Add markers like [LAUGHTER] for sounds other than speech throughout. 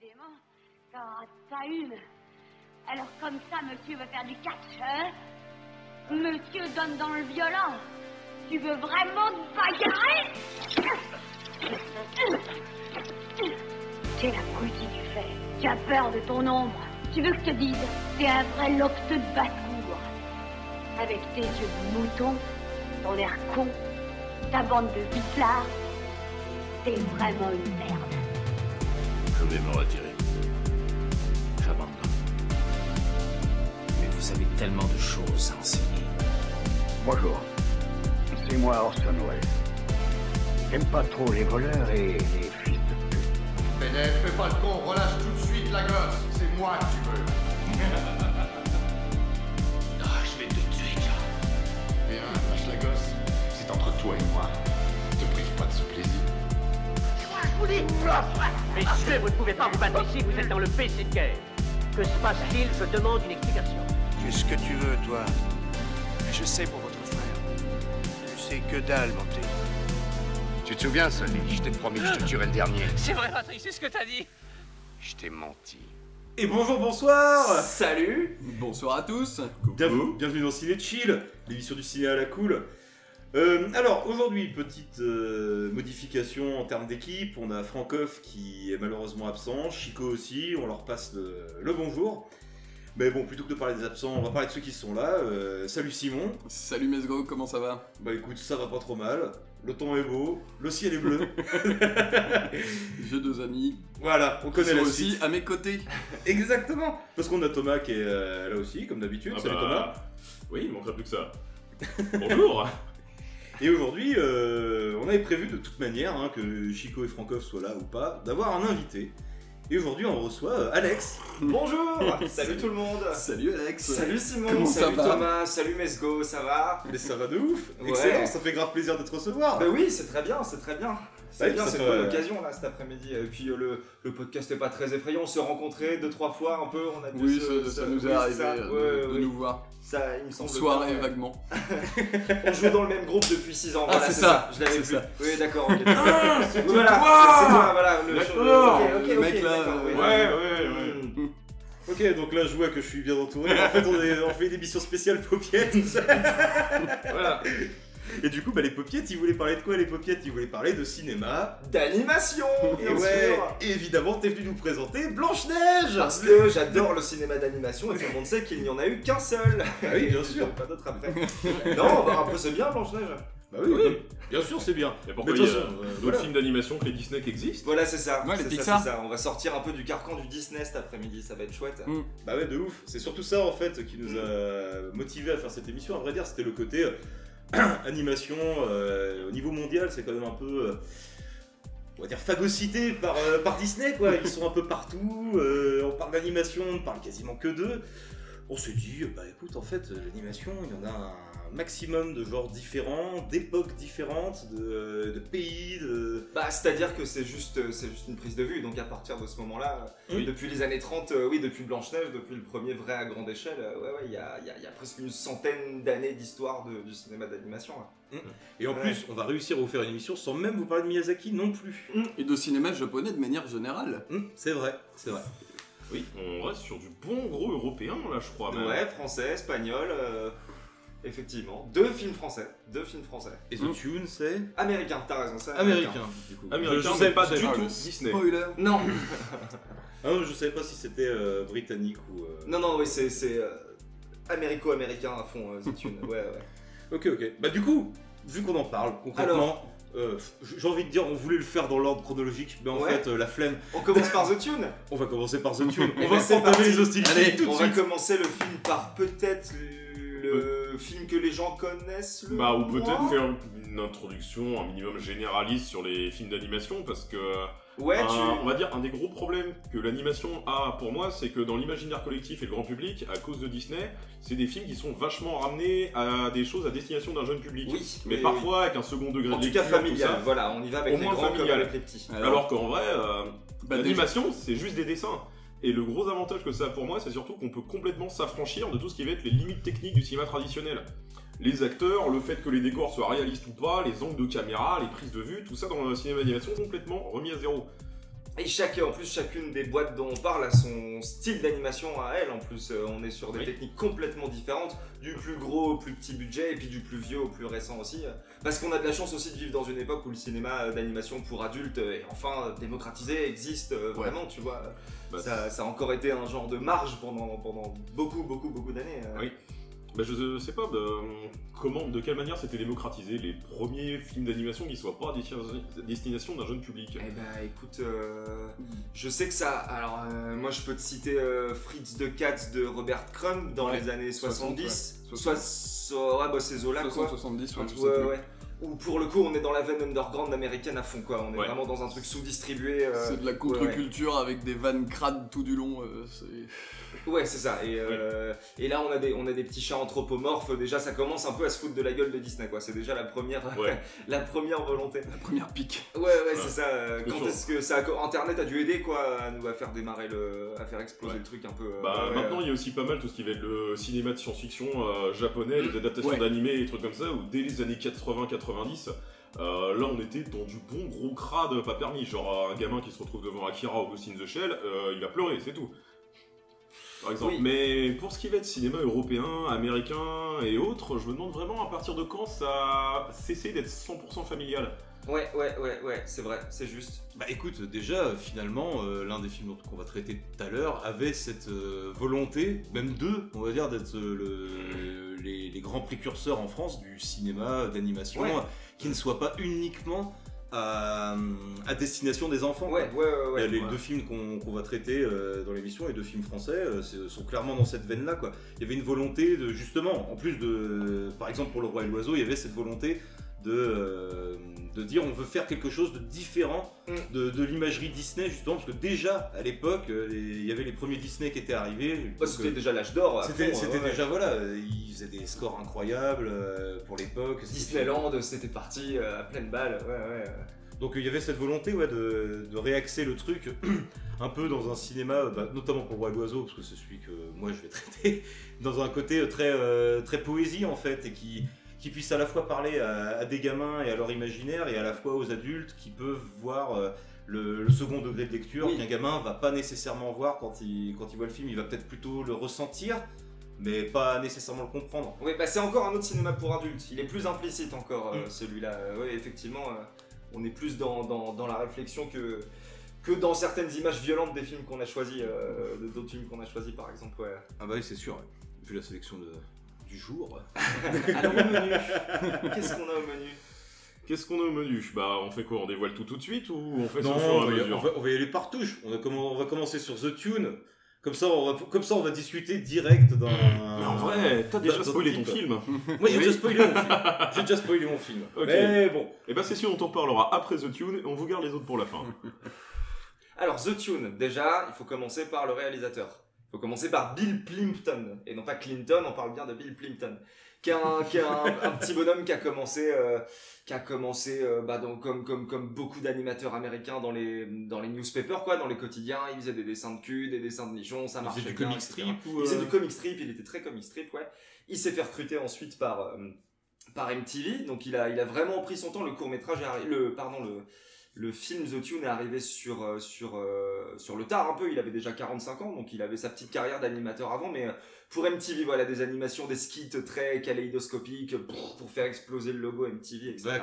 Une. Alors comme ça, monsieur veut faire du catch, hein? Monsieur donne dans le violent. Tu veux vraiment te bagarrer? C'est la politique que tu as peur de ton ombre. Tu veux que je te dise T'es un vrai locteux de basse-cour. Avec tes yeux de mouton, ton air con, ta bande de vicelards, t'es vraiment une merde. Je vais me retirer. J'abandonne. Mais vous avez tellement de choses à enseigner. Bonjour, c'est moi Orson Welles. J'aime pas trop les voleurs et les fils de pute. Bennett, fais pas le con, relâche tout de suite la gosse. C'est moi que tu veux. [LAUGHS] Ah, je vais te tuer, John. Bien, lâche la gosse. C'est entre toi et moi. Ne te prive pas de ce plaisir. Messieurs, vous ne pouvez pas vous battre ici, vous êtes dans le PC de guerre. Que se passe-t-il? Je demande une explication. Fais ce que tu veux, toi? Je sais pour votre frère. Tu sais que dalle, Monté. Tu te souviens, Sully Je t'ai promis que je te tuerais le dernier. C'est vrai, Patrick, c'est ce que t'as dit. Je t'ai menti. Et bonjour, bonsoir Salut Bonsoir à tous Bienvenue, bienvenue dans Ciné Chill, l'émission du ciné à la cool. Euh, alors, aujourd'hui, petite euh, modification en termes d'équipe. On a Francoff qui est malheureusement absent, Chico aussi, on leur passe le, le bonjour. Mais bon, plutôt que de parler des absents, on va parler de ceux qui sont là. Euh, salut Simon. Salut Mesgo, comment ça va? Bah écoute, ça va pas trop mal. Le temps est beau, le ciel est bleu. [LAUGHS] J'ai deux amis voilà, on connaît sont la aussi suite. à mes côtés. [LAUGHS] Exactement Parce qu'on a Thomas qui est euh, là aussi, comme d'habitude. Ah Salut bah, Thomas. Oui, il manquerait plus que ça. Bonjour [LAUGHS] Et aujourd'hui, euh, on avait prévu de toute manière, hein, que Chico et Francoff soient là ou pas, d'avoir un invité. Et aujourd'hui, on reçoit euh, Alex. [LAUGHS] Bonjour Salut tout le monde Salut Alex Salut Simon Comment ça Salut va Thomas Salut Mesgo, ça va? Mais ça va de ouf Ouais. Excellent, ça fait grave plaisir de te recevoir Bah oui, c'est très bien, c'est très bien. C'est bien, c'est une bonne euh, occasion là cet après-midi. Et puis euh, le, le podcast est pas très effrayant, on s'est rencontrés deux trois fois un peu, on a Oui, se- ça, ça nous est oui, arrivé ça. euh, de, Ouais, de oui. nous voir. Ça, il me En semble. soirée, bien, ouais. vaguement. [LAUGHS] On joue dans le même groupe depuis 6 ans. Ah, voilà, c'est c'est ça. Je l'avais vu. ça. Oui, d'accord. [LAUGHS] Ah, c'est voilà, toi c'est voilà. Le mec, là, euh, Ouais, ouais, ouais. Hmm. [LAUGHS] Ok, donc là, je vois que je suis bien entouré. En fait, on, est- on fait une émission spéciale paupiettes. Voilà. Et du coup, bah, les paupiettes, ils voulaient parler de quoi Les paupiettes, ils voulaient parler de cinéma. D'animation, Et bien ouais, sûr. et évidemment, t'es venu nous présenter Blanche-Neige Parce que j'adore le cinéma d'animation et tout le monde sait qu'il n'y en a eu qu'un seul. Ah oui, bien sûr. Pas d'autre après. non, bah un peu c'est bien Blanche-Neige. Bah oui, oui. bien sûr, c'est bien. Et pourquoi Mais il y a euh, d'autres voilà. films d'animation que les Disney qui existent? Voilà, c'est ça. Ouais, les c'est ça, Pixar. ça. On va sortir un peu du carcan du Disney cet après-midi, ça va être chouette. Mm. Bah ouais, de ouf. C'est surtout ça en fait qui nous a motivé à faire cette émission. À vrai dire, c'était le côté euh, [CLEARS THROAT] animation euh, au niveau mondial. C'est quand même un peu, euh, on va dire, phagocyté par, euh, par Disney quoi. Ils sont un peu partout. on parle d'animation, on parle quasiment que d'eux. On s'est dit, bah écoute, en fait, l'animation, il y en a un maximum de genres différents, d'époques différentes, de, de pays, de. Bah, c'est-à-dire que c'est juste, c'est juste une prise de vue. Donc à partir de ce moment-là, euh, Oui. depuis les années 30, euh, oui, depuis Blanche-Neige, depuis le premier vrai à grande échelle, euh, ouais, ouais, il y a, il y a- y a presque une centaine d'années d'histoire du cinéma d'animation. là. Et en Ouais. plus, on va réussir à vous faire une émission sans même vous parler de Miyazaki non plus. Et de cinéma japonais de manière générale. Hum, c'est vrai, c'est vrai. Oui, on reste sur du bon gros européen là, je crois. même. Ouais, français, espagnol, euh, effectivement. Deux films français. Deux films français. Et The Hum. Tune, c'est Américain, t'as raison, c'est américain. Du coup. Américain, je, mais sais pas du tout Disney. Spoiler Non, [LAUGHS] Ah non, je savais pas si c'était euh, britannique ou. euh, non, non, oui, c'est c'est, euh, américo-américain à fond, euh, The Tune. [LAUGHS] Ouais, ouais. Ok, ok. Bah du coup, vu qu'on en parle concrètement, euh, j'ai envie de dire, on voulait le faire dans l'ordre chronologique, mais en Ouais. fait, euh, la flemme. On commence par The Tune. [LAUGHS] On va commencer par The Tune. On ben, va c'est entamer parti. les hostilités Allez, tout de On va suite. commencer le film par peut-être le film que les gens connaissent le Bah, ou peut-être faire une introduction un minimum généraliste sur les films d'animation parce que Ouais, un- tu. on va dire un des gros problèmes que l'animation a pour moi, c'est que dans l'imaginaire collectif et le grand public, à cause de Disney, c'est des films qui sont vachement ramenés à des choses à destination d'un jeune public. Oui, Mais parfois avec un second degré. En de tout cas lecture, familial. tout ça. Voilà, on y va avec Au les moins grands familial. comme avec les petits. Alors qu'en vrai, euh, Bah, déjà- l'animation, c'est juste des dessins. Et le gros avantage que ça a pour moi, c'est surtout qu'on peut complètement s'affranchir de tout ce qui va être les limites techniques du cinéma traditionnel. Les acteurs, le fait que les décors soient réalistes ou pas, les angles de caméra, les prises de vue, tout ça dans le cinéma d'animation complètement remis à zéro. Et chaque, en plus, chacune des boîtes dont on parle a son style d'animation à elle. En plus, Euh, on est sur des Oui. techniques complètement différentes, du plus gros au plus petit budget, et puis du plus vieux au plus récent aussi. euh, Parce qu'on a de la chance aussi de vivre dans une époque où le cinéma euh, d'animation pour adultes est enfin démocratisé, existe euh, vraiment, tu vois. Bah, ça, ça a encore été un genre de marge pendant, pendant beaucoup, beaucoup, beaucoup d'années. euh. Oui. Bah, je sais pas bah, comment, de quelle manière c'était démocratisé les premiers films d'animation qui soient pas à destination- d'un jeune public? Eh ben écoute, euh, je sais que ça. Alors euh, moi je peux te citer euh, Fritz de Katz de Robert Crumb dans Ouais, les années 60, 70. ouais. Soit, ouais, bah ces eaux-là quoi. 60, 70, ouais, Ouais, ouais, pour le coup on est dans la veine underground américaine à fond quoi. On est Ouais. vraiment dans un truc sous-distribué. euh, C'est de la ouais, contre-culture avec des vannes crades tout du long. euh, c'est- Ouais, c'est ça. Et, euh, et là, on a, des, on a des petits chats anthropomorphes. Déjà, ça commence un peu à se foutre de la gueule de Disney, quoi. C'est déjà la première, Ouais. [LAUGHS] la première volonté. La première pique. Ouais, ouais, c'est ça. Quand est-ce que ça a- Internet a dû aider, quoi, à nous à faire démarrer le. à faire exploser Ouais. le truc un peu. euh, Bah, ouais, maintenant, euh, il y a aussi pas mal tout ce qui va être le cinéma de science-fiction euh, japonais, les adaptations Ouais. d'animés et des trucs comme ça, où dès les années 80-90, euh, là on était dans du bon gros crade pas permis. Genre un gamin qui se retrouve devant Akira ou Ghost in the Shell, euh, il va pleurer, c'est tout. Par exemple. Oui. Mais pour ce qui va être cinéma européen, américain et autres, je me demande vraiment à partir de quand ça a cessé d'être 100% familial. Ouais, ouais, ouais, ouais, c'est vrai, c'est juste. Bah écoute, déjà, finalement, euh, l'un des films qu'on va traiter tout à l'heure avait cette euh, volonté, même deux, on va dire, d'être euh, le- les, les grands précurseurs en France du cinéma d'animation, Ouais. qui ne soit pas uniquement à, à destination des enfants. Ouais, ouais, ouais, les deux films qu'on va traiter euh, dans l'émission, les deux films français, euh, sont clairement dans cette veine-là. Il y avait une volonté de, justement, en plus de, par exemple pour Le Roi et l'Oiseau, il y avait cette volonté de, euh, de dire on veut faire quelque chose de différent Mm. de, de l'imagerie Disney, justement, parce que déjà, à l'époque, euh, il y avait les premiers Disney qui étaient arrivés. Bah, c'était euh, déjà l'âge d'or. c'était ouais, déjà, voilà, ils faisaient des scores incroyables pour l'époque. Disneyland, c'était parti à pleine balle. Ouais, ouais. donc il y avait cette volonté ouais, de, de réaxer le truc [CLEARS THROAT] un peu dans un cinéma, bah, notamment pour Roi l'Oiseau, parce que c'est celui que moi je vais traiter, [LAUGHS] dans un côté très, euh, très poésie en fait, et qui, qui puisse à la fois parler à, à des gamins et à leur imaginaire, et à la fois aux adultes qui peuvent voir euh, le, le second degré de lecture Oui. qu'un gamin va pas nécessairement voir quand il, quand il voit le film, il va peut-être plutôt le ressentir, mais pas nécessairement le comprendre. Oui, bah c'est encore un autre cinéma pour adultes. Il est plus implicite encore, euh, Mm. celui-là. Euh, ouais, effectivement, euh, on est plus dans, dans, dans la réflexion que, que dans certaines images violentes des films qu'on a choisis, euh, d'autres films qu'on a choisis par exemple. Ouais. Ah bah oui c'est sûr, vu la sélection de, du jour. [LAUGHS] Alors au menu, qu'est-ce qu'on a au menu? Qu'est-ce qu'on a au menu? Bah, on fait quoi? On dévoile tout tout de suite ou on fait ça Non, au fur et on à va, y- mesure? on va- on va y aller par touche. On, va commen- on va commencer sur The Tune. Comme ça, on va, comme ça, on va discuter direct d'un. Mais en vrai, t'as déjà spoilé ton film. [LAUGHS] Moi, j'ai Oui. déjà spoilé mon film. J'ai déjà spoilé mon film. [LAUGHS] Ok. Mais bon. Et bah, c'est sûr, on t'en parlera après The Tune et on vous garde les autres pour la fin. Alors The Tune, déjà, il faut commencer par le réalisateur. Il faut commencer par Bill Plimpton, et non pas Clinton, on parle bien de Bill Plimpton, qui est un, qui est un, un petit bonhomme qui a commencé, euh, qui a commencé euh, bah, donc, comme, comme, comme beaucoup d'animateurs américains dans les, dans les newspapers, quoi, dans les quotidiens. Il faisait des dessins de cul, des dessins de nichons, ça Il marchait faisait du bien, comic strip ou. Il faisait euh, du comic strip, il était très comic strip, ouais. Il s'est fait recruter ensuite par, par MTV, donc il a, il a vraiment pris son temps. Le court métrage, est le, pardon, le, le film The Tune est arrivé sur, euh, sur, euh, sur le tard un peu. Il avait déjà 45 ans, donc il avait sa petite carrière d'animateur avant, mais euh, pour MTV, voilà, des animations, des skits très kaléidoscopiques pour, faire exploser le logo MTV, etc.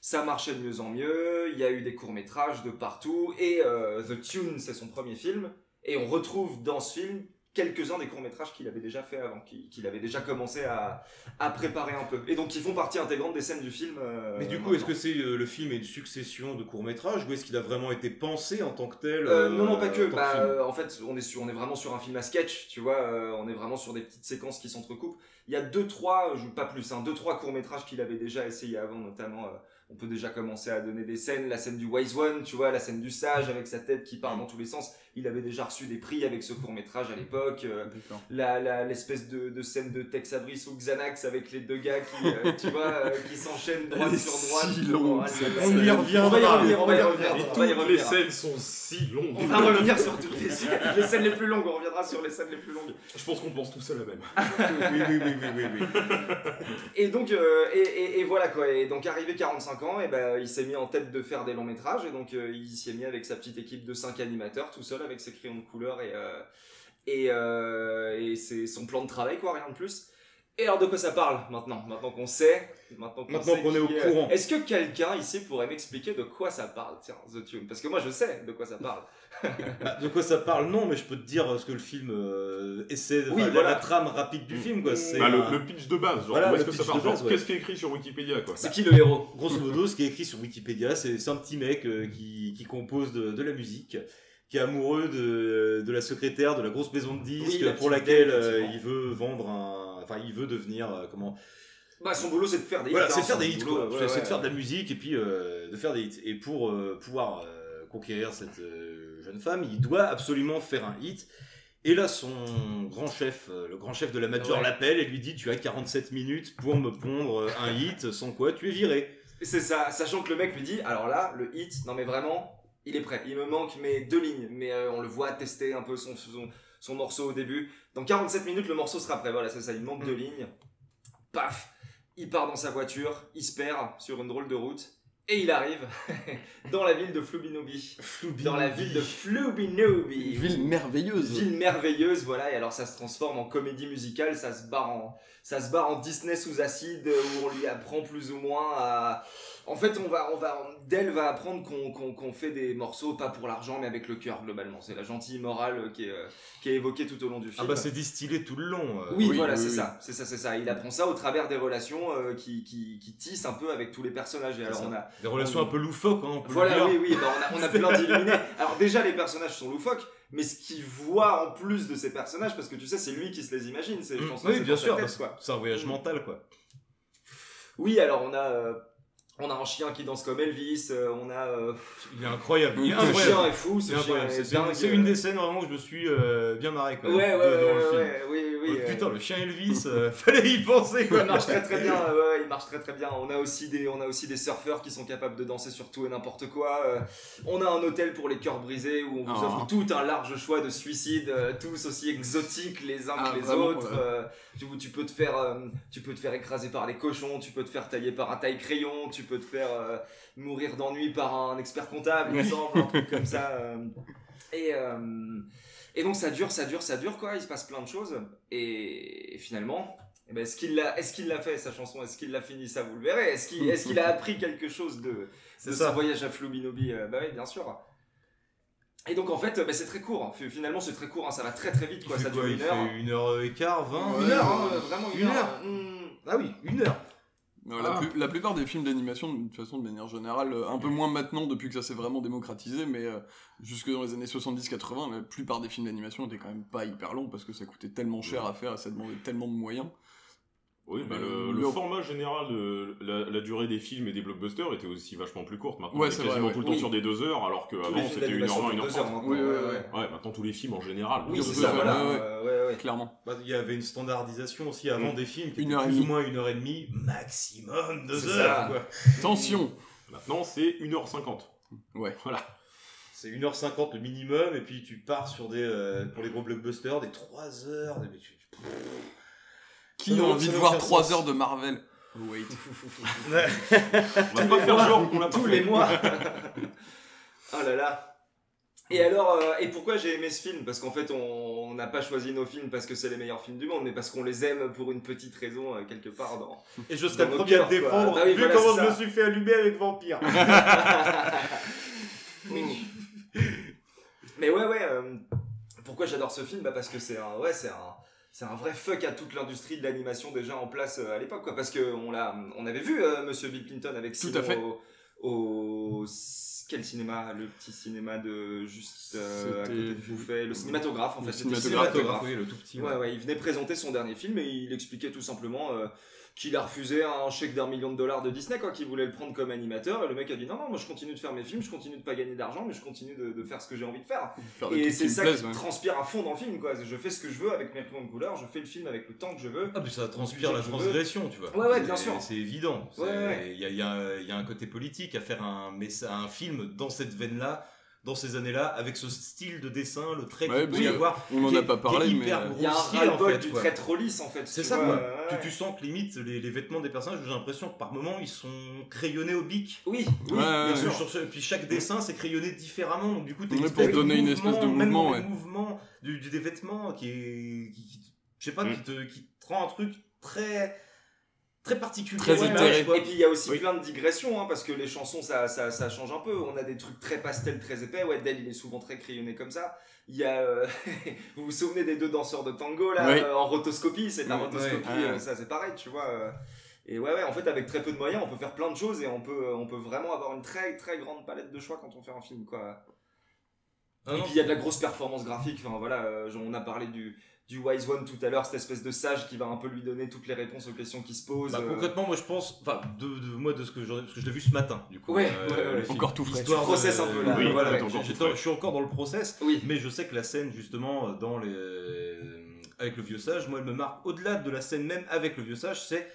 Ça marchait de mieux en mieux, il y a eu des courts-métrages de partout, et euh, The Tune, c'est son premier film, et on retrouve dans ce film quelques-uns des courts-métrages qu'il avait déjà fait avant, qu'il avait déjà commencé à, à préparer un peu. Et donc ils font partie intégrante des scènes du film. euh, Mais du coup, est-ce que c'est euh, le film est une succession de courts-métrages ou est-ce qu'il a vraiment été pensé en tant que tel Euh, non, non, pas que. en Bah, en fait, on est, sur, on est vraiment sur un film à sketch, tu vois. on est vraiment sur des petites séquences qui s'entrecoupent. Il y a deux, trois, pas plus, hein, deux, trois courts-métrages qu'il avait déjà essayé avant, notamment. on peut déjà commencer à donner des scènes. La scène du Wise One, tu vois, la scène du sage avec sa tête qui part dans tous les sens. Il avait déjà reçu des prix avec ce court-métrage à l'époque. euh, D'accord. la la- l'espèce de, de scène de Tex Avery ou Xanax avec les deux gars qui, euh, tu vois, euh, qui s'enchaînent droite sur droite. si longue, Oh, On y On reviendra. va y revenir, on va y revenir. Et on va y toutes les revenir. scènes sont si longues. On va revenir sur toutes les, les scènes les plus longues, on reviendra sur les scènes les plus longues. Je pense qu'on pense tous à la même. Oui, oui, oui, oui, oui, oui. Et donc, euh, et, et- et voilà quoi, et donc arrivé 45 25 ans, et ben, il s'est mis en tête de faire des longs métrages, et donc euh, il s'y est mis avec sa petite équipe de 5 animateurs, tout seul, avec ses crayons de couleur et, euh, et, euh, et c'est son plan de travail, quoi, rien de plus. Et alors de quoi ça parle maintenant? Maintenant qu'on sait, maintenant qu'on Maintenant sait qu'on est au courant. Est-ce que quelqu'un ici pourrait m'expliquer de quoi ça parle? Tiens, The Tune, parce que moi je sais de quoi ça parle. Bah, [LAUGHS] de quoi ça parle Non, mais je peux te dire ce que le film euh, essaie de Oui, voilà. la trame rapide du film, quoi. C'est Bah, un- le, le pitch de base, genre, Voilà, où est-ce le que ça pitch part? de base, Genre, ouais. Qu'est-ce qui est écrit sur Wikipédia, quoi? C'est qui le héros? Grosso modo, ce qui est écrit sur Wikipédia, c'est c'est un petit mec euh, qui, qui compose de, de la musique, qui est amoureux de, de la secrétaire de la grosse maison de disques Oui, la pour laquelle euh, il veut vendre un. Enfin, il veut devenir. euh, comment Bah son boulot c'est de faire des Voilà, hits. c'est hein, de faire son des hits, quoi. ouais, C'est- c'est de faire de la musique et puis euh, de faire des hits. Et pour pouvoir conquérir cette jeune femme, il doit absolument faire un hit. Et là, son grand chef, le grand chef de la major Ouais. l'appelle et lui dit Tu as 47 minutes pour me pondre un hit, sans quoi tu es viré. C'est ça, sachant que le mec lui dit, alors là, le hit, non mais vraiment, il est prêt. Il me manque mes deux lignes, mais euh, on le voit tester un peu son, son, son morceau au début. Dans 47 minutes, le morceau sera prêt. Voilà, c'est ça, il manque deux lignes. Paf, il part dans sa voiture, il se perd sur une drôle de route, et il arrive [LAUGHS] dans la ville de Flubinobi. Dans la ville de Flubinobi. Ville merveilleuse. Ville merveilleuse, voilà, et alors ça se transforme en comédie musicale, ça se barre en, ça se barre en Disney sous acide, où on lui apprend plus ou moins à... En fait, on va, on va, Dell va apprendre qu'on qu'on- qu'on fait des morceaux pas pour l'argent, mais avec le cœur, globalement. C'est la gentille morale qui est, qui est évoquée tout au long du Ah film. bah c'est distillé tout le long. euh. Oui, Oui, voilà, oui, c'est oui. ça, c'est ça, c'est ça. Il apprend ça au travers des relations euh, qui, qui, qui tissent un peu avec tous les personnages. Et alors ça. on a, Des relations un peu loufoques, hein, on peut le voilà, oui, oui, bah, on a, on a plein d'illuminés. [LAUGHS] Alors déjà, les personnages sont loufoques, mais ce qu'il voit en plus de ces personnages, parce que tu sais, c'est lui qui se les imagine. C'est, je Mm. pense que Oui, bien sûr, c'est un voyage Mm. mental, quoi. Oui, alors on a, euh, on a un chien qui danse comme Elvis. euh, on a euh, Il est incroyable. Il est ce incroyable. chien est fou, ce C'est chien est C'est- C'est dingue. c'est une des scènes vraiment où je me suis euh, bien marré, quoi. Ouais, ouais, ouais, dans le ouais, film. ouais, oui, oui. Oh, euh, Putain, le chien Elvis, euh, [LAUGHS] fallait y penser, quoi. Il marche très très bien, il marche très très bien. On a aussi des, on a aussi des surfeurs qui sont capables de danser sur tout et n'importe quoi. Euh, on a un hôtel pour les cœurs brisés où on vous Ah. offre tout un large choix de suicides, euh, tous aussi exotiques les uns Ah, que les vraiment, autres. ouais. Euh, tu, tu peux te faire, euh, tu peux te faire écraser par les cochons, tu peux te faire tailler par un taille crayon, tu peux te faire euh, mourir d'ennui par un expert comptable, il me Oui. semble, un truc comme ça. [LAUGHS] euh. et euh, et donc ça dure, ça dure, ça dure quoi. Il se passe plein de choses et, et finalement. eh ben, est-ce qu'il l'a, est-ce qu'il l'a fait sa chanson? Est-ce qu'il l'a fini? Ça vous le verrez. Est-ce qu'il, a [LAUGHS] appris quelque chose de, son voyage à Flubinobi Bah oui, bien sûr. Et donc en fait, bah, c'est très court. Finalement, c'est très court. hein, Ça va très très vite. Quoi. Ça dure quoi, une heure. fait une heure et quart, vingt? Une heure, hein, vraiment une, Une heure. heure? Hmm. Ah oui, une heure. Non, la, Ah. plus- la plupart des films d'animation, de toute façon, de manière générale, euh, un peu moins maintenant depuis que ça s'est vraiment démocratisé, mais euh, jusque dans les années 70-80, la plupart des films d'animation étaient quand même pas hyper longs parce que ça coûtait tellement cher à faire et ça demandait tellement de moyens. Oui, bah, le, le le- format général de la, la durée des films et des blockbusters était aussi vachement plus courte. Maintenant, Ouais, on est quasiment vrai, tout le temps sur des deux heures, alors qu'avant films c'était une heure 20, durent une heure trente. maintenant. Oui, ouais, ouais, ouais. Ouais, maintenant tous les films en général. Oui, c'est ça, heures. voilà. ouais, ouais. euh, ouais, ouais. Clairement. Bah, Il y avait une standardisation aussi avant Mm. des films qui Une étaient heure plus ou moins une heure et demie, maximum deux heures. ça. quoi. Attention Maintenant c'est 1h50. Ouais. Voilà. C'est 1h50 le minimum, et puis tu pars sur des, euh, pour les gros blockbusters, des 3 heures. Des... Qui a envie de voir aucun 3 sens. heures de Marvel Wait. [LAUGHS] On va pas faire genre qu'on l'a pas tous fait. les mois. [LAUGHS] oh là là. Et alors, euh, et pourquoi j'ai aimé ce film? Parce qu'en fait, on on n'a pas choisi nos films parce que c'est les meilleurs films du monde, mais parce qu'on les aime pour une petite raison euh, quelque part dans. Et je serais le premier à défendre, Bah oui, vu voilà, comment je me suis fait allumer avec Vampire. [LAUGHS] mais ouais, ouais. euh, pourquoi j'adore ce film? Bah Parce que c'est un, ouais, c'est un, c'est un vrai fuck à toute l'industrie de l'animation déjà en place euh, à l'époque, quoi. Parce que on l'a, on avait vu euh, Monsieur Bill Clinton avec Tout Simon à fait. au, au- quel cinéma? Le petit cinéma de juste euh, à côté de Bouffet, le cinématographe en Le fait. Le cinématographe, cinématographe. oui, le tout petit. Ouais, ouais, il venait présenter son dernier film et il expliquait tout simplement euh, qu'il a refusé un chèque d'un million de dollars de Disney, quoi, qu'il voulait le prendre comme animateur. Et le mec a dit non, non, moi je continue de faire mes films, je continue de pas gagner d'argent, mais je continue de, de faire ce que j'ai envie de faire. Et c'est qui ça qui ouais. transpire à fond dans le film, quoi. Je fais ce que je veux avec mes crayons de couleur, je fais le film avec le temps que je veux. Ah, mais ça transpire la transgression, tu vois. Ouais, ouais, bien sûr. C'est évident. C'est- Ouais, ouais. Il y, a, il y a- il y a un côté politique à faire un, un film dans cette veine-là. Dans ces années-là, avec ce style de dessin, le trait Ouais, qu'il peut y avoir. on en qui a est- pas parlé, mais, hyper euh, Il y a un en fait, du quoi. trait trop lisse en fait. C'est ça, vois, quoi. ouais, Tu, sens que limite les, les vêtements des personnages, j'ai l'impression que par moment ils sont crayonnés au bic. Oui, Ouais, Bien ouais, sûr, sur ce- puis chaque dessin c'est crayonné différemment, donc du coup t'as pour donner une espèce de même mouvement, les mouvements du, du- des vêtements qui est, qui, qui- je sais pas, Mm. qui te, qui te rend un truc très, très particulier. Très. Et puis il y a aussi Oui. plein de digressions, hein, parce que les chansons ça, ça, ça change un peu. On a des trucs très pastels, très épais. Ouais, Del il est souvent très crayonné comme ça. Il y a. euh, [LAUGHS] vous vous souvenez des deux danseurs de tango là, Oui. euh, en rotoscopie? C'est de la rotoscopie, euh, ça c'est pareil, tu vois. Et ouais, ouais, en fait, avec très peu de moyens, on peut faire plein de choses et on peut, on peut vraiment avoir une très très grande palette de choix quand on fait un film, quoi. Ah et non, puis il y a de la grosse performance graphique. Enfin voilà, euh, on a parlé du, du Wise One tout à l'heure, cette espèce de sage qui va un peu lui donner toutes les réponses aux questions qui se posent. Bah, euh. concrètement, moi je pense, enfin, de, de- moi de ce que j'en ai- parce que je l'ai vu ce matin, du coup. Ouais, euh, ouais, ouais. le film. Encore tout frais. Tu de- un peu, là. Oui, voilà, j'ai- je suis encore dans le process, Oui. mais je sais que la scène justement euh, dans les avec le vieux sage, moi elle me marque au-delà de la scène même avec le vieux sage, c'est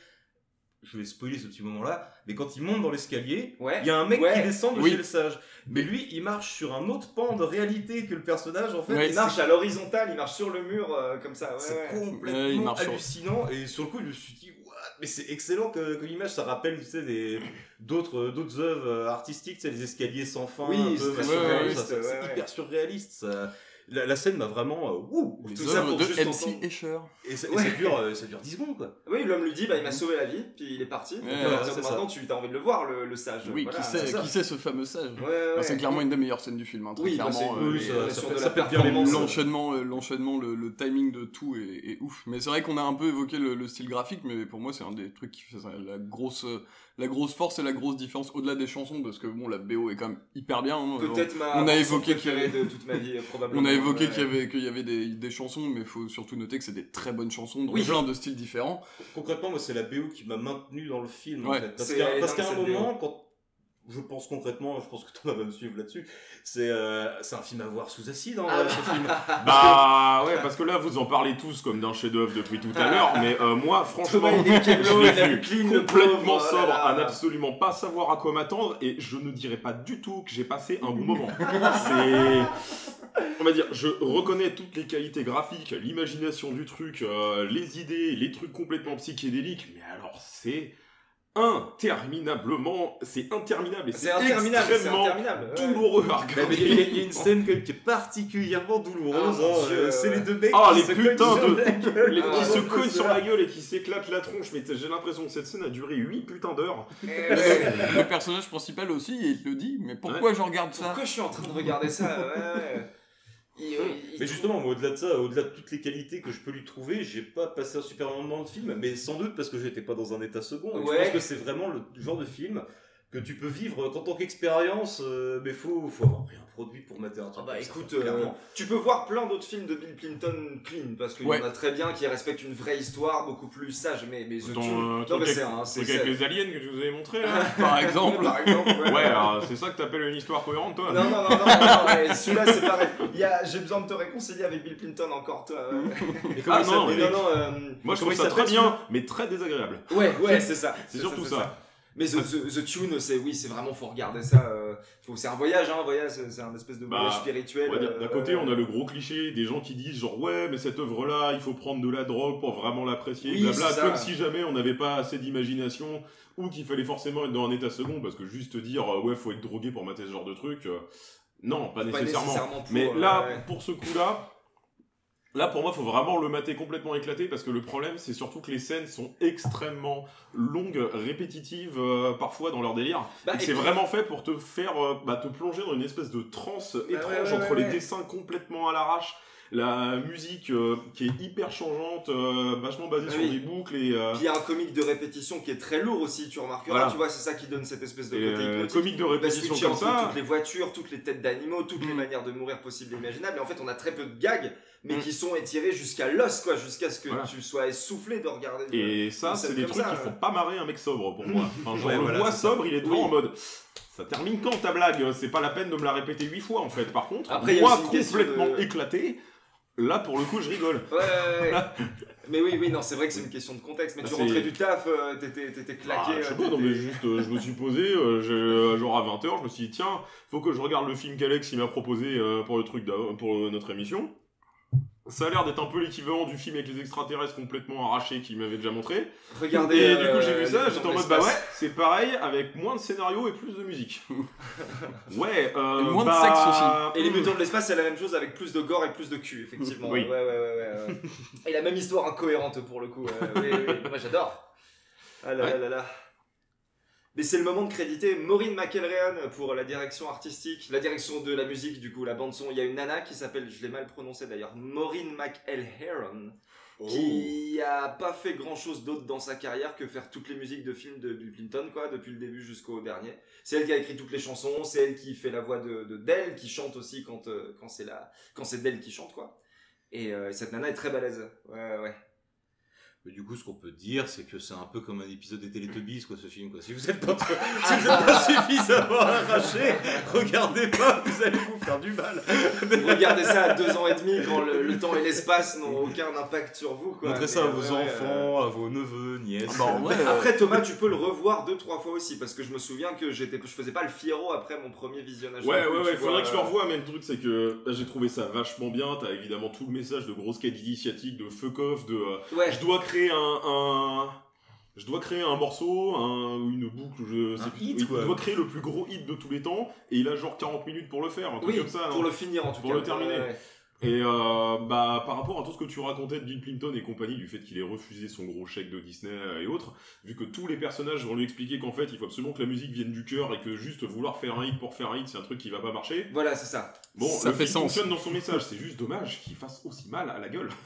je vais spoiler ce petit moment-là, mais quand il monte dans l'escalier, Ouais. il y a un mec Ouais. qui descend de Oui. chez le sage. Mais lui, il marche sur un autre pan de réalité que le personnage, en fait. Ouais, Il marche à l'horizontale, il marche sur le mur euh, comme ça. Ouais, c'est ouais. complètement Ouais, il marche sur- hallucinant. Et sur le coup, je me suis dit, what Mais c'est excellent que, que l'image, ça rappelle, tu sais, des- d'autres d'autres œuvres euh, artistiques, tu sais, les escaliers sans fin. Oui, un peu, c'est ouais, ouais. hyper surréaliste. ça. La, la scène m'a vraiment. euh, wouh Les Tout ça pour de juste MC entendre- Escher. Et, ça, et Ouais. ça dure, euh, ça dure 10 secondes, quoi. Oui, l'homme lui dit, bah, il m'a sauvé la vie, puis il est parti. Donc, Ouais, ça. maintenant, tu as envie de le voir, le, le sage. Oui, Voilà, qui c'est sait, qui sait ce fameux sage Ouais, ouais, Enfin, C'est ouais. clairement une des meilleures scènes du film, hein, très Oui, bah, clairement. euh, oui, mots. L'enchaînement, euh, l'enchaînement, le, timing de tout est, ouf. Mais c'est vrai qu'on a un peu évoqué le, le style graphique, mais pour moi c'est un des trucs qui fait la grosse, euh, la grosse force et la grosse différence au-delà des chansons, parce que bon, la BO est quand même hyper bien. hein. Peut-être ma On a chanson évoqué préférée que- de toute ma vie, probablement. On a évoqué Ouais. qu'il y avait, qu'il y avait des, des chansons, mais il faut surtout noter que c'est des très bonnes chansons, dans Oui. plein de styles différents. Concrètement, moi, c'est la BO qui m'a maintenu dans le film. en Ouais. fait. Parce qu'à un moment, quand je pense concrètement, je pense que tu vas me suivre là-dessus, c'est euh, c'est un film à voir sous acide, Ah vrai, ce film. Bah ouais, parce que là vous en parlez tous comme d'un chef-d'œuvre depuis tout à l'heure, mais euh, moi franchement, Thomas, je l'ai vu complètement oh sobre, là. à n'absolument pas savoir à quoi m'attendre, et je ne dirais pas du tout que j'ai passé un bon [LAUGHS] moment. C'est, on va dire, je reconnais toutes les qualités graphiques, l'imagination du truc, euh, les idées, les trucs complètement psychédéliques, mais alors c'est interminablement, c'est interminable et C'est interminable, extrêmement interminable. ouais. douloureux à Mais regarder. Il y, a- il y a une scène quand même qui est particulièrement douloureuse. Ah, hein, euh, c'est les deux mecs Ah, qui les se putains cognent sur de- la gueule. [LAUGHS] Les- Ah, qui se ouais, cognent sur la gueule et qui s'éclatent la tronche, mais j'ai l'impression que cette scène a duré 8 putains d'heures. Eh. [LAUGHS] Le personnage principal aussi, il te le dit, mais pourquoi je regarde ça? Pourquoi je suis en train de regarder ça? Ouais, ouais. Il- il- Mais justement, moi, au-delà de ça, au-delà de toutes les qualités que je peux lui trouver, j'ai pas passé un super moment de film, mais sans doute parce que j'étais pas dans un état second. Et Ouais. Je pense que c'est vraiment le genre de film que tu peux vivre qu'en tant qu'expérience, euh, mais faut, faut avoir pris un produit pour mettre un Ah truc. bah écoute, euh, tu peux voir plein d'autres films de Bill Clinton clean parce qu'il Ouais. y en a très bien qui respectent une vraie histoire beaucoup plus sage. Mais, mais The Ton euh, non, mais c'est un. les aliens que je vous avais montré là [LAUGHS] Par exemple. Par exemple, ouais. Ouais, alors, c'est ça que t'appelles une histoire cohérente toi Non, non, non, non, non, non, mais celui-là c'est pareil. Il y a- J'ai besoin de te réconcilier avec Bill Clinton encore, toi. Et [LAUGHS] Ah non, Mais non, non, euh, Moi je trouve ça très bien, mais très désagréable. Ouais, ouais, [LAUGHS] c'est ça. C'est surtout ça. Mais The, The- The Tune, c'est oui, c'est vraiment faut regarder ça. euh, faut- c'est un voyage, hein, un voyage, c'est un espèce de Bah, voyage spirituel. Euh, D'un côté, ouais. on a le gros cliché des gens qui disent genre ouais, mais cette œuvre-là, il faut prendre de la drogue pour vraiment l'apprécier, Oui, blabla, comme si jamais on n'avait pas assez d'imagination ou qu'il fallait forcément être dans un état second, parce que juste dire euh, ouais, faut être drogué pour mater ce genre de truc, euh, non, pas Pas nécessairement. nécessairement pour, Mais euh, là, ouais. pour ce coup-là, là pour moi, faut vraiment le mater complètement éclaté parce que le problème, c'est surtout que les scènes sont extrêmement longues, répétitives, euh, parfois dans leur délire. Bah, Et c'est vraiment fait pour te faire, euh, bah, te plonger dans une espèce de transe étrange Bah ouais, ouais, entre les dessins complètement à l'arrache. La musique euh, qui est hyper changeante, euh, vachement basée Ah sur oui. des boucles et, euh, Puis il y a un comique de répétition qui est très lourd aussi, tu remarqueras. Voilà. Tu vois, c'est ça qui donne cette espèce de côté comique de répétition comme ça. toutes les voitures, toutes les têtes d'animaux, toutes les Mm. manières de mourir possibles et imaginables. Et en fait, on a très peu de gags, mais Mm. qui sont étirés jusqu'à l'os, quoi, jusqu'à ce que Voilà. tu sois essoufflé de regarder. Et ça, c'est des trucs ça, qui font pas marrer un mec sobre pour moi. Enfin, genre, Ouais, voilà, moi sobre, il est devant Oui. en mode. Ça termine quand ta blague? C'est pas la peine de me la répéter huit fois en fait. Par contre, Après, moi complètement de- éclaté, Là, pour le coup, je rigole. Ouais, ouais, ouais. mais oui, oui, non, c'est vrai que c'est une question de contexte. Mais tu rentrais du taf, euh, t'étais t'étais claqué. Ah, je sais euh, pas, non, mais juste, euh, je me suis posé, euh, genre à 20h, je me suis dit, tiens, faut que je regarde le film qu'Alex il m'a proposé pour le truc d'avant- pour notre émission. Ça a l'air d'être un peu l'équivalent du film avec les extraterrestres complètement arrachés qu'il m'avait déjà montré. Regardez, Et du coup, euh, j'ai vu ça, les j'étais en de mode, bah ouais, c'est pareil, avec moins de scénario et plus de musique. [LAUGHS] ouais, euh, Et moins de bah, sexe aussi. Et les mutants de l'espace, c'est la même chose avec plus de gore et plus de cul, effectivement. Oui. Ouais, ouais, ouais, ouais, ouais. [LAUGHS] Et la même histoire incohérente pour le coup. euh, oui, oui, oui. Moi, j'adore. Ah là là là là. Mais c'est le moment de créditer Maureen McElrean pour la direction artistique, la direction de la musique, du coup, la bande son. Il y a une nana qui s'appelle, je l'ai mal prononcé d'ailleurs, Maureen McElheron, qui a pas fait grand chose d'autre dans sa carrière que faire toutes les musiques de films de Bill Clinton, quoi, depuis le début jusqu'au dernier. C'est elle qui a écrit toutes les chansons, c'est elle qui fait la voix de, de Dell, qui chante aussi quand, euh, quand c'est la, quand c'est Dell qui chante, quoi. Et euh, cette nana est très balèze. Ouais, ouais. Mais du coup, ce qu'on peut dire, c'est que c'est un peu comme un épisode des Teletubbies, quoi, ce film, quoi. Si vous êtes pas, [LAUGHS] si vous êtes pas suffisamment arraché, regardez pas, vous allez vous faire du mal. Regardez ça à deux ans et demi quand le, le temps et l'espace n'ont aucun impact sur vous, quoi. Montrez ça à vos ouais, enfants, à vos neveux, nièces. Ah bah, vrai, euh, Après Thomas, tu peux le revoir deux trois fois aussi parce que je me souviens que j'étais, je faisais pas le fiero après mon premier visionnage. Ouais, ouais, ouais, faudrait vois, que je le euh, revoie, mais le truc c'est que bah, j'ai trouvé ça vachement bien. T'as évidemment tout le message de grosse quête initiatique, de fuck off, de euh, Ouais. je dois créer un, un- je dois créer un morceau, un, ou une boucle, je sais plus. hit, il quoi. doit créer le plus gros hit de tous les temps, et il a genre 40 minutes pour le faire, un truc Oui, comme ça. pour le finir en tout Pour cas. le terminer. Ouais, ouais. Et euh, bah par rapport à tout ce que tu racontais de Bill Clinton et compagnie, du fait qu'il ait refusé son gros chèque de Disney et autres, vu que tous les personnages vont lui expliquer qu'en fait il faut absolument que la musique vienne du cœur et que juste vouloir faire un hit pour faire un hit c'est un truc qui va pas marcher. Voilà, c'est ça. Bon, Ça le fait film sens. fonctionne dans son message, c'est juste dommage qu'il fasse aussi mal à la gueule. [LAUGHS]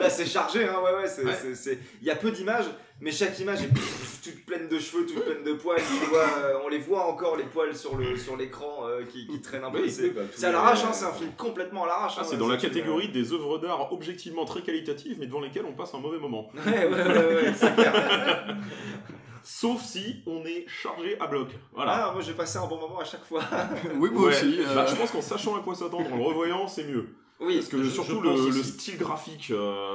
Bah, c'est chargé, hein, ouais, ouais. Il y a peu d'images, mais chaque image est [LAUGHS] toute pleine de cheveux, toute pleine de poils. Tu vois, euh, on les voit encore les poils sur le sur l'écran euh, qui, qui traînent un peu. Oui, c'est oui, bah, c'est à l'arrache, hein, c'est un film complètement à l'arrache. Ah, hein, c'est dans la film, catégorie des œuvres d'art objectivement très qualitatives mais devant lesquelles on passe un mauvais moment. euh, Ouais, ouais, ouais, ouais, c'est clair. [LAUGHS] Sauf si on est chargé à bloc. Voilà. Ah, moi j'ai passé un bon moment à chaque fois. [LAUGHS] Oui, moi Ouais. aussi. euh, Bah, je pense qu'en sachant à quoi s'attendre, en le revoyant, c'est mieux. Oui, Parce que je- surtout je le, style graphique, euh,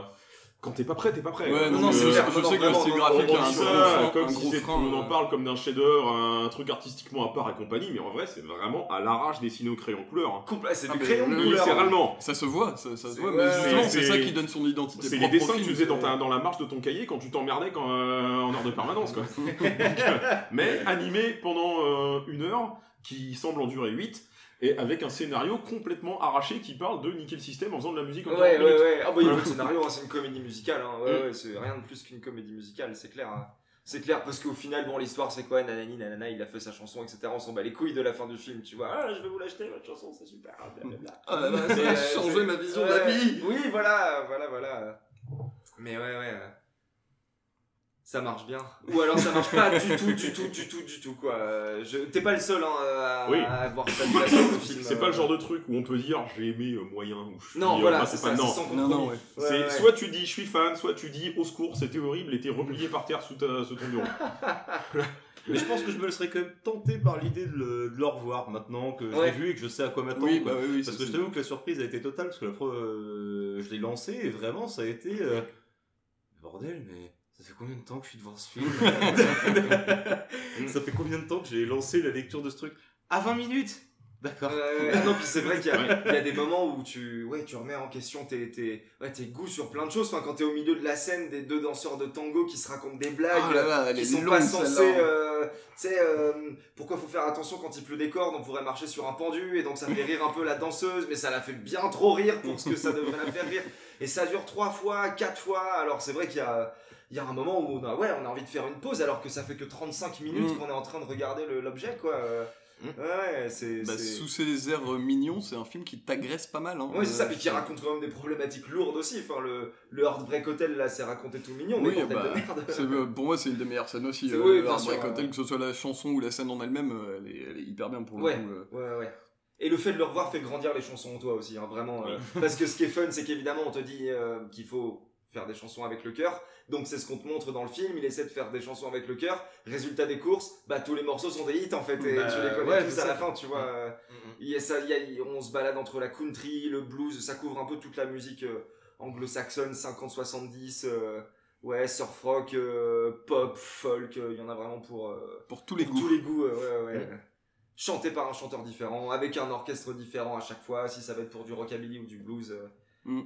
quand t'es pas prêt, t'es pas prêt. Ouais, non, non, c'est euh, clair. je sais que le style graphique on dit ça comme si on en euh, parle comme d'un chef-d'œuvre, un truc artistiquement à part et compagnie, mais en vrai, c'est vraiment à l'arrache dessiné au crayon couleur. hein. C'est Ah, du mais crayon couleur. Littéralement. Ça se voit, ça, se voit, mais justement, c'est- ça qui donne son identité C'est les dessins que tu faisais dans, c'est- ta- dans la marge de ton cahier quand tu t'emmerdais euh, en heure de permanence. Quoi. [LAUGHS] [LAUGHS] Mais animé pendant une heure, qui semble en durer 8, et avec un scénario complètement arraché qui parle de niquer le système en faisant de la musique en 40 Ouais, ouais, ouais. Ah, bah, il y a [LAUGHS] de scénario, hein, c'est une comédie musicale. Hein. Ouais, Mm. ouais, c'est rien de plus qu'une comédie musicale, c'est clair. hein. C'est clair, parce qu'au final, bon, l'histoire c'est quoi Nanani, nanana, il a fait sa chanson, etc. On s'en bat les couilles de la fin du film, tu vois. Ah, je vais vous l'acheter, votre chanson, c'est super, blablabla. [LAUGHS] Ah là, ça a changé ma vision de la vie. Oui, voilà, voilà, voilà. Mais ouais, ouais. Euh, Ça marche bien. Ou alors ça marche pas du tout, du tout, du tout, du tout, quoi. Euh, Je... T'es pas le seul hein, à, Oui. à avoir cette de film. C'est pas euh. le genre de truc où on peut dire j'ai aimé euh, moyen ou je suis Non, euh, voilà, bah, c'est pas ça, non. Non, non, ouais. Ouais, soit tu dis je suis fan, soit tu dis au secours, c'était horrible et t'es replié par terre sous, ta, sous ton bureau. [LAUGHS] Mais je pense que je me serais quand même tenté par l'idée de le, de le revoir maintenant que je Ouais. l'ai vu et que je sais à quoi m'attendre. Oui, bah oui, oui. Parce que je t'avoue que la surprise a été totale, parce que la pre- euh, je l'ai lancé et vraiment ça a été. euh, Bordel, mais ça fait combien de temps que je suis devant ce film [LAUGHS] [LAUGHS] Ça fait combien de temps que j'ai lancé la lecture de ce truc À 20 minutes D'accord. Euh, non, puis c'est vrai qu'il y, a- Ouais. il y a des moments où tu, ouais, tu remets en question tes, tes, ouais, tes goûts sur plein de choses. Enfin, quand t'es au milieu de la scène des deux danseurs de tango qui se racontent des blagues, Ah là là, elle qui sont longue, pas censés. celle-là. Euh, tu sais, euh, pourquoi faut faire attention quand il pleut des cordes? On pourrait marcher sur un pendu et donc ça fait rire un peu la danseuse, mais ça la fait bien trop rire pour ce que ça devrait la faire rire. Et ça dure trois fois, quatre fois. Alors c'est vrai qu'il y a. Il y a un moment où on a, ouais, on a envie de faire une pause alors que ça fait que 35 minutes Mm. qu'on est en train de regarder l'objet, quoi. Euh, Mm. Ouais, c'est. Bah, sous ses airs euh, mignons, c'est un film qui t'agresse pas mal. Hein. Ouais, c'est ça, Euh, puis qui raconte quand même des problématiques lourdes aussi. Enfin, le, le Heartbreak Hotel, là, c'est raconté tout mignon, mais Oui, bah, de merde. c'est, euh, pour moi, c'est une des meilleures scènes aussi. Euh, oui, le Heartbreak sûr, Hotel, ouais. que ce soit la chanson ou la scène en elle-même, euh, elle, est, elle est hyper bien pour le Ouais. coup. euh. Ouais, ouais. Et le fait de le revoir fait grandir les chansons en toi aussi, hein, vraiment. euh, parce que ce qui est fun, c'est qu'évidemment, on te dit euh, qu'il faut faire des chansons avec le cœur. Donc c'est ce qu'on te montre dans le film. Il essaie de faire des chansons avec le cœur. Résultat des courses, bah tous les morceaux sont des hits en fait. Et Bah, tu les connais ouais, tous c'est à la ça. fin, tu vois. Il y a ça, il y a- il- on se balade entre la country, le blues, ça couvre un peu toute la musique euh, anglo-saxonne 50-70. euh, ouais, surf rock, euh, pop, folk. Il y en a vraiment pour. euh, Pour tous les pour goûts. tous les goûts, ouais, ouais. Chanté par un chanteur différent, avec un orchestre différent à chaque fois, si ça va être pour du rockabilly ou du blues. euh.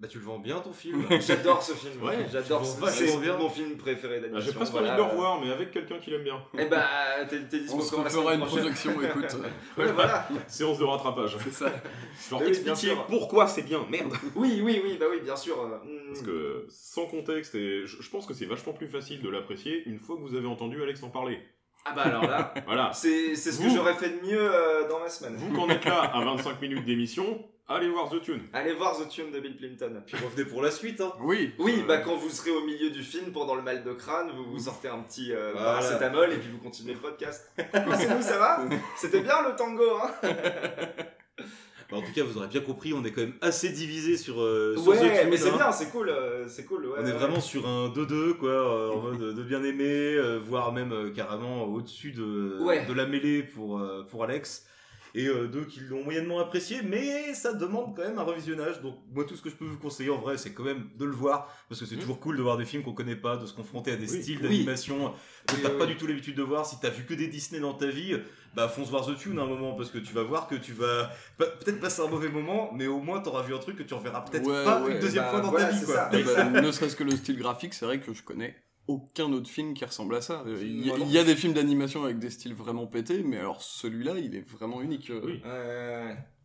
Bah, tu le vends bien ton film. [LAUGHS] J'adore ce film, Ouais, j'adore ce vends C'est mon film préféré Bah, d'animation. J'ai presque voilà. envie de le revoir, mais avec quelqu'un qui l'aime bien. Eh bah, t'es t'es dispo On se semaine une projection, [LAUGHS] écoute. Ouais, voilà. Séance de rattrapage. C'est ça. Genre expliquer pourquoi c'est bien, merde. Oui, oui, oui, bah oui, bien sûr. Parce que sans contexte, et je, pense que c'est vachement plus facile de l'apprécier une fois que vous avez entendu Alex en parler. Ah bah alors là, [LAUGHS] Voilà. c'est c'est ce que j'aurais fait de mieux euh, dans ma semaine. Vous qu'en êtes là à 25 minutes d'émission, allez voir The Tune. Allez voir The Tune de Bill Clinton. Puis revenez pour la suite, hein. Oui. Oui, Euh, bah quand vous serez au milieu du film pendant le mal de crâne, vous vous sortez un petit euh, Voilà. paracétamol et puis vous continuez le podcast. [LAUGHS] c'est nous, ça va? C'était bien le tango, hein [LAUGHS] Bah, en tout cas, vous aurez bien compris, on est quand même assez divisé sur, euh, sur The Ouais, Tune, mais c'est hein. bien, c'est cool, euh, c'est cool. Ouais, On est ouais. vraiment sur un 2-2, quoi, euh, en mode de bien aimé, voire même carrément au-dessus de, Ouais. de la mêlée pour, pour Alex. Et euh, deux qui l'ont moyennement apprécié, mais ça demande quand même un revisionnage. Donc, moi, tout ce que je peux vous conseiller en vrai, c'est quand même de le voir, parce que c'est toujours cool de voir des films qu'on connaît pas, de se confronter à des Oui. styles Oui. d'animation que t'as oui, pas oui. du tout l'habitude de voir. Si t'as vu que des Disney dans ta vie, bah fonce voir The Tune à un moment, parce que tu vas voir que tu vas peut-être passer un mauvais moment, mais au moins t'auras vu un truc que tu reverras peut-être Ouais, pas ouais, une deuxième bah, fois dans voilà, ta vie, quoi. ben, ne serait-ce que le style graphique, c'est vrai que je connais aucun autre film qui ressemble à ça. Euh, Il y, a- Moi non il y a des films d'animation avec des styles vraiment pétés, mais alors celui-là, il est vraiment unique. euh. Oui.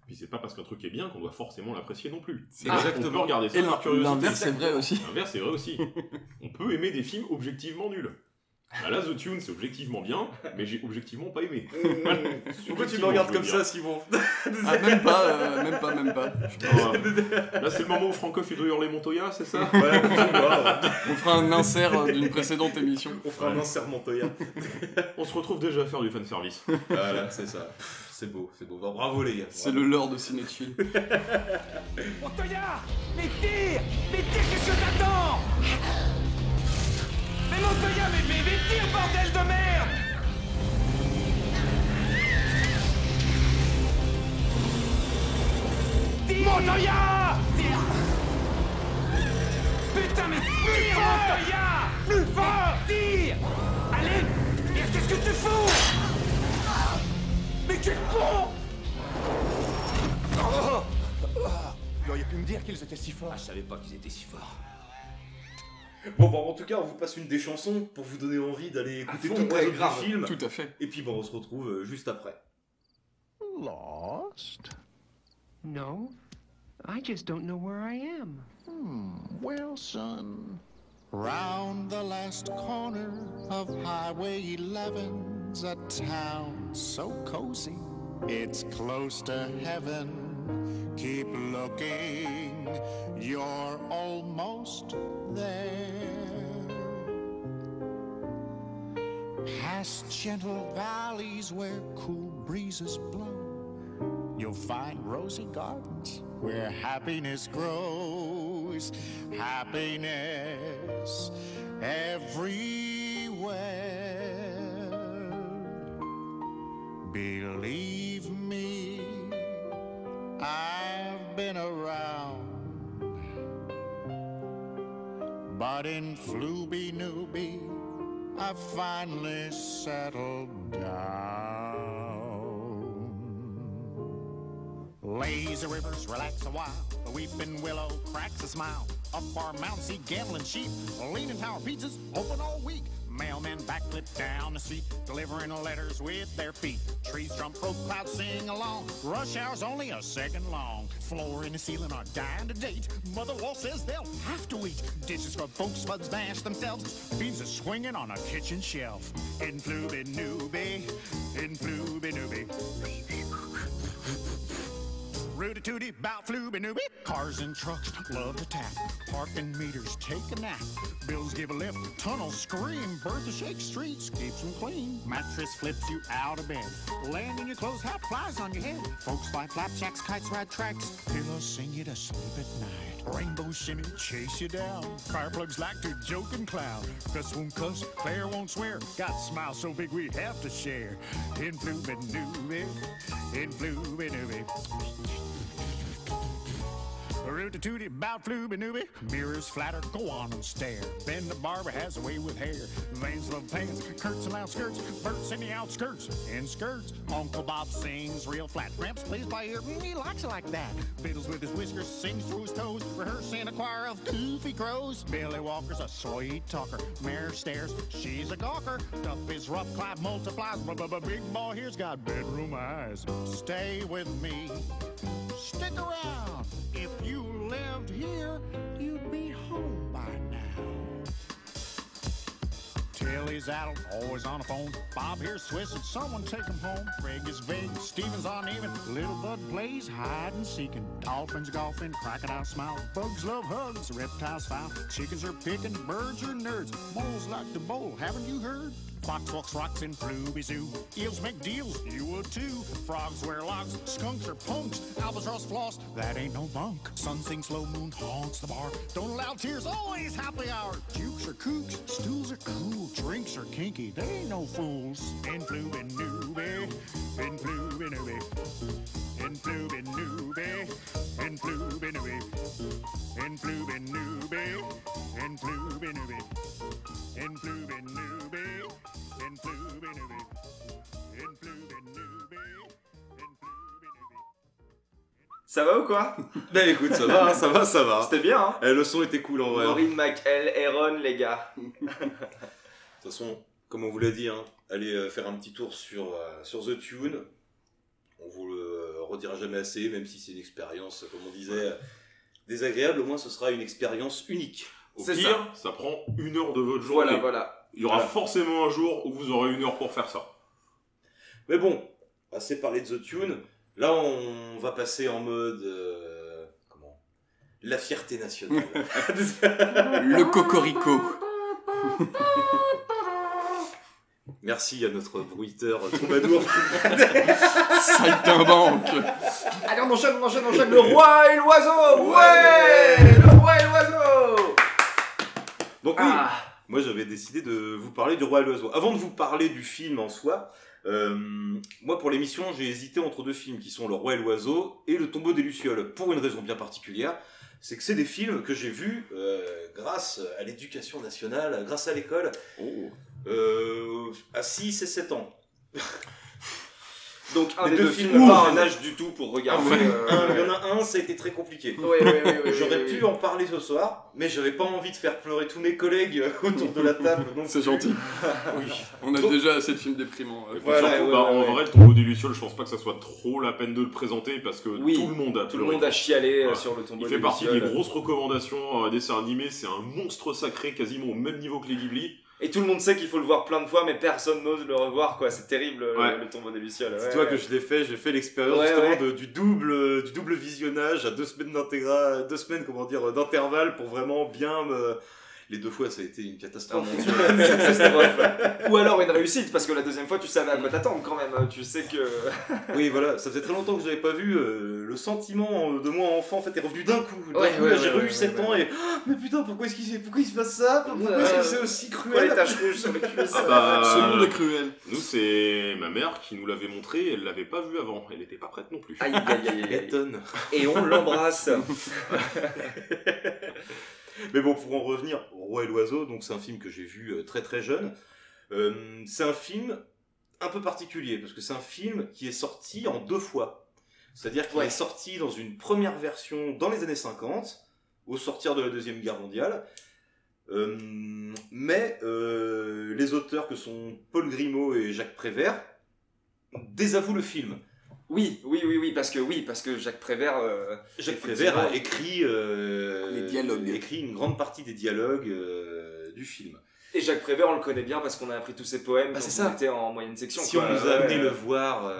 Puis c'est pas parce qu'un truc est bien qu'on doit forcément l'apprécier non plus. C'est On exactement. peut regarder ça Et par l'in- curiosité. l'inverse, c'est vrai aussi. L'inverse, c'est vrai aussi. [LAUGHS] On peut aimer des films objectivement nuls. Bah là, The Tune, c'est objectivement bien, mais j'ai objectivement pas aimé. [LAUGHS] Pourquoi tu me regardes comme ça, Simon [LAUGHS] Ah, même pas, euh, même pas, même pas. [LAUGHS] Euh, Là, c'est le moment où Franco fait de hurler Montoya, c'est ça? Ouais, On fera un insert euh, d'une précédente émission. on fera un insert Montoya. On se retrouve déjà à faire du fanservice. Voilà, c'est ça. C'est beau, c'est beau. Bravo les gars. C'est le leurre de Cinéphile. Montoya Mais tire Mais tire, qu'est-ce que t'attends Mais Montoya, mais, mais, mais tire, bordel de merde Tire Montoya Tire Putain, mais tire, Montoya Plus fort Tire Allez qu'est-ce que tu fous Mais tu es con Vous auriez pu me dire qu'ils étaient si forts. Ah, je savais pas qu'ils étaient si forts. Bon, bon, en tout cas, on vous passe une des chansons pour vous donner envie d'aller écouter fond, toutes ouais, les autres grave. du film. Tout à fait. Et puis, bon, on se retrouve euh, juste après. Lost? No, I just don't know where I am. Hmm, well, son, round the last corner of Highway 11's a town so cozy, it's close to heaven. Keep looking, you're almost there. Past gentle valleys where cool breezes blow. You'll find rosy gardens where happiness grows. Happiness everywhere. Believe me, I've been around. But in Flooby Nooby, I finally settled down. Lazy rivers relax a while. The weeping willow cracks a smile. Up our Mount Sea gambling sheep. Leaning tower pizzas open all week. Mailmen backflip down the street, delivering letters with their feet. Trees jump, rope clouds sing along. Rush hour's only a second long. Floor and the ceiling are dying to date. Mother Wall says they'll have to eat. Dishes scrub, folks spuds bash themselves. Beans are swinging on a kitchen shelf. In Flooby Nooby, in Flooby Nooby. Rudy tooty, bout flooby nooby. Cars and trucks love to tap. Parking meters take a nap. Bills give a lift, tunnels scream. Bertha shakes streets, keeps them clean. Mattress flips you out of bed. Land in your clothes, hat flies on your head. Folks fly flapjacks, kites ride tracks. Pillows sing you to sleep at night. Rainbow shimmy chase you down. Fire plugs like to joke and clown. Gus won't cuss, Claire won't swear. Got a smile so big we'd have to share. In Flooby Nooby, in Nooby. Rooty tooty, bout flooby nooby. Mirrors flatter, go on and stare. Ben the barber has a way with hair. Veins love pants, Kurt's and outskirts. Bert's in the outskirts, in skirts. Uncle Bob sings real flat. Gramps plays by ear, he likes it like that. Fiddles with his whiskers, sings through his toes. Rehearsing a choir of goofy crows. Billy Walker's a sweet talker. Mare stares, she's a gawker. Duff is rough, Clive multiplies. Big boy here's got bedroom eyes. Stay with me. Stick around. If you lived here, you'd be home by now. Tilly's out, always on the phone. Bob here's Swiss, and someone take him home. Craig is vague, Steven's uneven. Little Bud plays hide and seeking. Dolphins golfing, crocodile smile. Bugs love hugs, reptiles foul. Chickens are picking, birds are nerds. Moles like to bowl, haven't you heard? Boxhawks, rocks, in and flubizoo. Eels make deals, you will too. Frogs wear locks. skunks are punks. Albatross floss, that ain't no bunk. Sun sings low, moon haunts the bar. Don't allow tears, always happy hour. Jukes are kooks, stools are cool. Drinks are kinky, they ain't no fools. In flube and newbie, in flube and newbie. In flube and newbie, in flube and newbie. In flube and newbie, in flube and newbie. In flube and newbie. Ça va ou quoi? [LAUGHS] Bah écoute, ça va, hein, ça va, ça va. C'était bien, hein Eh, le son était cool en vrai. hein. Maureen McHale, Aaron, les gars. [LAUGHS] De toute façon, comme on vous l'a dit, hein, allez euh, faire un petit tour sur, euh, sur The Tune. On vous le euh, redira jamais assez, même si c'est une expérience, comme on disait, euh, désagréable, au moins ce sera une expérience unique. Au C'est pire, ça. prend une heure de votre journée. Voilà, voilà. Il y aura Voilà. forcément un jour où vous aurez une heure pour faire ça. Mais bon, assez parlé de The Tune. Là, on va passer en mode. euh, comment? La fierté nationale. [LAUGHS] Le [LAUGHS] cocorico. Merci à notre bruiteur [LAUGHS] troubadour. Saltimbanque. Allez, on enchaîne, on enchaîne, on enchaîne. Le roi et l'oiseau Ouais Le roi et l'oiseau Donc oui, Ah. moi j'avais décidé de vous parler du roi et l'oiseau. Avant de vous parler du film en soi, euh, moi pour l'émission j'ai hésité entre deux films qui sont Le roi et l'oiseau et Le tombeau des lucioles pour une raison bien particulière. C'est que c'est des films que j'ai vus euh, grâce à l'éducation nationale, grâce à l'école, euh, à 6 et 7 ans. Donc un Les des deux films pas un âge du tout pour regarder. Enfin, euh, un- il y en a un, ça a été très compliqué. Oui, oui, oui, oui, J'aurais pu en parler ce soir, mais j'avais pas envie de faire pleurer tous mes collègues autour de la table. non C'est gentil. [LAUGHS] Oui. On a Donc- déjà assez de films déprimants. euh. Et puis Voilà, surtout, ouais, bah, ouais, en ouais. vrai, le tombeau des Lucioles, je pense pas que ça soit trop la peine de le présenter parce que Oui, tout le monde a Tout le monde a chialé euh, sur le tombeau Il fait des partie Lucioles. des grosses recommandations euh, dessins animés. C'est un monstre sacré, quasiment au même niveau que les Ghibli. Et tout le monde sait qu'il faut le voir plein de fois, mais personne n'ose le revoir, quoi. C'est terrible, le- Ouais. le tombeau des Lucioles. C'est toi ouais. que je l'ai fait, j'ai fait l'expérience justement ouais. de- du double du double visionnage à deux semaines d'intégra deux semaines comment dire d'intervalle pour vraiment bien me les deux fois ça a été une catastrophe. Oh. [LAUGHS] [LAUGHS] Ou alors une réussite, parce que la deuxième fois, tu savais à quoi t'attendre quand même. Tu sais que. [LAUGHS] oui voilà, ça faisait très longtemps que je n'avais pas vu euh, le sentiment de moi enfant en fait est revenu d'un coup. Ouais, ouais, j'ai ouais, eu ouais, 7 ouais, ans ouais. et mais putain pourquoi est-ce qu'il pourquoi il se passe ça? Pourquoi est-ce que c'est aussi Pourquoi les cruel taches rouges sur les cuisses Ah bah, Ce monde est cruel. Nous, c'est ma mère qui nous l'avait montré. Elle l'avait pas vu avant. Elle était pas prête non plus. Aïe, aïe, aïe, aïe. Et on l'embrasse. Mais bon, pour en revenir Roi et l'Oiseau, donc c'est un film que j'ai vu euh, très très jeune. Euh, c'est un film un peu particulier parce que c'est un film qui est sorti en deux fois. C'est-à-dire qu'il Ouais. est sorti dans une première version dans les années 50, au sortir de la Deuxième Guerre mondiale. Euh, mais euh, les auteurs que sont Paul Grimaud et Jacques Prévert désavouent le film. Oui, oui, oui, oui, parce que oui, parce que Jacques Prévert. euh, Jacques Prévert a écrit, euh, Les dialogues. écrit une grande partie des dialogues euh, du film. Et Jacques Prévert, on le connaît bien parce qu'on a appris tous ses poèmes Bah, quand on ça. était en moyenne section. Si quoi. on nous a amené le voir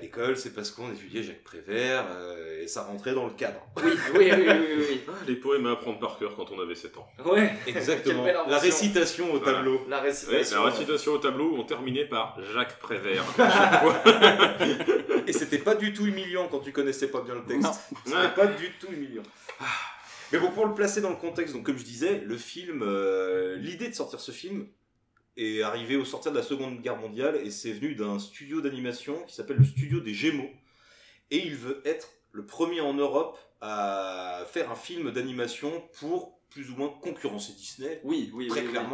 l'école, c'est parce qu'on étudiait Jacques Prévert euh, et ça rentrait dans le cadre. Oui, oui, oui, oui, oui. Ah, les poèmes à apprendre par cœur quand on avait 7 ans. Ouais, Exactement. La récitation au Voilà. tableau. La Ouais, récitation. la récitation au tableau, on terminait par Jacques Prévert. [LAUGHS] [LAUGHS] Et c'était pas du tout humiliant quand tu connaissais pas bien le texte. Non. [LAUGHS] C'était Ouais. pas du tout humiliant. Mais bon, pour le placer dans le contexte, donc comme je disais, le film, euh, l'idée de sortir ce film est arrivée au sortir de la Seconde Guerre mondiale et c'est venu d'un studio d'animation qui s'appelle le Studio des Gémeaux. Et il veut être le premier en Europe à faire un film d'animation pour plus ou moins concurrencer Disney, Oui, oui, très oui, oui.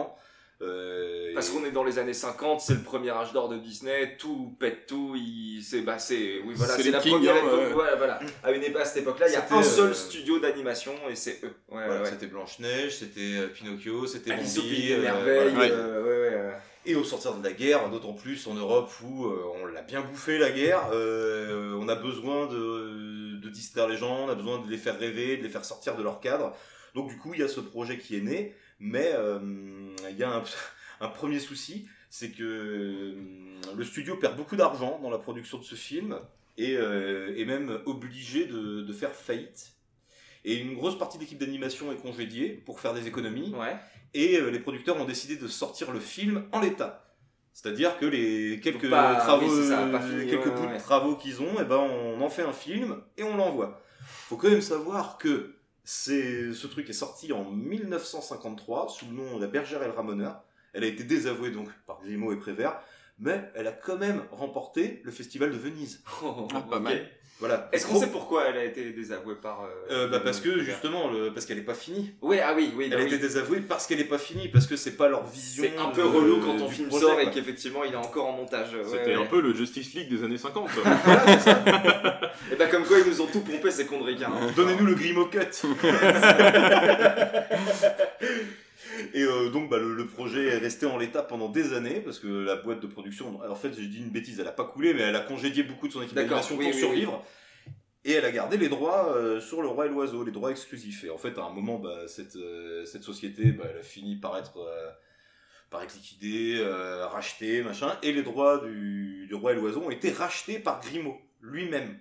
Euh, Parce et- qu'on est dans les années 50, c'est le premier âge d'or de Disney, tout pète tout, il... c'est bah c'est oui voilà, C'est la première hein, époque, voilà, voilà. À une époque à cette époque-là, il y a C'était, un seul euh, studio d'animation et c'est eux. Ouais, Voilà, ouais. C'était Blanche-Neige, c'était euh, Pinocchio, c'était Bambi, ouais, ouais. Et au sortir de la guerre, d'autant plus en Europe où on l'a bien bouffé la guerre, on a besoin de, de distraire les gens, on a besoin de les faire rêver, de les faire sortir de leur cadre. Donc du coup, il y a ce projet qui est né, mais euh, il y a un, [LAUGHS] un premier souci, c'est que euh, le studio perd beaucoup d'argent dans la production de ce film et euh, est même obligé de, de faire faillite. Et une grosse partie de l'équipe d'animation est congédiée pour faire des économies. Ouais. Et euh, les producteurs ont décidé de sortir le film en l'état. C'est-à-dire que les quelques pas- travaux, oui, c'est ça, pas fini, quelques ouais, bouts ouais. de travaux qu'ils ont, et ben on en fait un film et on l'envoie. Faut quand même savoir que c'est ce truc est sorti en 1953 sous le nom La Bergère et le Ramoneur. Elle a été désavouée donc par Grimaud et Prévert, mais elle a quand même remporté le festival de Venise. Ah, pas mal. Voilà. Est-ce qu'on sait pourquoi elle a été désavouée par euh, Euh, bah parce que justement, le- parce qu'elle est pas finie. Oui, ah oui, oui, Elle bah a oui. été désavouée parce qu'elle est pas finie, parce que c'est pas leur vision. C'est un peu de- relou quand ton film projet, sort et qu'effectivement il est encore en montage. ouais, C'était ouais. un peu le Justice League des années 50. Et bah comme quoi ils nous ont tout pompé ces cons de ricains. Donnez-nous le Grimaud [LAUGHS] Cut Et euh, donc bah, le, le projet est resté en l'état pendant des années parce que la boîte de production, en fait j'ai dit une bêtise, elle a pas coulé mais elle a congédié beaucoup de son équipe d'animation oui, pour oui, survivre. Et elle a gardé les droits euh, sur le roi et l'oiseau, les droits exclusifs. Et en fait à un moment bah, cette, euh, cette société bah, elle a fini par être, euh, par être liquidée, rachetée, machin. Et les droits du, du roi et l'oiseau ont été rachetés par Grimaud lui-même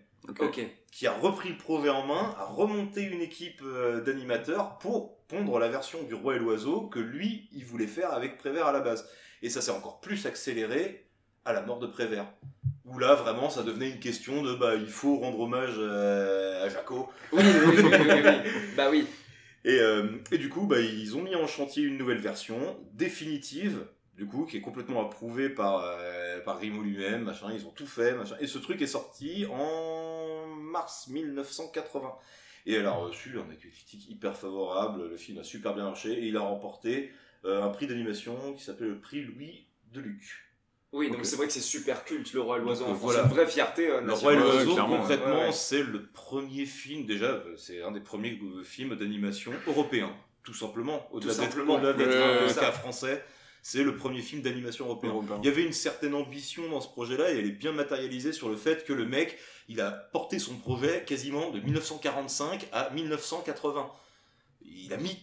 qui a repris le projet en main, a remonté une équipe d'animateurs pour pondre la version du Roi et l'Oiseau que lui, il voulait faire avec Prévert à la base. Et ça s'est encore plus accéléré à la mort de Prévert. Où là, vraiment, ça devenait une question de, bah, il faut rendre hommage euh, à Jaco. Oui, oui, oui. [LAUGHS] Bah oui. Et, euh, et du coup, bah, ils ont mis en chantier une nouvelle version, définitive, du coup, qui est complètement approuvée par, euh, par Grimaud lui-même, machin, ils ont tout fait, machin. Et ce truc est sorti en mars 1980. Et elle a reçu un accueil critique hyper favorable, le film a super bien marché, et il a remporté euh, un prix d'animation qui s'appelle le prix Louis Deluc. Oui, donc c'est vrai que c'est super culte, Le Roi et l'Oiseau. Voilà. c'est une vraie fierté euh, Le Roi et l'Oiseau, concrètement, ouais, ouais. c'est le premier film, déjà, euh, c'est un des premiers euh, films d'animation européens, tout simplement. Au-delà Tout d'être simplement. au-delà d'être Ouais, un cas ça. français, c'est le premier film d'animation européen. Européen. Il y avait une certaine ambition dans ce projet-là et elle est bien matérialisée sur le fait que le mec, il a porté son projet quasiment de 1945 à 1980. Il a mis,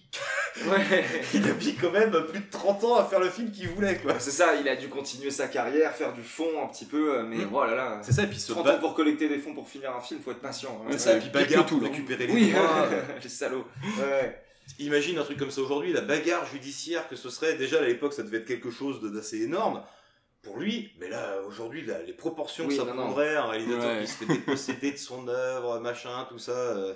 Ouais. [LAUGHS] il a mis quand même plus de 30 ans à faire le film qu'il voulait, quoi. C'est ça, il a dû continuer sa carrière, faire du fond un petit peu, euh, mais Mm. oh là. C'est ça, et puis ce 30 ba- ans pour collecter des fonds pour finir un film, faut être patient. hein. c'est ça, et puis bagarre tout, pour hein. récupérer les Oui, droits. [LAUGHS] les salauds. Ouais. Imagine un truc comme ça aujourd'hui, la bagarre judiciaire que ce serait. Déjà à l'époque, ça devait être quelque chose d'assez énorme pour lui, mais là aujourd'hui, les proportions Oui, que ça non, non. prendrait, un réalisateur Ouais. qui se fait déposséder de son œuvre, machin, tout ça. euh,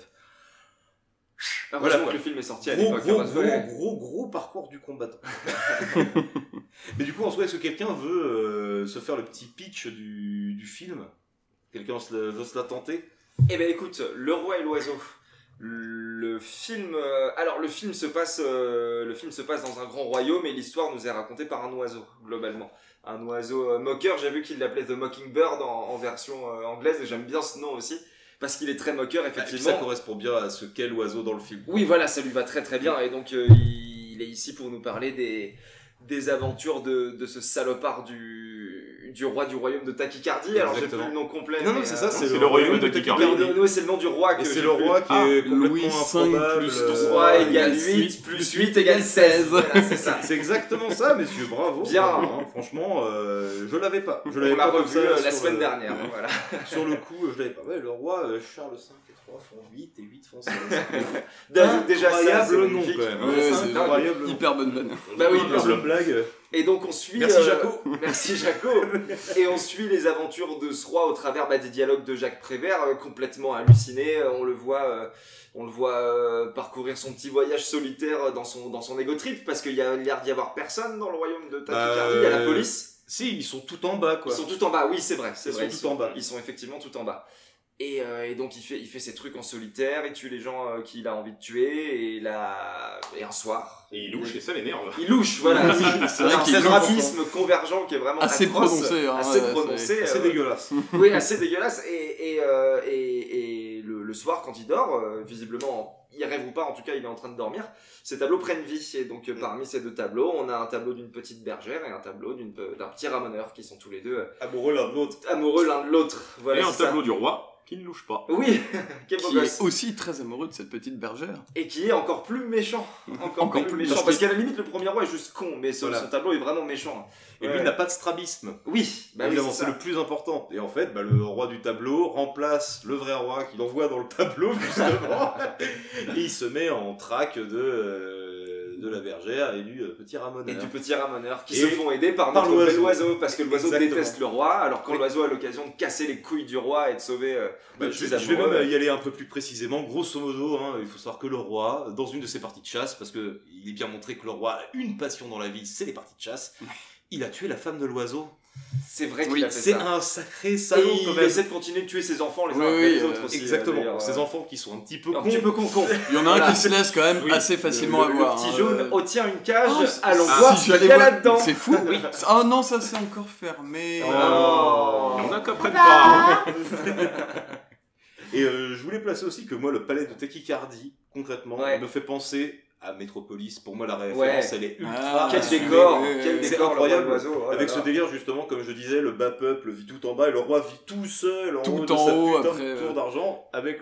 Heureusement Voilà, que le film est sorti à Gros, l'époque. gros, heureusement. gros, Ouais. gros, gros parcours du combattant. [LAUGHS] mais du coup, en soi, est-ce que quelqu'un veut euh, se faire le petit pitch du, du film? Quelqu'un veut se la tenter Eh ben écoute, Le Roi et l'Oiseau. Le film, euh, alors le film se passe, euh, le film se passe dans un grand royaume et l'histoire nous est racontée par un oiseau globalement, un oiseau euh, moqueur. J'ai vu qu'il l'appelait The Mockingbird en, en version anglaise et j'aime bien ce nom aussi parce qu'il est très moqueur Ah, effectivement. Ça correspond bien à ce qu'est l'oiseau dans le film. Oui, voilà, ça lui va très très bien. Et donc, il, il est ici pour nous parler des, des aventures de, de ce salopard du, du roi du royaume de Tachycardie. Alors j'ai plus le nom complet. Non, non, c'est euh, ça, c'est c'est le, le royaume de Tachycardie. Oui, c'est le nom du roi c'est le plus. roi qui Ah, est complètement Louis plus euh, 3 égale égale 8, six, plus 8 égale 16. Voilà, c'est ça. [LAUGHS] C'est exactement ça, messieurs, bravo. Bien. bravo, hein. Franchement, euh, je l'avais pas. Je l'avais On l'a pas comme revu ça euh, la semaine le- dernière. Voilà. Sur le coup, je l'avais pas. Ouais, le roi euh, Charles V 3 font 8 et 8 font [LAUGHS] 16. Déjà, Incroyable nom, quand même. Ouais, c'est incroyable. Hyper bonne vanne. Bah oui, Hyper bonne blague. Et donc on suit. Merci, euh, Jaco. [LAUGHS] Merci Jaco. Et on suit les aventures de ce roi au travers bah, des dialogues de Jacques Prévert, euh, complètement halluciné. On le voit, euh, on le voit euh, parcourir son petit voyage solitaire dans son dans son ego trip parce qu'il y a l'air d'y avoir personne dans le royaume de Tachycardie. Il y a la police. Si, ils sont tout en bas, quoi. Ils sont tout en bas. Oui, c'est vrai. C'est Ils vrai. sont tout en bas. Ils sont effectivement tout en bas. Et, euh, et donc il fait, il fait ses trucs en solitaire, il tue les gens euh, qu'il a envie de tuer, et, là, et un soir. Et il louche et ça l'énerve. Il louche, voilà. [LAUGHS] C'est vrai un graphisme convergent qui est vraiment Assez atroce, prononcé, hein, assez ouais, prononcé, euh, dégueulasse. [LAUGHS] oui, assez dégueulasse. Et, et, euh, et, et le, le soir, quand il dort, euh, visiblement, il rêve ou pas, en tout cas, il est en train de dormir. Ces tableaux prennent vie. Et donc, euh, parmi ces deux tableaux, on a un tableau d'une petite bergère et un tableau d'un petit ramoneur qui sont tous les deux euh, Amoureux l'un de l'autre. amoureux l'un de l'autre. Voilà, et un ça. tableau du roi qui ne louche pas. Oui, [LAUGHS] quel beau Qui gosse. est aussi très amoureux de cette petite bergère. Et qui est encore plus méchant. [LAUGHS] Encore, Encore plus, plus, méchant. parce qu'à la limite, le premier roi est juste con, mais Voilà. ce tableau est vraiment méchant. Et Ouais. lui, il n'a pas de strabisme. Oui, bah oui, Évidemment, c'est c'est ça. le plus important. Et en fait, bah, le roi du tableau remplace le vrai roi qu'il envoie dans le tableau, [LAUGHS] justement. et il se met en traque de, euh, de la bergère et du euh, petit ramoneur. Et du petit ramoneur qui Et se font aider par, par notre bel l'oiseau. oiseau parce que l'oiseau déteste le roi alors quand Oui. l'oiseau a l'occasion de casser les couilles du roi et de sauver euh, Bah, je, vais- je vais amoureux. même y aller un peu plus précisément. Grosso modo, hein, il faut savoir que le roi, dans une de ses parties de chasse, parce que il est bien montré que le roi a une passion dans la vie, c'est les parties de chasse, il a tué la femme de l'oiseau. C'est vrai qu'il Oui, a fait c'est un sacré et salaud quand il même. essaie de continuer de tuer ses enfants les uns Oui, après oui, les euh, autres aussi. Exactement, d'ailleurs, ces euh, enfants qui sont un petit peu un cons. petit peu con con. Il y en a un qui se laisse quand même Oui. assez facilement le, avoir. le petit hein, jaune euh. oh tiens une cage Oh, c'est- allons ah, voir si ce qu'il y a là-dedans. C'est fou. Ah non, ça c'est encore fermé. Oh. Il y en a qui apprennent pas. hein. Et euh, je voulais placer aussi que moi, le palais de Tachycardie, concrètement, Ouais. me fait penser à Metropolis. Pour moi, la référence, Ouais. elle est ultra. Ah, Quel décor, quel décor incroyable. l'oiseau. oh là Avec là. ce délire, justement, comme je disais, le bas peuple vit tout en bas et le roi vit tout seul en Tout haut de en sa haut, putain après, de tour d'argent [LAUGHS] avec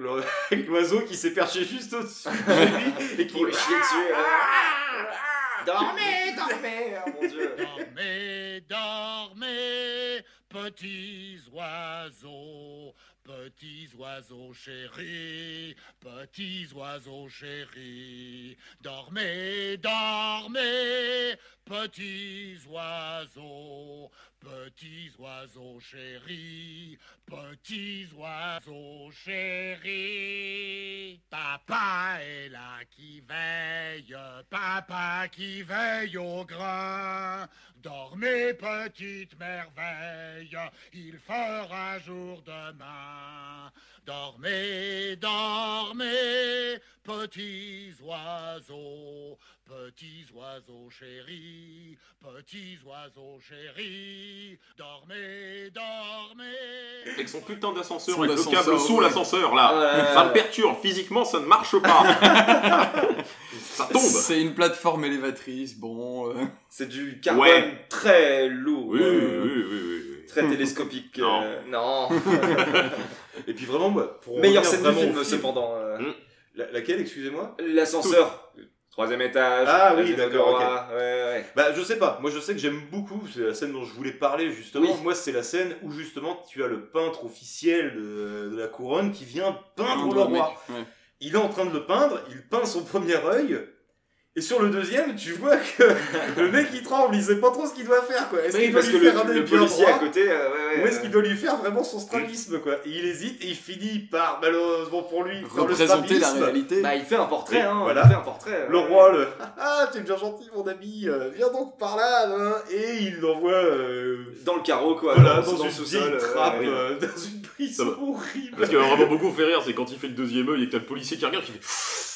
l'oiseau qui s'est perché juste au-dessus de lui et qui chier dessus. euh. Dormez, dormez, oh mon dieu. Dormez, dormez, petits oiseaux, petits oiseaux chéris, petits oiseaux chéris. Dormez, dormez, petits oiseaux, petits oiseaux chéris, petits oiseaux chéris. Papa est là qui veille, papa qui veille au grain. Dormez, petite merveille, il fera jour demain. Dormez, dormez, petits oiseaux, petits oiseaux chéris, petits oiseaux chéris. Dormez, dormez. Avec son putain d'ascenseur, avec le câble sous l'ascenseur là. Ça me perturbe, physiquement ça ne marche pas. [LAUGHS] ça tombe. C'est une plateforme élévatrice, bon. euh, C'est du carbone Ouais. très lourd. Oui, oui, euh, oui, oui, oui, oui. Très télescopique. Non. euh, non. [LAUGHS] [LAUGHS] Et puis vraiment, moi, pour Meilleure scène du film, cependant. euh. Mm. La- laquelle, excusez-moi? L'ascenseur. Troisième étage. Ah oui, d'accord, Ouais, ouais. Bah, je sais pas. Moi, je sais que j'aime beaucoup. C'est la scène dont je voulais parler, justement. Oui. Moi, c'est la scène où, justement, tu as le peintre officiel de, de la couronne qui vient peindre le roi. ouais. Il est en train de le peindre, il peint son premier œil. Et sur le deuxième, tu vois que [LAUGHS] le mec il tremble, il sait pas trop ce qu'il doit faire quoi. Est-ce Oui, qu'il doit parce lui que le, faire un le bien policier droit à côté, euh, ouais, ouais, ou est-ce euh, qu'il doit lui faire vraiment son strabisme quoi Et il hésite et il finit par malheureusement pour lui faire le Représenter la strabisme. réalité. Bah, il fait un portrait, hein. voilà. Il fait un portrait. euh, Le roi, le [LAUGHS] Ah, t'es bien gentil, mon ami, viens donc par là, hein. et il l'envoie euh, Dans le carreau, quoi. voilà, dans, dans, dans le une vieille trappe, ouais. euh, dans une prison horrible. Ce qui m'a vraiment beaucoup fait rire, c'est quand il fait le deuxième œil et que t'as le policier qui regarde, qui fait.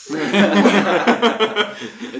[LAUGHS]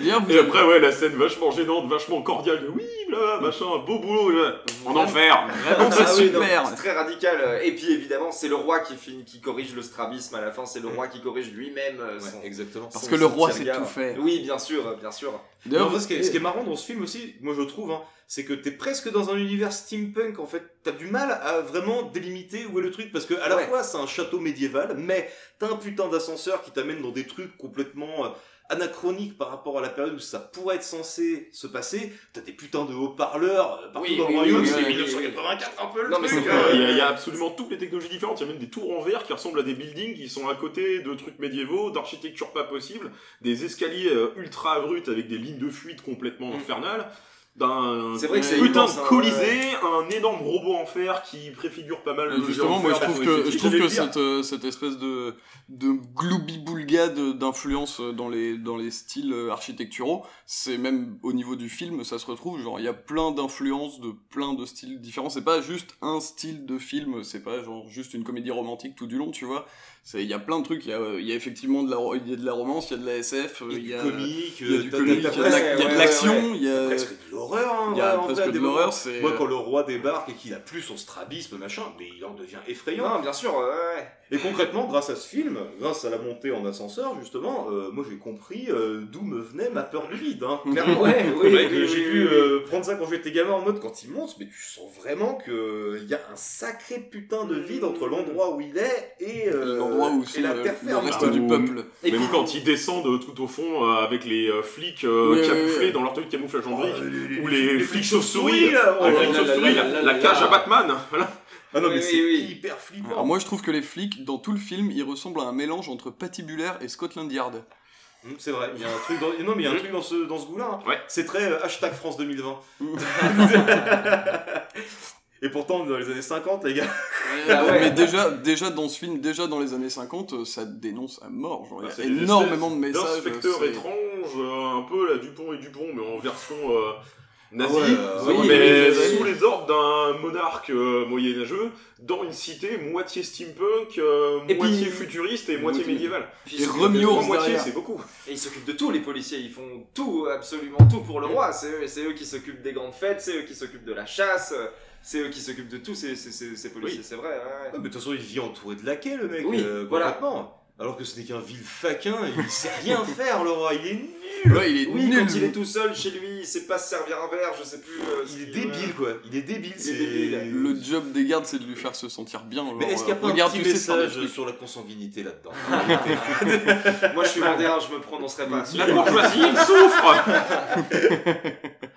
Bien, vous Et après, ouais, la scène vachement gênante, vachement cordiale. Oui, là, machin, beau boulot, là, en enfer. Vraiment, c'est Ah oui, non, super. c'est très radical. euh, Et puis évidemment, c'est le roi qui, finit, qui corrige le strabisme à la fin. C'est le roi qui corrige lui-même. euh, son- exactement. Parce son- que le roi sait tout faire. Oui, bien sûr, bien sûr. Non, en fait, ce, qui est, ce qui est marrant dans ce film aussi, moi je trouve, hein, c'est que t'es presque dans un univers steampunk en fait. T'as du mal à vraiment délimiter où est le truc parce que à la Ouais. fois c'est un château médiéval, mais t'as un putain d'ascenseur qui t'amène dans des trucs complètement euh, anachroniques par rapport à la période où ça pourrait être censé se passer. T'as des putains de haut-parleurs euh, partout Oui, dans oui, le royaume, oui, c'est oui, 1984 un peu le Non, mais truc. c'est hein. vrai, Il y, a, il y a absolument toutes les technologies différentes. Il y a même des tours en verre qui ressemblent à des buildings qui sont à côté de trucs médiévaux, d'architecture pas possible, des escaliers euh, ultra abrupts avec des lignes de fuite complètement infernales. D'un C'est vrai que c'est putain de hein, colisée, un énorme robot en fer qui préfigure pas mal Euh, le Justement, moi je trouve que, je trouve que cette, euh, cette espèce de, de gloubi-boulgade d'influence dans les, dans les styles euh, architecturaux, c'est même au niveau du film, ça se retrouve. Genre, il y a plein d'influences de plein de styles différents. C'est pas juste un style de film, c'est pas genre juste une comédie romantique tout du long, tu vois. Il y a plein de trucs. Il y a, euh, il y a effectivement de la, y a de la romance, il y a de la SF, Il y y a du comique, il y a du t'as- comique, il y t'as a de l'action, il y a presque de l'horreur. hein, il y a ouais, en presque vrai, de des l'horreur, moments. c'est- Moi, quand le roi débarque et qu'il a plus son strabisme, machin, mais il en devient effrayant. Non, bien sûr, ouais. Et concrètement, grâce à ce film, grâce à la montée en ascenseur, justement, euh, moi j'ai compris euh, d'où me venait ma peur du vide. Hein, clairement. Ouais, oui, Ouais, oui, j'ai dû euh, prendre ça quand j'étais gamin en mode quand il monte, mais tu sens vraiment qu'il y a un sacré putain de vide entre l'endroit où il est et, euh, l'endroit où la le- terre le ferme. reste du Ou- peuple. Et Même puis- quand ils descendent tout au fond euh, avec les euh, flics euh, camouflés dans leur tenue de camouflage en briques, Oh, les- ou les- flics chauves-souris, là, oh la, cage à Batman, voilà. Ah non, mais Oui, c'est oui. hyper flippant. Alors moi je trouve que les flics, dans tout le film, ils ressemblent à un mélange entre Patibulaire et Scotland Yard. Hum, C'est vrai, il y a un truc dans, non, mais il y a un truc dans ce, dans ce goût-là. hein. Ouais. C'est très euh, hashtag France 2020. [LAUGHS] [LAUGHS] Et pourtant, dans les années 50, les gars. Ah ouais. Mais déjà, déjà dans ce film, déjà dans les années 50, euh, ça dénonce à mort. Genre, il y a C'est des énormément de messages. D'inspecteurs c'est- étranges, euh, un peu la Dupont et Dupont, mais en version euh, nazie, Ah ouais, euh, oui, mais oui, oui, sous les ordres d'un monarque euh, moyenâgeux, dans une cité moitié steampunk, euh, Et moitié puis- futuriste et moitié Moitié- médiévale. Et moitiés, derrière. c'est beaucoup. Et ils s'occupent de tout, les policiers. Ils font tout, absolument tout pour le roi. C'est eux, c'est eux qui s'occupent des grandes fêtes, c'est eux qui s'occupent de la chasse, c'est eux qui s'occupent de tout, ces, ces, ces, ces policiers, Oui. c'est vrai. ouais, mais de toute façon, il vit entouré de laquais, le mec. Oui, euh, voilà. complètement. Alors que ce n'est qu'un vil faquin, il sait rien [LAUGHS] faire, le roi. Il est nul. Ouais, il est Oui, nul. quand il est tout seul chez lui, il sait pas se servir un verre, je sais plus. euh, Il est débile, quoi. Il est débile. Il est c'est- débile. Le job des gardes, c'est de lui faire se sentir bien. Mais est-ce qu'il n'y a euh, pas un petit message sur la consanguinité là-dedans [LAUGHS] Moi, je suis vendéen, je me prononcerai pas. La bourgeoisie, il souffre [LAUGHS]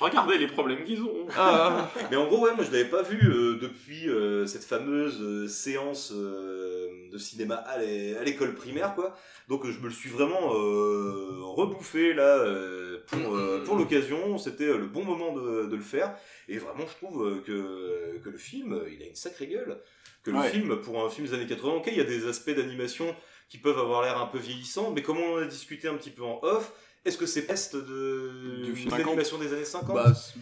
Regardez les problèmes qu'ils ont. Ah, [LAUGHS] Mais en gros, ouais, moi je l'avais pas vu euh, depuis euh, cette fameuse euh, séance euh, de cinéma à l'é- à l'école primaire, quoi. Donc euh, je me le suis vraiment euh, rebouffé là euh, pour, euh, pour l'occasion. C'était euh, le bon moment de, de le faire. Et vraiment, je trouve euh, que, que le film, il a une sacrée gueule. Que le Ouais. film, pour un film des années 80, ok, il y a des aspects d'animation qui peuvent avoir l'air un peu vieillissants, mais comme on en a discuté un petit peu en off, est-ce que c'est peste de, de 50? l'animation des années 50 Bah, c-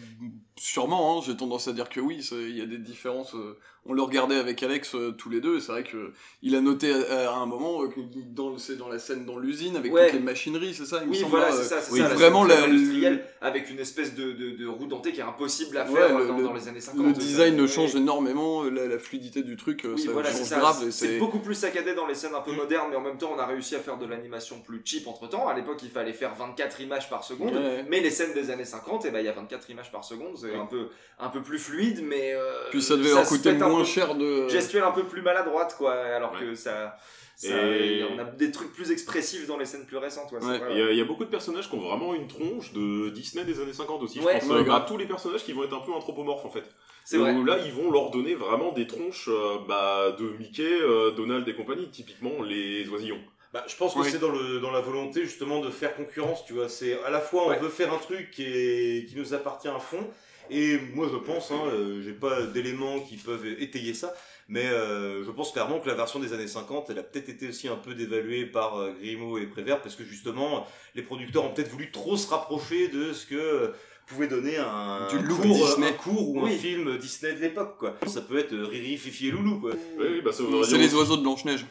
sûrement, hein, j'ai tendance à dire que oui, il y a des différences. euh, on le regardait avec Alex euh, tous les deux, et c'est vrai que il a noté à, à un moment euh, que dans, le- c'est dans la scène dans l'usine avec Ouais. toutes les machineries, c'est ça il me Oui, semble, voilà, euh, c'est ça, c'est oui, ça. vraiment la- industrielle avec une espèce de, de, de roue dentée qui est impossible à Ouais, faire le- dans, le- dans les années 50. le design Ouais. change énormément, la, la fluidité du truc, euh, Oui, ça voilà, c'est change ça. grave. et C'est c'est- beaucoup plus saccadé dans les scènes un peu modernes, mais en même temps, on a réussi à faire de l'animation plus cheap entre temps. À l'époque, il fallait faire 24 images par seconde. Ouais. Mais les scènes des années 50, eh ben, il y a 24 images par seconde. C'est un, peu, un peu plus fluide, mais. euh, Puis ça devait leur se coûter moins peu- cher de. Gestuelle un peu plus maladroite, quoi. Alors que ça. ça- Et- On a des trucs plus expressifs dans les scènes plus récentes. Ouais. Il y, a- il y a beaucoup de personnages qui ont vraiment une tronche de Disney des années 50 aussi. Ouais. je pense euh, à tous les personnages qui vont être un peu anthropomorphes en fait. C'est vrai. Où là, ils vont leur donner vraiment des tronches euh, bah, de Mickey, euh, Donald et compagnie, typiquement les oisillons. Bah, je pense que Oui. c'est dans, le, dans la volonté justement de faire concurrence, tu vois. C'est à la fois on Ouais. veut faire un truc qui, est, qui nous appartient à fond, et moi je pense, hein, euh, j'ai pas d'éléments qui peuvent étayer ça, mais euh, je pense clairement que la version des années 50, elle a peut-être été aussi un peu dévaluée par euh, Grimaud et Prévert, parce que justement, les producteurs ont peut-être voulu trop se rapprocher de ce que euh, pouvait donner un, Du look cours, Disney. un cours ou un film Disney de l'époque, quoi. Ça peut être Riri, Fifi et Loulou, quoi. Oui, bah, ça voudrait C'est les oiseaux de Blanche-Neige.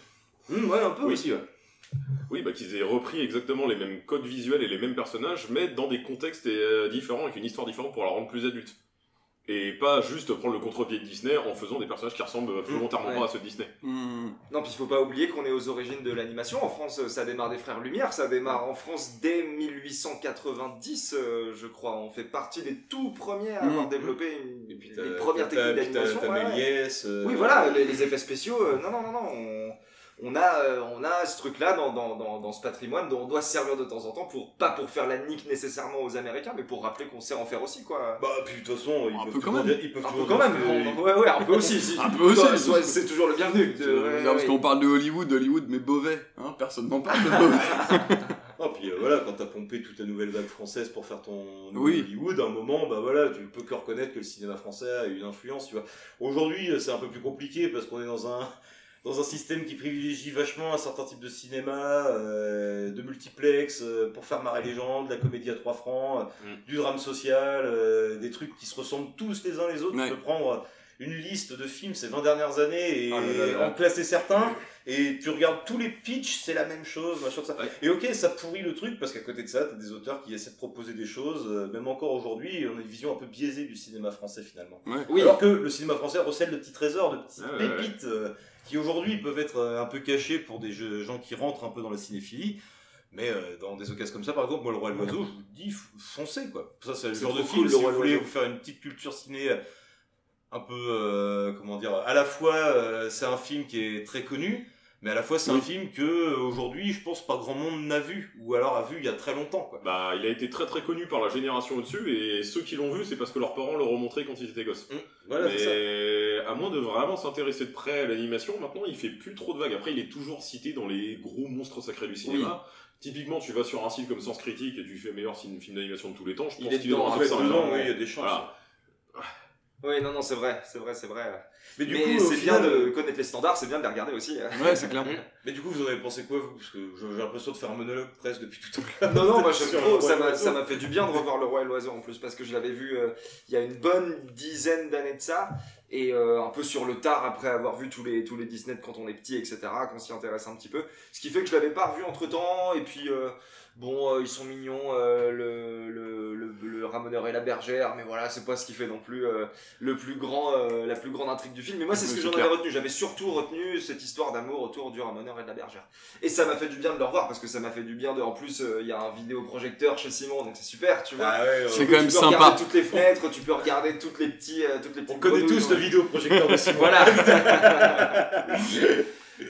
Hum, ouais, un peu Oui. aussi, ouais. Oui, bah qu'ils aient repris exactement les mêmes codes visuels et les mêmes personnages, mais dans des contextes euh, différents, avec une histoire différente pour la rendre plus adulte. Et pas juste prendre le contre-pied de Disney en faisant des personnages qui ressemblent volontairement Ouais. pas à ceux de Disney. Non, puis il faut pas oublier qu'on est aux origines de l'animation. En France, euh, ça démarre des Frères Lumière, ça démarre en France dès 1890, euh, je crois. On fait partie des tout premiers à avoir développé une- les premières techniques d'animation. ouais, ouais. Euh, Oui, voilà, les, les effets spéciaux. euh, non, non, non, non. On, on a, euh, on a ce truc-là dans, dans, dans, dans ce patrimoine dont on doit se servir de temps en temps pour pas pour faire la nique nécessairement aux Américains, mais pour rappeler qu'on sait en faire aussi, quoi. Bah, puis de toute façon, ils Un peuvent peu quand toujours même. dire- ils peuvent Un peu quand même. que- Ouais, ouais, un peu [LAUGHS] aussi. si- Un peu aussi. C'est toujours le bienvenu. de- ouais, regarde, parce ouais. qu'on parle de Hollywood, Hollywood, mais Beauvais, hein, personne n'en parle de [LAUGHS] Beauvais. Ah, puis euh, voilà, quand t'as pompé toute la nouvelle vague française pour faire ton nouveau Oui. Hollywood, à un moment, bah voilà, tu peux que reconnaître que le cinéma français a une influence, tu vois. Aujourd'hui, euh, c'est un peu plus compliqué parce qu'on est dans un dans un système qui privilégie vachement un certain type de cinéma, euh, de multiplex, euh, pour faire marrer les gens, de la comédie à trois francs, euh, du drame social, euh, des trucs qui se ressemblent tous les uns les autres. Ouais. Tu peux prendre une liste de films ces 20 dernières années et Ah là là là. en classer certains, et tu regardes tous les pitchs, c'est la même chose, machin de ça. Et ok, ça pourrit le truc, parce qu'à côté de ça, t'as des auteurs qui essaient de proposer des choses, euh, même encore aujourd'hui, on a une vision un peu biaisée du cinéma français finalement. Ouais. Oui. Alors que le cinéma français recèle de petits trésors, de petites Ouais, ouais, pépites, euh, qui aujourd'hui peuvent être euh, un peu cachés pour des jeux- gens qui rentrent un peu dans la cinéphilie. Mais euh, dans des occasions comme ça, par exemple, moi, Le Roi et l'Oiseau, je vous dis, foncez, quoi. Ça, c'est le genre de film, cool, si vous voulez vous faire une petite culture ciné euh, un peu, euh, comment dire, à la fois, euh, c'est un film qui est très connu, mais à la fois, c'est un film que, euh, aujourd'hui, je pense pas grand monde n'a vu, ou alors a vu il y a très longtemps, quoi. Bah, il a été très très connu par la génération au-dessus, et ceux qui l'ont vu, c'est parce que leurs parents leur ont montré quand ils étaient gosses. Voilà, c'est ça. Mais à moins de vraiment s'intéresser de près à l'animation, maintenant il fait plus trop de vagues. Après, il est toujours cité dans les gros monstres sacrés du cinéma. Typiquement, tu vas sur un site comme Sens Critique et tu fais meilleur film d'animation de tous les temps. Je Il pense est qu'il est dans un top 5, dedans, hein. oui, il y a des chances. Voilà. Oui, non, non, c'est vrai, c'est vrai, c'est vrai. Mais du Mais coup, c'est bien de connaître les standards, c'est bien de les regarder aussi. Ouais, c'est clair. [LAUGHS] Mais du coup, vous en avez pensé quoi, vous? Parce que je- j'ai l'impression de faire un monologue presque depuis tout à l'heure. Non, non, moi [LAUGHS] j'aime trop, le ça m'a l'Oiseau. ça m'a fait du bien de revoir Le Roi et l'Oiseau en plus, parce que je l'avais vu euh, il y a une bonne dizaine d'années de ça, et euh, un peu sur le tard après avoir vu tous les, tous les Disney quand on est petit, etc., qu'on s'y intéresse un petit peu. Ce qui fait que je l'avais pas revu entre temps, et puis euh, bon, euh, ils sont mignons, euh, le, le, le, Ramoneur et la Bergère, mais voilà, c'est pas ce qui fait non plus euh, le plus grand, euh, la plus grande intrigue du film. Mais moi, c'est ce que j'en avais retenu. J'avais surtout retenu cette histoire d'amour autour du Ramoneur et de la Bergère. Et ça m'a fait du bien de le revoir parce que ça m'a fait du bien de. En plus, euh, il y a un vidéoprojecteur chez Simon, donc c'est super, tu vois. Ah ouais, ouais. C'est Tu quand même peux sympa. regarder toutes les fenêtres, tu peux regarder toutes les petits, euh, toutes les petites. On connaît tous le vidéoprojecteur de Simon. [LAUGHS] voilà.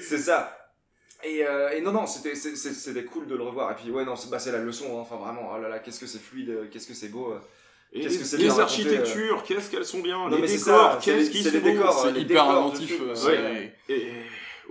c'est ça. Et, euh, et non, non, c'était cool de le revoir. Et puis, ouais, non, c'est bah, c'est la leçon, hein. enfin vraiment, oh là là, qu'est-ce que c'est fluide, euh, qu'est-ce que c'est beau. euh. Et Qu'est-ce les, que c'est les euh. architectures, qu'est-ce qu'elles sont bien. Non, les décors, qu'est-ce les- qu'ils c'est sont les C'est les hyper inventif. ouais. Et,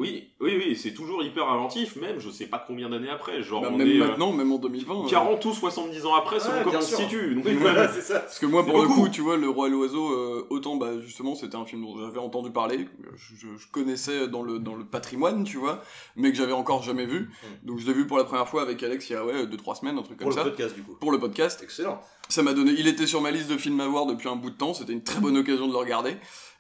oui, oui, oui, c'est toujours hyper inventif, même je sais pas combien d'années après. Genre, Bah, on même est, euh, maintenant, même en 2020. euh, 40 ou 70 ans après, selon Ouais, comment on se sûr. situe. Donc, [LAUGHS] Oui, voilà, c'est ça. Parce que moi, pour le beaucoup. coup, tu vois, Le Roi et l'Oiseau, euh, autant, bah, justement, c'était un film dont j'avais entendu parler, je, je- je connaissais dans le, dans le patrimoine, tu vois, mais que j'avais encore jamais vu. Donc, je l'ai vu pour la première fois avec Alex il y a, ouais, 2-3 semaines, un truc Pour comme le ça. podcast, du coup. Pour le podcast. Excellent. Ça m'a donné. Il était sur ma liste de films à voir depuis un bout de temps. C'était une très bonne occasion de le regarder.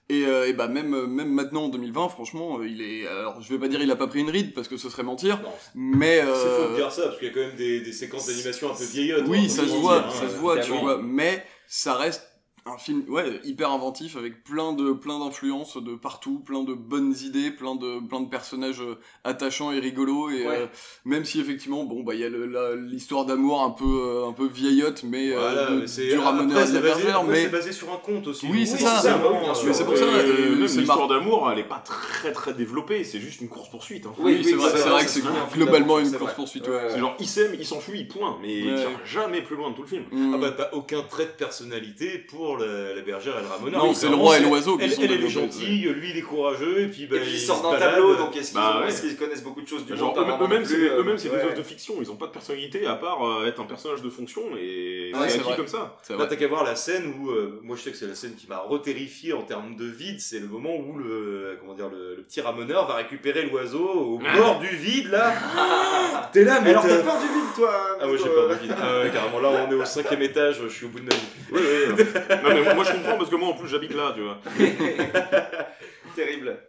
Et, euh, et bah même euh, même maintenant en 2020, franchement, euh, il est. Alors je vais pas dire il a pas pris une ride parce que ce serait mentir. Non, Mais C'est euh, faux de dire ça, parce qu'il y a quand même des, des séquences d'animation un peu vieillottes. oui, hein, ça se voit, hein, ça se voit, tu vois. Mais ça reste un film ouais hyper inventif avec plein de plein d'influences de partout, plein de bonnes idées, plein de plein de personnages euh, attachants et rigolos et Ouais. euh, même si effectivement bon bah il y a l'histoire d'amour un peu euh, un peu vieillotte mais euh, de- du ramoneur de c'est la basé, bergère, après, mais c'est basé sur un conte aussi. Oui, c'est ça. vraiment, bien sûr. Mais c'est pour ça, euh, même l'histoire d'amour, elle est pas très très développée, c'est juste une course poursuite. Hein. oui, c'est vrai, que c'est globalement une course poursuite. C'est genre il s'aime, il s'enfuit, point. Mais il tire jamais plus loin de tout le film. Mm. Ah bah t'as aucun trait de personnalité pour la, la bergère et le ramoneur. Non, c'est le roi et l'oiseau qui Elle, sont elle, elle est gentille, lui il est courageux, et puis bah, et puis ils se sortent d'un tableau, donc est-ce qu'ils Bah ont- ouais. est-ce qu'ils connaissent beaucoup de choses du Genre, monde apparemment eux-mêmes, c'est euh, c'est des œuvres de fiction, ils ont pas de personnalité à part euh, être un personnage de fonction et Ouais, c'est comme ça. Là, t'as qu'à voir la scène où, euh, moi je sais que c'est la scène qui m'a reterrifié en termes de vide, c'est le moment où le, comment dire, le, le petit ramoneur va récupérer l'oiseau au bord du vide là. [LAUGHS] T'es là, mais Alors t'as- peur du vide toi Ah ouais, j'ai peur euh, du vide. Ah ouais, carrément, là on est au cinquième étage, je suis au bout de ma vie. [LAUGHS] Non mais moi je comprends parce que moi en plus j'habite là, tu vois. [LAUGHS] Terrible.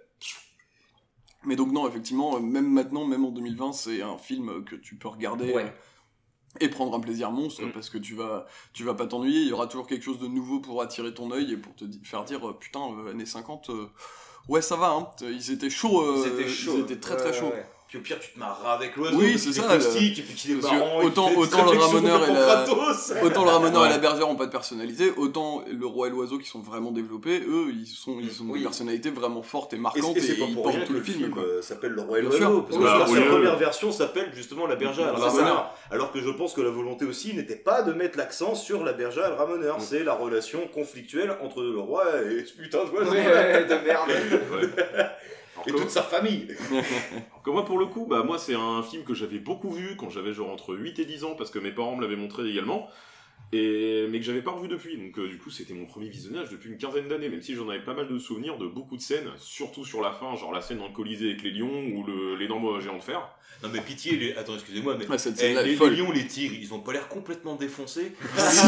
Mais donc non, effectivement, euh, même maintenant, même en 2020, c'est un film que tu peux regarder Ouais. euh, et prendre un plaisir monstre Mm. parce que tu vas, tu vas pas t'ennuyer. Il y aura toujours quelque chose de nouveau pour attirer ton œil et pour te faire dire euh, putain, années 50, euh, ouais ça va. Hein. Ils étaient chauds. euh, Ils étaient chauds. Ils étaient très très Ouais, chauds. ouais. Puis au pire, tu te marreras avec l'oiseau. Oui, c'est ça, caustique, et puis qu'il est que marrant. autant autant le ramoneur et la autant le ramoneur et Ouais. la bergère ont pas de personnalité, autant le roi et l'oiseau qui sont vraiment développés, eux ils sont ils ont Oui. des personnalités vraiment fortes et Et marquantes c'est- et, et c'est pas ils pour portent tout que le le film. s'appelle Le Roi et l'Oiseau. Parce que Bah, la oui, oui. première version s'appelle justement La Bergère et le Le Ramoneur. Alors que je pense que la volonté aussi n'était pas de mettre l'accent sur la bergère et le ramoneur. Mm. C'est la relation conflictuelle entre le roi et ce putain ouais, de merde. [LAUGHS] Et toute sa famille. [LAUGHS] que moi, pour le coup, bah, moi, c'est un film que j'avais beaucoup vu quand j'avais genre entre 8 et 10 ans, parce que mes parents me l'avaient montré également, et... mais que j'avais pas revu depuis. Donc, euh, du coup, c'était mon premier visionnage depuis une quinzaine d'années, même si j'en avais pas mal de souvenirs de beaucoup de scènes, surtout sur la fin, genre la scène dans le Colisée avec les lions ou le... l'énorme géant de fer. Non mais pitié, les... attends excusez-moi, mais cette eh, les, lions, les tigres, ils ont pas l'air complètement défoncés. c'est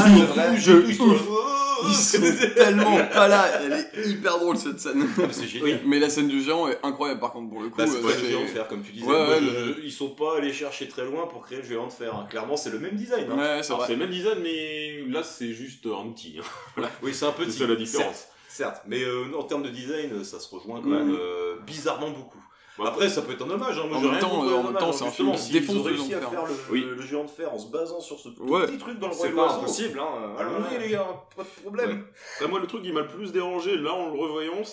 Ils sont là, oh, tellement pas là, elle est hyper drôle cette scène. Ah, mais C'est génial. Mais la scène du géant est incroyable par contre pour le coup. Bah, c'est euh, pas le géant de fer, comme tu disais. Ouais, Moi, ouais, je- le- je- Ils sont pas allés chercher très loin pour créer le géant de fer. hein. Clairement, c'est le même design. hein. Ouais, c'est Alors, vrai. c'est le même design, mais là, c'est juste un outil. hein. Oui, c'est un petit. C'est la différence. Certes, certes. mais euh, en termes de design, euh, ça se rejoint quand Ouais. même euh, bizarrement beaucoup. Bon, Après, ça peut être un hommage. Hein. Moi, En j'ai même rien temps, euh, en même hein. c'est un film qui défonce réussi à de fer. faire le, Oui. le géant de fer en se basant sur ce Ouais. petit truc dans le roi C'est pas impossible, hein. Allons-y, les gars, pas de problème. Après, moi, le truc qui m'a le plus dérangé, là, en le revoyant,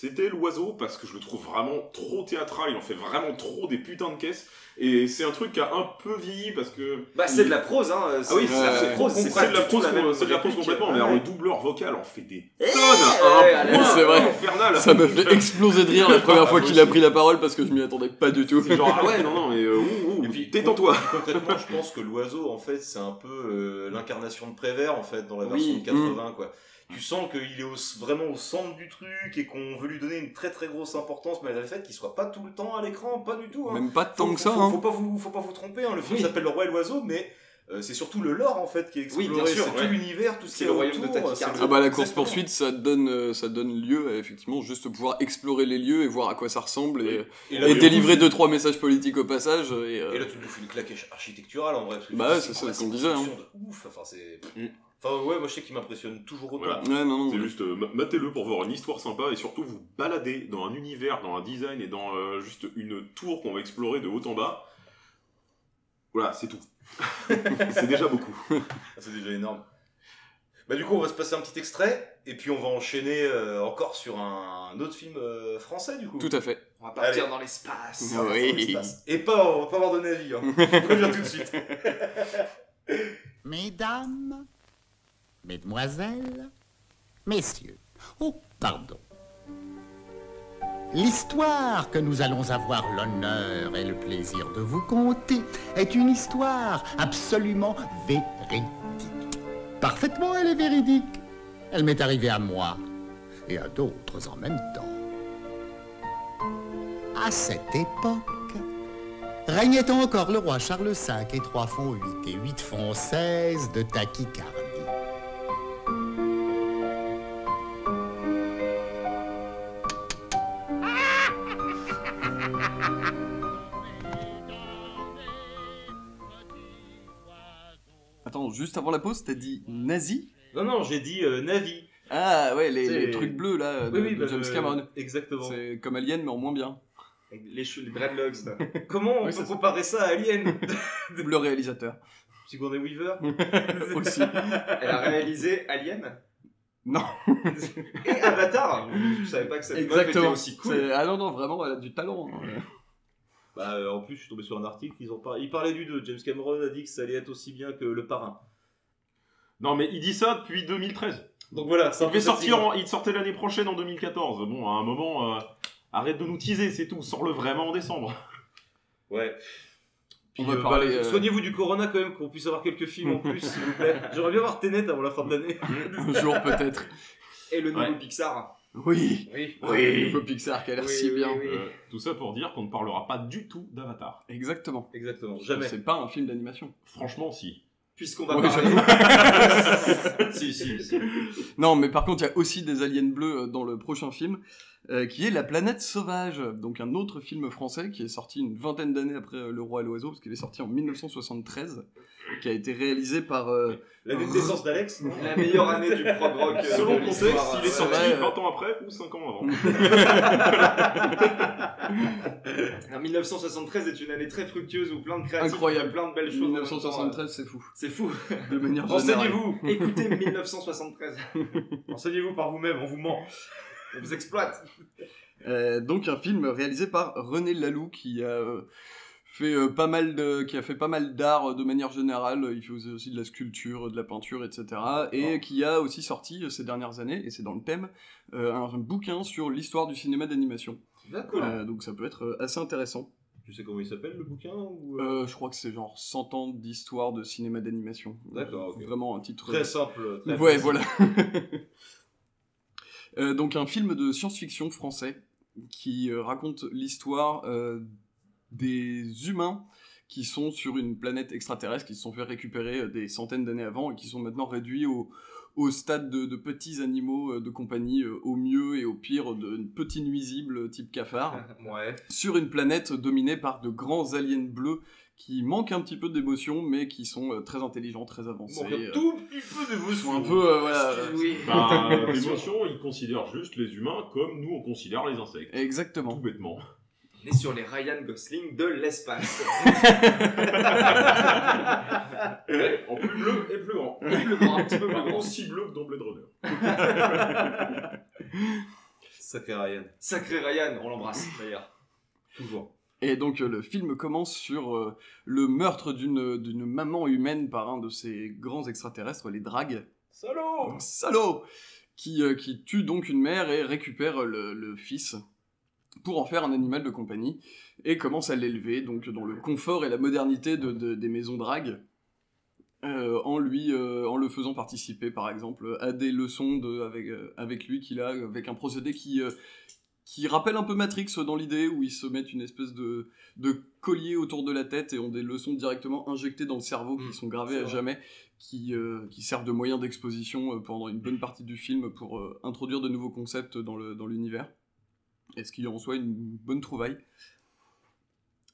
c'était l'oiseau, parce que je le trouve vraiment trop théâtral, il en fait vraiment trop des putains de caisses, et c'est un truc qui a un peu vieilli, parce que... Bah, c'est de la prose, hein. Ah oui, c'est de la prose, c'est de la prose, la même c'est de la prose réplique. complètement, mais alors le doubleur vocal en fait des Eh, tonnes un c'est vrai. infernal Ça me fait exploser de rire la première fois qu'il a pris la parole parce que je m'y attendais pas du tout. Genre, ah ouais, non, non, mais euh, ouh, ouh, Et puis, détends-toi con- Concrètement, je pense que l'oiseau, en fait, c'est un peu euh, l'incarnation de Prévert, en fait, dans la Oui. version de 80, quoi. Tu sens qu'il est au- vraiment au centre du truc et qu'on veut lui donner une très très grosse importance, mais le fait qu'il soit pas tout le temps à l'écran, pas du tout. Hein. Même pas tant Faut- que ça. faut, hein. faut pas vous, faut pas vous tromper, hein. le film Oui. s'appelle Le Roi et l'Oiseau, mais euh, c'est surtout le lore, en fait, qui est Oui, exploré. bien sûr, c'est ouais. tout l'univers, tout ce qui est le royaume de autour, Ah bah la course poursuite ça donne euh, ça donne lieu à effectivement juste pouvoir explorer les lieux et voir à quoi ça ressemble et, Et là, et tu délivrer deux trois messages politiques au passage et, euh, Et là, tu te bouffes une claque architecturale en vrai. parce que Bah ouais, c'est ça qu'on une disait, hein. de Ouf, enfin c'est. Mm. Enfin ouais, moi je sais qu'il m'impressionne toujours autant. Voilà. ouais non non C'est juste, euh, ma- matez-le pour voir une histoire sympa et surtout vous balader dans un univers, dans un design et dans euh, juste une tour qu'on va explorer de haut en bas. Voilà, c'est tout. [LAUGHS] c'est déjà beaucoup. Ah, C'est déjà énorme. Bah du coup, on va se passer un petit extrait et puis on va enchaîner euh, encore sur un, un autre film euh, français du coup. tout à fait On va partir Allez. dans l'espace. Ah oui. Dans l'espace. Et pas, on va pas avoir donné avis. Hein. Je tout de suite. [LAUGHS] Mesdames, Mesdemoiselles, Messieurs, oh, pardon. L'histoire que nous allons avoir l'honneur et le plaisir de vous conter est une histoire absolument véridique. Parfaitement, elle est véridique. Elle m'est arrivée à moi et à d'autres en même temps. À cette époque, régnait encore le roi Charles V et 3 font 8 et 8 font 16 de tachycardie. Juste avant la pause t'as dit nazi Non non, j'ai dit euh, Navi. ah ouais les, C'est- les trucs bleus là de, Oui oui, de bah, James euh, Cameron Exactement. c'est comme Alien mais en moins bien Avec Les, cheveux- les dreadlocks, là. [LAUGHS] Comment on Oui, peut c'est ça. comparer ça à Alien [LAUGHS] [LAUGHS] le réalisateur Sigourney Weaver aussi Elle a réalisé Alien non et Avatar. Je savais pas que cette meuf était aussi cool. C'est- ah non non vraiment elle a du talent hein. Bah euh, en plus, je suis tombé sur un article, ils ont par... il parlait du 2. James Cameron a dit que ça allait être aussi bien que Le Parrain. Non mais il dit ça depuis 2013. Donc voilà, ça Il devait sortir, en- il sortait l'année prochaine en 2014. Bon, à un moment, euh, arrête de nous teaser, c'est tout. Sors-le vraiment en décembre. Ouais. On Puis, va euh, parler, bah, euh, Soignez-vous du Corona quand même, qu'on puisse avoir quelques films en plus, s'il vous plaît. [LAUGHS] J'aimerais bien voir Tenet avant la fin de l'année. [LAUGHS] un jour peut-être Et le nouveau Ouais. Pixar. oui Oui. le nouveau Pixar qui a l'air Oui, si oui, bien oui. Euh, tout ça pour dire qu'on ne parlera pas du tout d'Avatar. exactement Exactement. Jamais. c'est pas un film d'animation Franchement, si. Puisqu'on va Ouais, parler. [LAUGHS] si, si, si. Non, mais par contre, il y a aussi des aliens bleus euh, dans le prochain film. Euh, qui est La planète sauvage, donc un autre film français qui est sorti une vingtaine d'années après euh, Le Roi et l'Oiseau, parce qu'il est sorti en 1973, qui a été réalisé par... euh, L'année de naissance [LAUGHS] d'Alex, La meilleure année du prog rock. euh, Selon le contexte, il est sorti ouais, 20 ans après ou 5 ans avant. [LAUGHS] En 1973 est une année très fructueuse où plein de créatifs Incroyable. plein de belles choses. en même temps, 1973, c'est fou. C'est fou. De manière [LAUGHS] générale. Renseignez-vous. Écoutez 1973. Enseignez-vous par vous-même, on vous ment. On vous exploite. Euh, donc un film réalisé par René Laloux qui a euh, fait euh, pas mal de, qui a fait pas mal d'art euh, de manière générale. Il faisait aussi de la sculpture, de la peinture, etc. Et qui a aussi sorti ces dernières années, et c'est dans le thème, un, un bouquin sur l'histoire du cinéma d'animation. D'accord. Euh, donc ça peut être assez intéressant. Tu sais comment il s'appelle le bouquin ou, euh, Euh, je crois que c'est genre 100 ans d'histoire de cinéma d'animation. D'accord. Vraiment un titre. Très simple. Très ouais, voilà. [LAUGHS] Euh, donc un film de science-fiction français qui euh, raconte l'histoire euh, des humains qui sont sur une planète extraterrestre, qui se sont fait récupérer des centaines d'années avant et qui sont maintenant réduits au, au stade de, de petits animaux de compagnie, au mieux et au pire de petits nuisibles type cafard, [LAUGHS] Ouais. sur une planète dominée par de grands aliens bleus qui manquent un petit peu d'émotion, mais qui sont euh, très intelligents, très avancés. Manque un euh, tout petit peu ils d'émotion. sont un peu, euh, voilà, Oui. Bah, [LAUGHS] l'émotion, ils considèrent juste les humains comme nous on considère les insectes. Exactement. Tout bêtement. On est sur les Ryan Gosling de l'espace. [LAUGHS] en plus bleu et plus grand. Plus grand, un petit peu [LAUGHS] plus grand. aussi bleu que dans Blade Runner. Sacré Ryan. Sacré Ryan, on l'embrasse d'ailleurs. Toujours. Et donc euh, le film commence sur euh, le meurtre d'une d'une maman humaine par un de ces grands extraterrestres, les dragues. Salaud Salaud qui, euh, qui tue donc une mère et récupère le, le fils pour en faire un animal de compagnie et commence à l'élever donc dans le confort et la modernité de, de- des maisons dragues euh, en lui euh, en le faisant participer par exemple à des leçons de, avec, euh, avec lui qu'il a avec un procédé qui euh, qui rappelle un peu Matrix dans l'idée où ils se mettent une espèce de, de collier autour de la tête et ont des leçons directement injectées dans le cerveau qui sont gravées à vrai. jamais, qui, euh, qui servent de moyen d'exposition euh, pendant une bonne partie du film pour euh, introduire de nouveaux concepts dans le- dans l'univers. Et ce qui en soit une bonne trouvaille?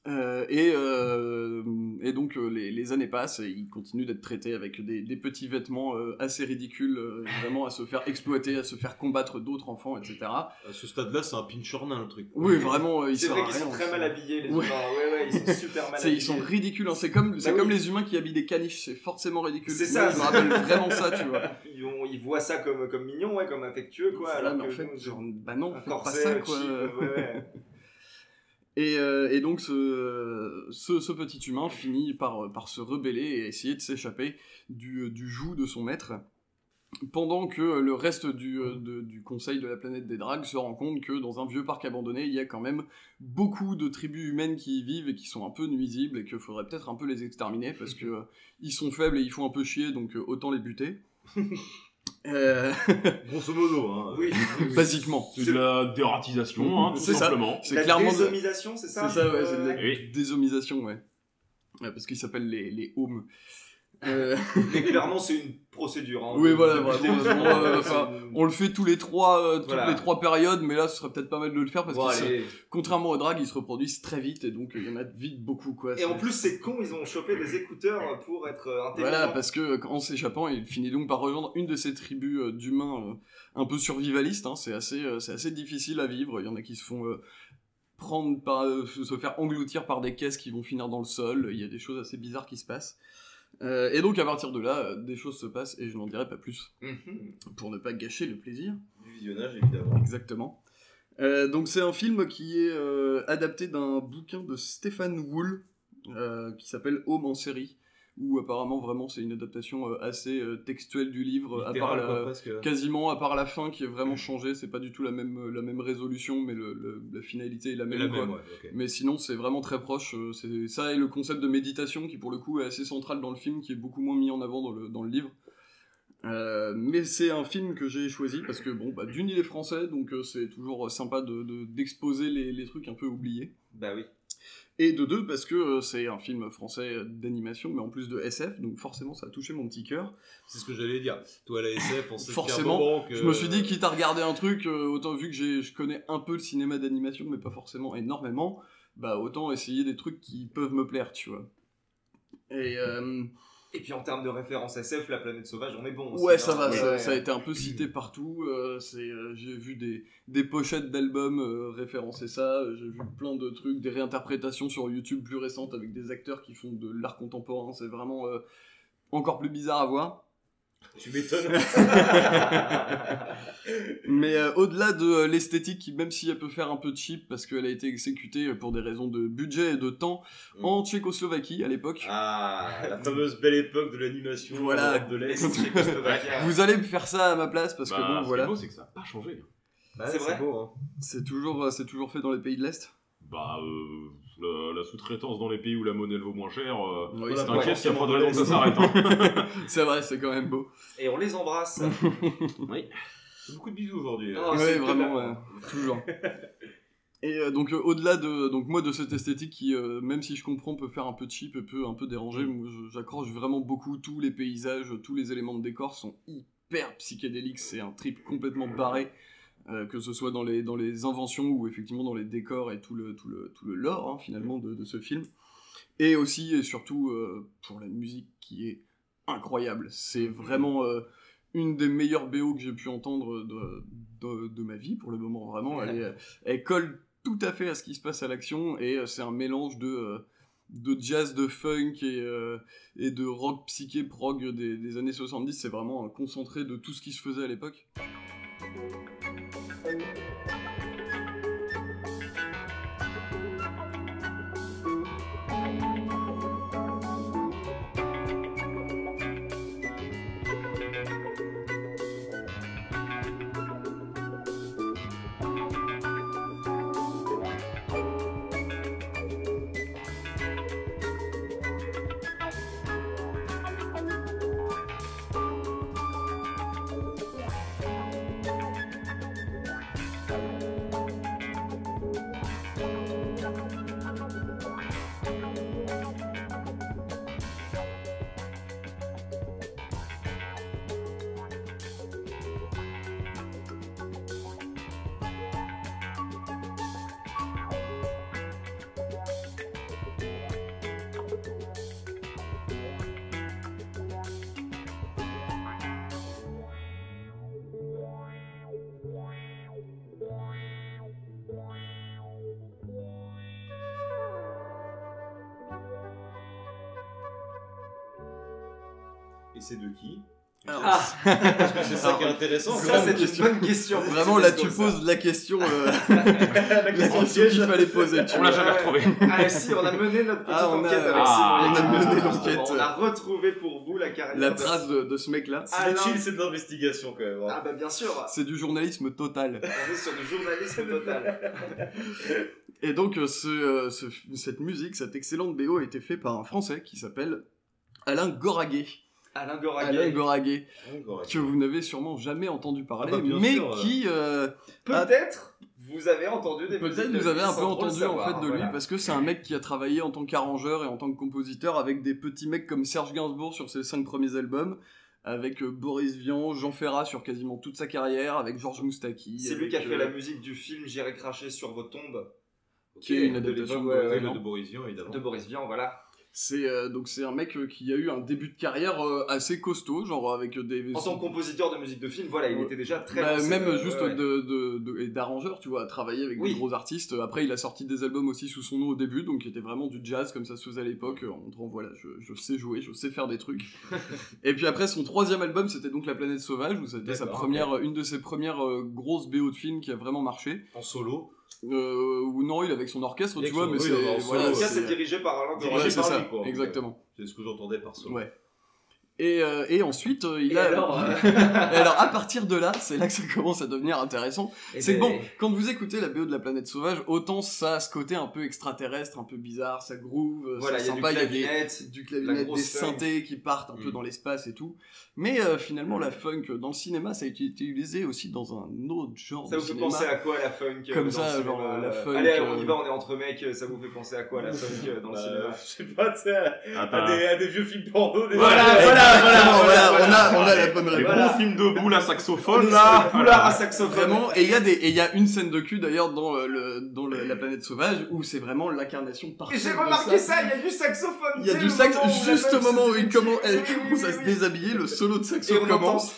Euh, et, euh, et donc euh, les, les années passent et il continue d'être traité avec des, des petits vêtements euh, assez ridicules, euh, vraiment à se faire exploiter, à se faire combattre d'autres enfants, etc. À ce stade-là, c'est un pincher nain le truc. Oui, vraiment, euh, il C'est sert vrai à qu'ils sont très mal habillés, les Ouais. humains. Ouais, ouais, ils sont super mal [LAUGHS] habillés. ils sont ridicules, hein. c'est comme, Bah comme les humains qui habillent des caniches, c'est forcément ridicule. C'est ça, je me rappelle vraiment ça, tu vois. [LAUGHS] Ils, ont- ils voient ça comme, comme mignon, ouais, comme affectueux, quoi. Voilà, alors mais en que fait, nous, genre, bah non, un faites pas corset, ça, quoi. cheap, ouais, ouais. Et, euh, et donc ce, ce, ce petit humain finit par, par se rebeller et essayer de s'échapper du, du joug de son maître, pendant que le reste du, de- du conseil de la planète des dragues se rend compte que dans un vieux parc abandonné, il y a quand même beaucoup de tribus humaines qui y vivent et qui sont un peu nuisibles et qu'il faudrait peut-être un peu les exterminer parce [LAUGHS] que euh, ils sont faibles et ils font un peu chier, donc euh, autant les buter. [LAUGHS] Euh, [LAUGHS] Grosso modo, hein. Oui. Basiquement. C'est de la dératisation, hein, tout C'est ça. simplement. C'est La clairement de- désomisation, c'est ça C'est ça, ouais, c'est de la Oui. désomisation, ouais. Ouais, parce qu'ils s'appellent les, les homes. Euh, Mais clairement, c'est une procédure. Hein, oui, voilà, vraiment, euh, on le fait tous les trois, euh, toutes Voilà. les trois périodes, mais là, ce serait peut-être pas mal de le faire parce Bon, que, contrairement aux dragues, ils se reproduisent très vite et donc euh, il y en a vite beaucoup, quoi. Et en plus, c'est con, ils ont chopé des écouteurs pour être intelligents. Voilà, parce que en s'échappant, il finit donc par rejoindre une de ces tribus d'humains un peu survivalistes. hein. C'est assez, c'est assez difficile à vivre. Il y en a qui se font prendre par, se faire engloutir par des caisses qui vont finir dans le sol. Il y a des choses assez bizarres qui se passent. Euh, et donc à partir de là, euh, des choses se passent et je n'en dirai pas plus Mhm. pour ne pas gâcher le plaisir. Du visionnage, évidemment. Exactement. Euh, donc c'est un film qui est euh, adapté d'un bouquin de Stéphane Wool euh, qui s'appelle Home en série, où apparemment vraiment c'est une adaptation euh, assez euh, textuelle du livre, à part Littéral, la- quoi, presque. quasiment à part la fin qui est vraiment changée, c'est pas du tout la même, la même résolution, mais le, le- la finalité est la même. la quoi. même, ouais, ok. Mais sinon c'est vraiment très proche, euh, c'est ça et le concept de méditation qui pour le coup est assez central dans le film, qui est beaucoup moins mis en avant dans le, dans le livre. Euh, mais c'est un film que j'ai choisi parce que bon, bah, d'une il est français, donc euh, c'est toujours sympa de de- d'exposer les, les trucs un peu oubliés. Bah oui. Et de deux parce que euh, c'est un film français d'animation, mais en plus de SF, donc forcément ça a touché mon petit cœur. C'est ce que j'allais dire. Toi, la SF, on sait Forcément, que- je me suis dit quitte à regarder un truc, euh, autant vu que je connais un peu le cinéma d'animation, mais pas forcément énormément, bah autant essayer des trucs qui peuvent me plaire, tu vois. Et euh, Et puis en termes de référence SF, La planète sauvage, on est bon aussi. Ouais, hein. ça va, Ouais, ça, ouais. ça a été un peu cité partout. euh, euh, j'ai vu des, des pochettes d'albums euh, référencer ça, j'ai vu plein de trucs, des réinterprétations sur YouTube plus récentes avec des acteurs qui font de l'art contemporain. C'est vraiment encore plus bizarre à voir. Tu m'étonnes. [LAUGHS] Mais euh, au-delà de euh, l'esthétique, qui même si elle peut faire un peu cheap parce qu'elle a été exécutée pour des raisons de budget et de temps en Tchécoslovaquie à l'époque. Ah, la fameuse belle époque de l'animation Voilà. de l'Est. [LAUGHS] Vous allez me faire ça à ma place parce que Bah, bon, ce qui est voilà. beau, c'est que ça n'a pas changé. Bah, C'est vrai. beau, hein. C'est toujours, euh, c'est toujours fait dans les pays de l'Est? Bah, euh, la, la sous-traitance dans les pays où la monnaie elle vaut moins cher, euh, Oui, t'inquiète, c'est il n'y a pas de raison que ça s'arrête. hein. [LAUGHS] c'est vrai, c'est quand même beau. Et on les embrasse. [LAUGHS] oui. Beaucoup de bisous aujourd'hui. Oh, ouais, c'est vraiment, toujours. [LAUGHS] Et euh, donc euh, au-delà de donc moi de cette esthétique qui euh, même si je comprends peut faire un peu cheap et peut un peu déranger, j'accroche vraiment beaucoup tous les paysages, tous les éléments de décor sont hyper psychédéliques, c'est un trip complètement barré. Euh, que ce soit dans les, inventions ou effectivement dans les décors et tout le, lore hein, finalement de, ce film. Et aussi et surtout euh, pour la musique qui est incroyable. C'est vraiment euh, une des meilleures BO que j'ai pu entendre de, ma vie pour le moment. Vraiment, elle, colle tout à fait à ce qui se passe à l'action et c'est un mélange de, jazz, de funk et, de rock psyché prog des, années 70. C'est vraiment concentré de tout ce qui se faisait à l'époque. Parce que c'est ça qui est intéressant. Ça, grande c'est une question. bonne question. Vraiment, là, tu poses ça. la question, euh, [LAUGHS] la question qu'il fallait poser. tu On l'a jamais retrouvé. Ah si, on a mené notre petite Ah, on a- enquête avec Ah, Simon. on a mené l'enquête. On a retrouvé pour vous la carrière. La trace de, de ce mec-là. C'est Alain. chill, c'est de l'investigation quand même. hein. Ah bah bien sûr. C'est du journalisme total. On est sur du journalisme total. Et donc, euh, ce, euh, ce- cette musique, cette excellente BO a été faite par un Français qui s'appelle Alain Goraguet. Alain Alain Goraguet. Que vous n'avez sûrement jamais entendu parler, Ah bah, mais sûr, qui... euh, Peut-être vous avez entendu des Peut-être de vous avez lui un peu entendu en fait de lui parce que c'est un mec qui a travaillé en tant qu'arrangeur et en tant que compositeur avec des petits mecs comme Serge Gainsbourg sur ses cinq premiers albums, avec euh, Boris Vian, Jean Ferrat sur quasiment toute sa carrière, avec Georges Moustaki. C'est lui qui a fait euh, la musique du film J'irai cracher sur vos tombes qui est une adaptation ouais, ouais, de Boris Vian, évidemment. de Boris Vian, voilà. C'est euh, donc c'est un mec euh, qui a eu un début de carrière euh, assez costaud, genre avec des En tant que compositeur de musique de film, voilà, il était déjà très Bah, lancé, même juste ouais, ouais. de, de, de- et d'arrangeur, tu vois, à travailler avec Oui. des gros artistes. Après, il a sorti des albums aussi sous son nom au début, donc qui était vraiment du jazz comme ça se faisait à l'époque, en montrant voilà, je, je sais jouer, je sais faire des trucs. [LAUGHS] et puis après, son troisième album, c'était donc La Planète Sauvage, où c'était sa première, une de ses premières grosses BO de film qui a vraiment marché. En solo. Euh, ou non, il est avec son orchestre, tu vois, son- mais oui, c'est voilà, c'est- c'est dirigé par Alain Dirigé Ouais, par ça, lui, quoi, exactement. C'est ce que j'entendais par solo. Ouais. Et, euh, et ensuite, euh, il Et a. alors, euh, [LAUGHS] Et alors, à partir de là, c'est là que ça commence à devenir intéressant. Et C'est que ben- bon, quand vous écoutez la BO de la planète sauvage, autant ça a ce côté un peu extraterrestre, un peu bizarre, ça groove, Voilà, c'est il y a du sympa, il y a des- du la clavinet, des funk. synthés qui partent un peu Mm. dans l'espace et tout. Mais euh, finalement, la funk dans le cinéma, ça a été utilisé aussi dans un autre genre Ça de vous fait cinéma. penser à quoi la funk Comme dans ça, le genre cinéma, la funk. Allez, on y va, on est entre mecs, ça vous fait penser à quoi la funk dans le Bah, cinéma Je sais pas, tu sais, à, Ah, à des, à des vieux films porno. des- Voilà, voilà, voilà, Exactement, voilà, voilà, on a- voilà. on a la bonne Les réponse. Voilà. bons films de boules à saxophone, là. les boulards à saxophone. Vraiment, et il y a des, et il y a une scène de cul d'ailleurs dans euh, le, dans le- la planète sauvage où c'est vraiment l'incarnation Et parfaite. j'ai de remarqué ça, il y a du saxophone. Il y a du sax, juste au moment où il commence, elle commence à se déshabiller, le solo de saxo Et on entend- commence.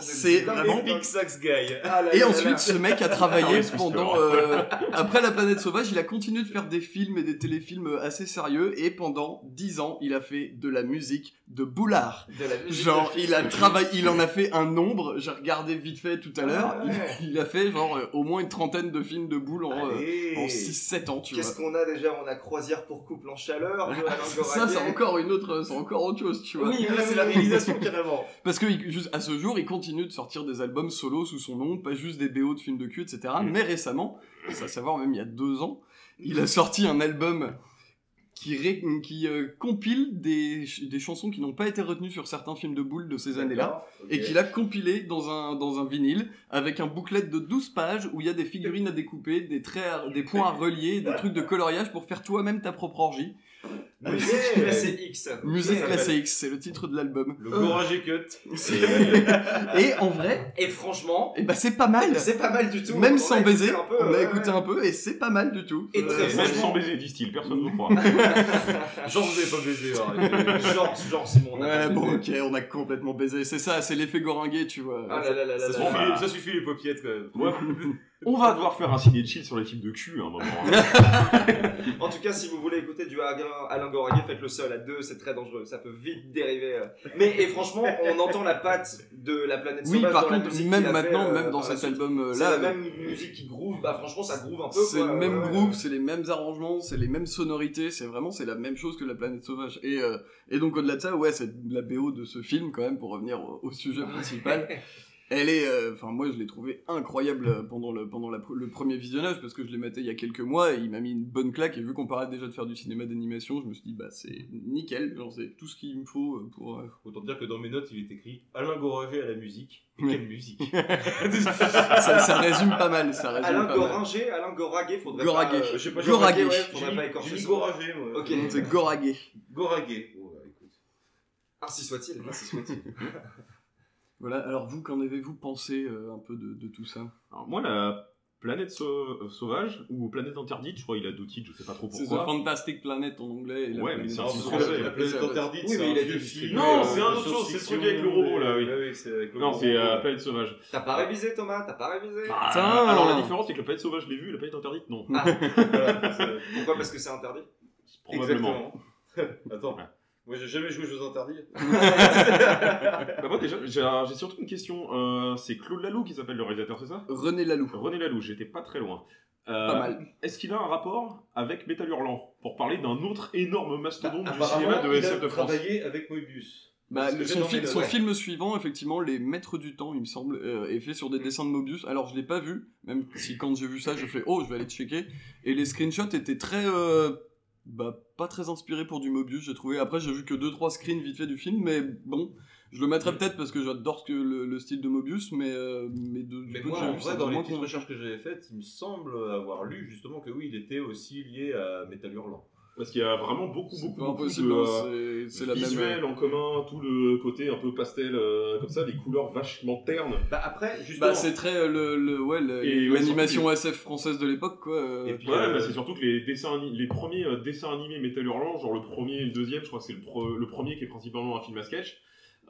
C'est vraiment. Guy. Ah là Et là ensuite, là. ce mec a Ah, travaillé c'est pendant. euh, après La planète sauvage, il a continué de faire des films et des téléfilms assez sérieux. Et pendant 10 ans, il a fait de la musique de boulard. De la musique Genre, de il a travaillé, il en a fait un nombre. J'ai regardé vite fait tout à l'heure. Ah ouais. il, il a fait genre euh, au moins une trentaine de films de boules en, euh, en 6-7 ans, tu vois. Qu'est-ce qu'on a déjà? On a Croisière pour couple en chaleur, Alain Ça, c'est encore une autre, c'est encore autre chose, tu vois. Oui, Là, c'est la réalisation carrément. [LAUGHS] Parce que juste à ce jour, il continue de sortir des albums solo sous son nom, pas juste des BO de films de cul, etc. Mm. Mais récemment, c'est à savoir même il y a deux ans, il a sorti un album qui, ré- qui euh, compile des, ch- des chansons qui n'ont pas été retenues sur certains films de boules de ces années-là, et qu'il a compilé dans un, dans un vinyle avec un booklet de 12 pages où il y a des figurines à découper, des traits, à- des points à [LAUGHS] relier, des trucs de coloriage pour faire toi-même ta propre orgie. Musique classée X. Musique classée. X, c'est le titre de l'album. Le Gorage Cut. [LAUGHS] Et en vrai, Et franchement, et bah c'est pas mal. c'est pas mal du tout. Même sans baiser, un peu, on a écouté un peu et c'est pas mal du tout. Et très Même sans baiser, disent-ils, personne ne vous croit. [LAUGHS] Genre, vous avez pas baisé. arrêtez. Genre, genre Simon. on a Ouais, pas bon, baisé. ok, on a complètement baisé. C'est ça, c'est l'effet goringué, tu vois. Ah là là là là Ça là. Bon, suffit, ça suffit les paupiètes quand même. On va devoir faire un ciné chill sur les films de cul à un moment. hein. [LAUGHS] En tout cas, si vous voulez écouter du Alain, Alain Goraguet, faites le seul à deux, c'est très dangereux, ça peut vite dériver. euh. Mais et franchement, on entend la patte de la planète Oui, sauvage par dans la contre, musique même fait, maintenant, euh, même dans cet album C'est là, la même musique qui groove, bah franchement ça groove un peu. c'est le même ouais, ouais. groove, c'est les mêmes arrangements, c'est les mêmes sonorités, c'est vraiment c'est la même chose que la planète sauvage. Et euh, et donc au-delà de ça, ouais, c'est la BO de ce film quand même pour revenir au, au sujet principal. [LAUGHS] Elle est, euh, enfin moi je l'ai trouvé incroyable euh, pendant le pendant la- le premier visionnage parce que je l'ai maté il y a quelques mois et il m'a mis une bonne claque et vu qu'on parlait déjà de faire du cinéma d'animation, je me suis dit bah c'est nickel, genre c'est tout ce qu'il me faut euh, pour. euh, [LAUGHS] Autant dire que dans mes notes, il est écrit Alain Gorager à la musique. Mais quelle musique [LAUGHS] [LAUGHS] ça, ça résume pas mal, ça résume Alain pas mal. Goringer, Alain Goraguet, faudrait Goraguet. pas. euh, Je sais pas, Goraguet. ouais, J'ai faudrait pas j'ai écorcher mis son- Gorager, moi. Ok. C'est Goraguet. Goraguet. Oh, bah, écoute. Ainsi soit-il. Ainsi soit-il. Voilà, alors vous, qu'en avez-vous pensé euh, un peu de, de tout ça? Alors, moi, la planète sau- euh, sauvage, ou planète interdite, je crois qu'il a deux titres, je sais pas trop C'est The pourquoi. Fantastic Planet en anglais. et la Ouais, mais planète c'est un titre français. La planète interdite, Oui, c'est mais un il a Non, euh, c'est un autre chose, c'est celui avec le robot, là, oui. oui, c'est avec le Non, robot. c'est euh, planète sauvage. T'as pas révisé Thomas T'as pas révisé Ah, Putain. alors la différence, c'est que la planète sauvage, je l'ai vu, la planète interdite, non. Ah, [LAUGHS] Voilà, c'est- pourquoi? Parce que c'est interdit? Probablement. Exactement. [LAUGHS] Attends. Moi j'ai jamais joué aux jeux interdits. [LAUGHS] Bah, moi, déjà, j'ai surtout une question. Euh, c'est Claude Laloux qui s'appelle le réalisateur, c'est ça? René Laloux. René Laloux, j'étais pas très loin. Euh, Pas mal. Est-ce qu'il a un rapport avec Métal Hurlant? Pour parler d'un autre énorme mastodonte du Apparemment, cinéma de il SF a de France. travaillé avec Moebius. Bah, son, dans fil- mes son film suivant, effectivement, Les Maîtres du Temps, il me semble, euh, est fait sur des dessins de Mobius. Alors, je l'ai pas vu, même si quand j'ai vu ça, j'ai fait Oh, je vais aller checker. Et les screenshots étaient très. euh, bah, pas très inspirés pour du Mobius, j'ai trouvé. Après, j'ai vu que 2-3 screens vite fait du film, mais bon. Je le mettrais peut-être parce que j'adore le, le style de Mobius, mais, euh, mais de, du Mais moi, en vrai, dans les petites recherches que j'avais faites, il me semble avoir lu justement que oui, il était aussi lié à Metal Hurlant. Parce qu'il y a vraiment beaucoup, beaucoup, beaucoup de non, euh, c'est- c'est la même. visuels en commun, tout le côté un peu pastel, euh, comme ça, des couleurs vachement ternes. Bah après, justement. Bah, c'est très euh, le, le- ouais, l'animation SF française de l'époque, quoi. euh. Et puis, Ouais, euh, bah, c'est surtout que les dessins, les premiers euh, dessins animés Metal Hurlant, genre le premier et le deuxième, je crois que c'est le, premier qui est principalement un film à sketch,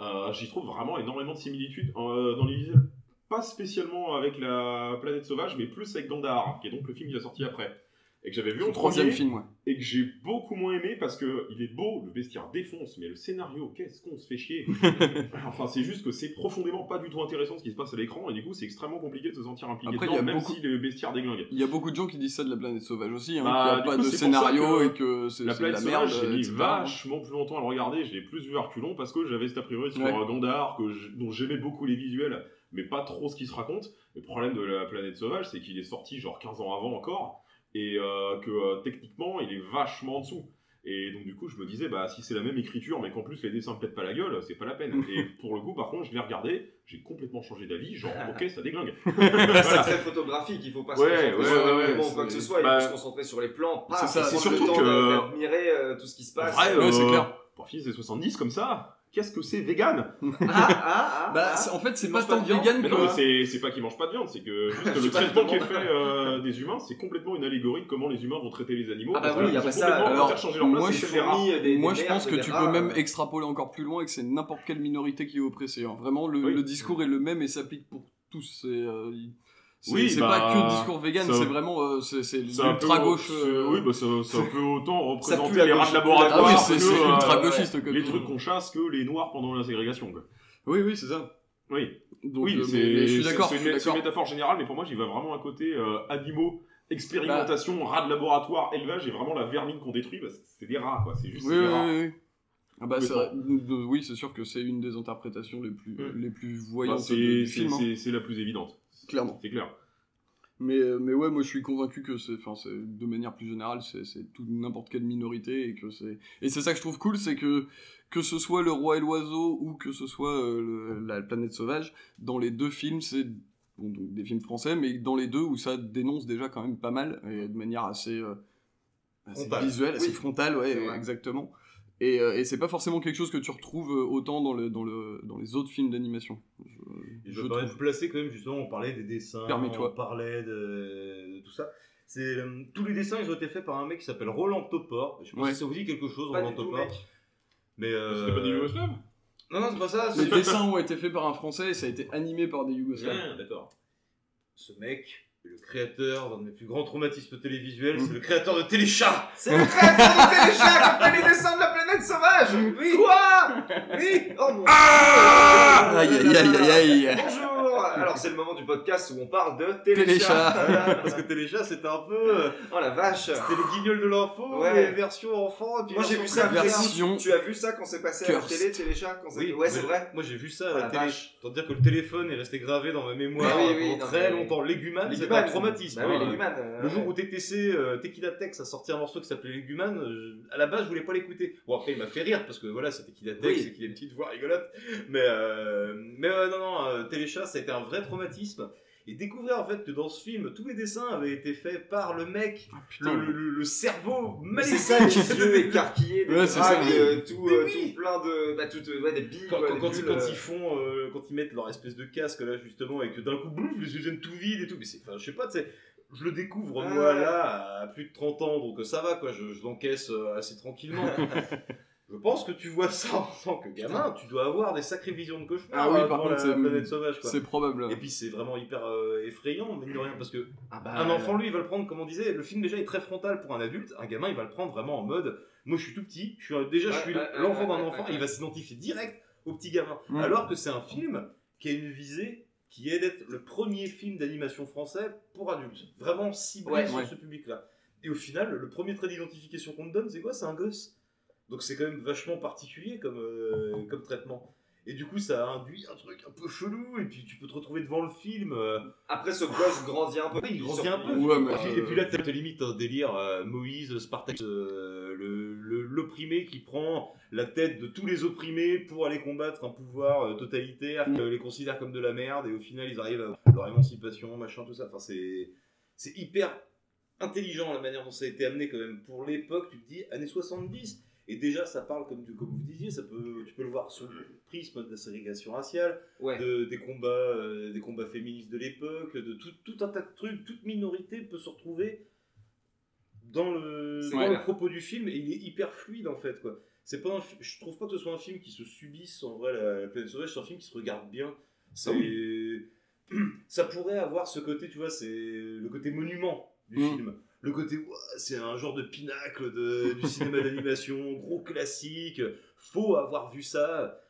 euh, j'y trouve vraiment énormément de similitudes euh, dans les visuels. Pas spécialement avec la planète sauvage, mais plus avec Gandhar, qui est donc le film qui a sorti après. Et que j'avais vu en troisième premier, film, ouais. et que j'ai beaucoup moins aimé parce que il est beau, le bestiaire défonce, mais le scénario, qu'est-ce qu'on se fait chier. [LAUGHS] enfin, c'est juste que c'est profondément pas du tout intéressant ce qui se passe à l'écran, et du coup, c'est extrêmement compliqué de se sentir impliqué Après, dedans, même beaucoup- si le bestiaire déglingue. Il y a beaucoup de gens qui disent ça de la planète sauvage aussi, hein, Bah, qu'il n'y a pas coup, de scénario que et que c'est la de la planète merde. j'ai mis etc. vachement plus longtemps à le regarder, je l'ai plus vu à reculons parce que j'avais cet a priori sur Ouais. euh, Gandhar, que je- dont j'aimais beaucoup les visuels, mais pas trop ce qui se raconte. Le problème de la planète sauvage, c'est qu'il est sorti genre 15 ans avant encore, et euh, que euh, techniquement, il est vachement en dessous. Et donc du coup, je me disais, bah si c'est la même écriture, mais qu'en plus les dessins me pètent pas la gueule, c'est pas la peine. [LAUGHS] et pour le coup, par contre, je l'ai regardé, j'ai complètement changé d'avis, genre ok, ça déglingue. [LAUGHS] C'est très photographique, il faut pas se concentrer ouais, sur ouais, le ou quoi que ce soit, il bah, faut se concentrer sur les plans, pas c'est c'est le surtout temps que- d'admirer euh, tout ce qui se passe. Ouais, c'est clair. Pour fils des 70 comme ça, qu'est-ce que c'est vegan? Ah, [LAUGHS] ah, ah, Bah, ah. en fait, c'est pas pas tant vegan Mais que. non, mais c'est pas qu'ils mangent pas de viande, c'est que [LAUGHS] juste le pas traitement qui est fait euh, des humains, c'est complètement une allégorie de comment les humains vont traiter les animaux. Ah bah oui, qu'ils après ont ça, complètement alors, moi, je des des- Moi, je pense que tu peux même euh. extrapoler encore plus loin et que c'est n'importe quelle minorité qui est oppressée. hein. Vraiment, le discours est le même et s'applique pour tous. Euh, Oui, c'est bah, pas que le discours vegan, c'est vraiment euh, c'est un l'ultra gauche. c'est- Oui, bah ça, ça peut autant [LAUGHS] représenter les rats de laboratoire Ah oui, que c'est c'est euh, ultra gauchiste. comme les trucs qu'on chasse que les noirs pendant la ségrégation. Quoi. Oui, oui, c'est ça. Oui, Donc, oui euh, je suis d'accord. c'est une, métaphore générale, mais pour moi, j'y va vraiment à côté euh, animaux, expérimentation, rats de laboratoire, élevage, et vraiment la vermine qu'on détruit, bah, c'est- des rats, quoi. C'est juste Oui, des rats. oui, oui. Ah bah, oui, c'est sûr que c'est une des interprétations les plus, Mm. les plus Bah, voyantes du film. hein. c'est la plus évidente. Clairement. C'est clair. Mais, euh, mais ouais, moi je suis convaincu que c'est, enfin, c'est de manière plus générale, c'est, c'est tout n'importe quelle minorité et que c'est, et c'est ça que je trouve cool, c'est que que ce soit le roi et l'oiseau ou que ce soit euh, le- la planète sauvage, dans les deux films, c'est bon, donc des films français, mais dans les deux où ça dénonce déjà quand même pas mal et de manière assez, euh, assez visuelle, assez Oui, frontale, ouais, exactement. Et, euh, et c'est pas forcément quelque chose que tu retrouves euh, autant dans, le, dans, le, dans les autres films d'animation. Je, Et je je vais trouve. placer quand même, justement, on parlait des dessins, on parlait de, de tout ça. C'est, euh, tous les dessins, ils ont été faits par un mec qui s'appelle Roland Topor. Je sais pas Ouais. si ça vous dit quelque chose, Pas Roland Topor. Mais euh... C'était pas des Yougoslaves Non, non, c'est pas ça. Les dessins ont été faits par un Français et ça a été animé par des Yougoslaves. Ah, d'accord. Ce mec le créateur d'un de mes plus grands traumatismes télévisuels. Mm. C'est le créateur de Téléchat. C'est le créateur de Téléchat qui a fait les dessins de la planète sauvage Oui. Quoi? Oui Oh mon Ah Aïe, aïe, aïe, aïe, aïe. Bonjour Alors c'est le moment du podcast où on parle de Téléchat. Téléchat Voilà, [LAUGHS] parce que Téléchat, c'était un peu. euh, Oh la vache C'était le guignol de l'info, Ouais. Et puis Moi j'ai vu ça, version tu as vu ça quand c'est passé à la télé, Téléchat quand c'est- Oui, Ouais c'est vrai Moi j'ai vu ça à Oh la la télé. Tant dire que le téléphone est resté gravé dans ma mémoire oui, oui, pendant non, très mais- longtemps. Léguman, Les c'est un traumatisme. Bah hein. les Guman, euh, Le jour où TTC, euh, Tequila Tex a sorti un morceau qui s'appelait Léguman, euh, à la base je voulais pas l'écouter. Bon après il m'a fait rire parce que voilà c'est Tequila Tex et qu'il a une petite voix rigolote. Mais, non, non, Téléchat ça a été un vrai traumatisme. Et découvrir en fait que dans ce film, tous les dessins avaient été faits par le mec, putain. le, le- le cerveau Mais c'est maléfique. ça, les [LAUGHS] yeux écarquillés, des Ouais, dragues, euh, tout, euh, oui. tout plein de. Bah, tout, euh, ouais, des billes, Quand, quoi, quand- des quand ils, bulles, quand euh. ils font, quand ils mettent leur espèce de casque là justement et que d'un coup, boum, les yeux deviennent tout vides et tout, mais c'est, enfin, je sais pas, tu sais, je le découvre Ah moi ouais. là à plus de 30 ans, donc ça va quoi, je, je l'encaisse assez tranquillement. [LAUGHS] je pense que tu vois ça en tant que gamin, tu dois avoir des sacrées visions de cauchemar Ah oui, euh, par contre, la c'est- planète sauvage quoi. C'est probable. Et puis c'est vraiment hyper euh, effrayant, mine de rien, parce que Ah bah, un enfant, lui, il va le prendre, comme on disait, le film déjà est très frontal pour un adulte. Un gamin, il va le prendre vraiment en mode moi je suis tout petit, je suis déjà je suis l'enfant d'un ouais, enfant, ouais, et il va s'identifier direct au petit gamin. Alors que c'est un film qui a une visée qui est d'être le premier film d'animation français pour adultes. Vraiment ciblé Ouais, sur ouais. ce public-là. Et au final, le premier trait d'identification qu'on te donne, c'est quoi? C'est un gosse. Donc c'est quand même vachement particulier comme, euh, comme traitement. Et du coup, ça induit un truc un peu chelou, et puis tu peux te retrouver devant le film. euh, Après, ce gosse grandit un peu. oui, il grandit un peu. Ouais, mais, et, puis, euh, et puis là, t'as t'as limite un délire euh, Moïse, Spartacus, euh, le- le- l'opprimé qui prend la tête de tous les opprimés pour aller combattre un pouvoir euh, totalitaire Mm. qui euh, les considère comme de la merde et au final ils arrivent à leur émancipation, machin, tout ça. Enfin, c'est c'est hyper intelligent la manière dont ça a été amené quand même. Pour l'époque, tu te dis années 70. Et déjà, ça parle, comme, comme vous disiez, ça peut, tu peux le voir sous le prisme de la ségrégation raciale, Ouais. de, des, combats, euh, des combats féministes de l'époque, de tout, tout un tas de trucs. Toute minorité peut se retrouver dans le, dans propos du film et il est hyper fluide en fait. Quoi. C'est pas un je trouve pas que ce soit un film qui se subisse en vrai, la, la planète sauvage, c'est un film qui se regarde bien. Ah [CLEARS THROAT] ça pourrait avoir ce côté, tu vois, c'est le côté monument du Mm. film. Le côté c'est un genre de pinacle de, du cinéma d'animation, [LAUGHS] gros classique, faut avoir vu ça.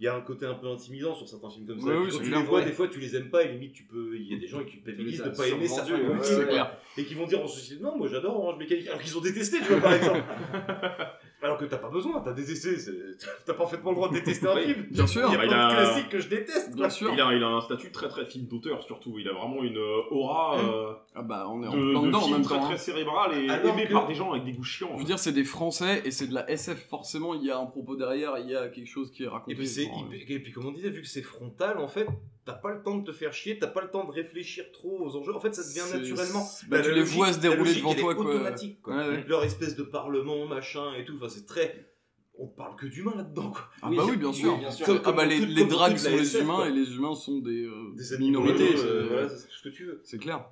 Il y a un côté un peu intimidant sur certains films comme ça. Ouais, oui, puis quand tu les vois, ouais. des fois tu les aimes pas et limite tu peux. Il y a des gens qui culpabilisent de pas as aimer certains ouais, films, c'est quoi. clair. et qui vont dire en société non, moi j'adore Orange Mécanique, alors qu'ils ont détesté, tu vois par exemple. [LAUGHS] alors que t'as pas besoin, t'as des essais, [LAUGHS] t'as parfaitement le droit de détester un Oui, film. bien sûr. Il y a a- de classiques que je déteste. Bien quoi. sûr. Il a, il a un statut très très film d'auteur surtout. Il a vraiment une euh, aura euh, Ah bah on est en de, de dedans en film même très temps. très hein. cérébral et Alors aimé que- par des gens avec des goûts chiants. Je veux dire, c'est des Français et c'est de la SF. Forcément, il y a un propos derrière, il y a quelque chose qui est raconté. Et puis, c'est et puis comme on disait, vu que c'est frontal, en fait, t'as pas le temps de te faire chier, t'as pas le temps de réfléchir trop aux enjeux. En fait, ça devient naturellement. bah, tu les logique- vois se dérouler devant toi, quoi. automatique, quoi. Ouais, ouais. Leur espèce de parlement, machin et tout. Enfin, c'est très. On parle que d'humains là-dedans, quoi. Ah bah oui, bien oui, sûr. bien sûr. Comme- ah bah les, les dragues sont les SF, humains quoi. et les humains sont des, euh, Des animaux, minorités. euh, voilà, c'est ce que tu veux. c'est clair.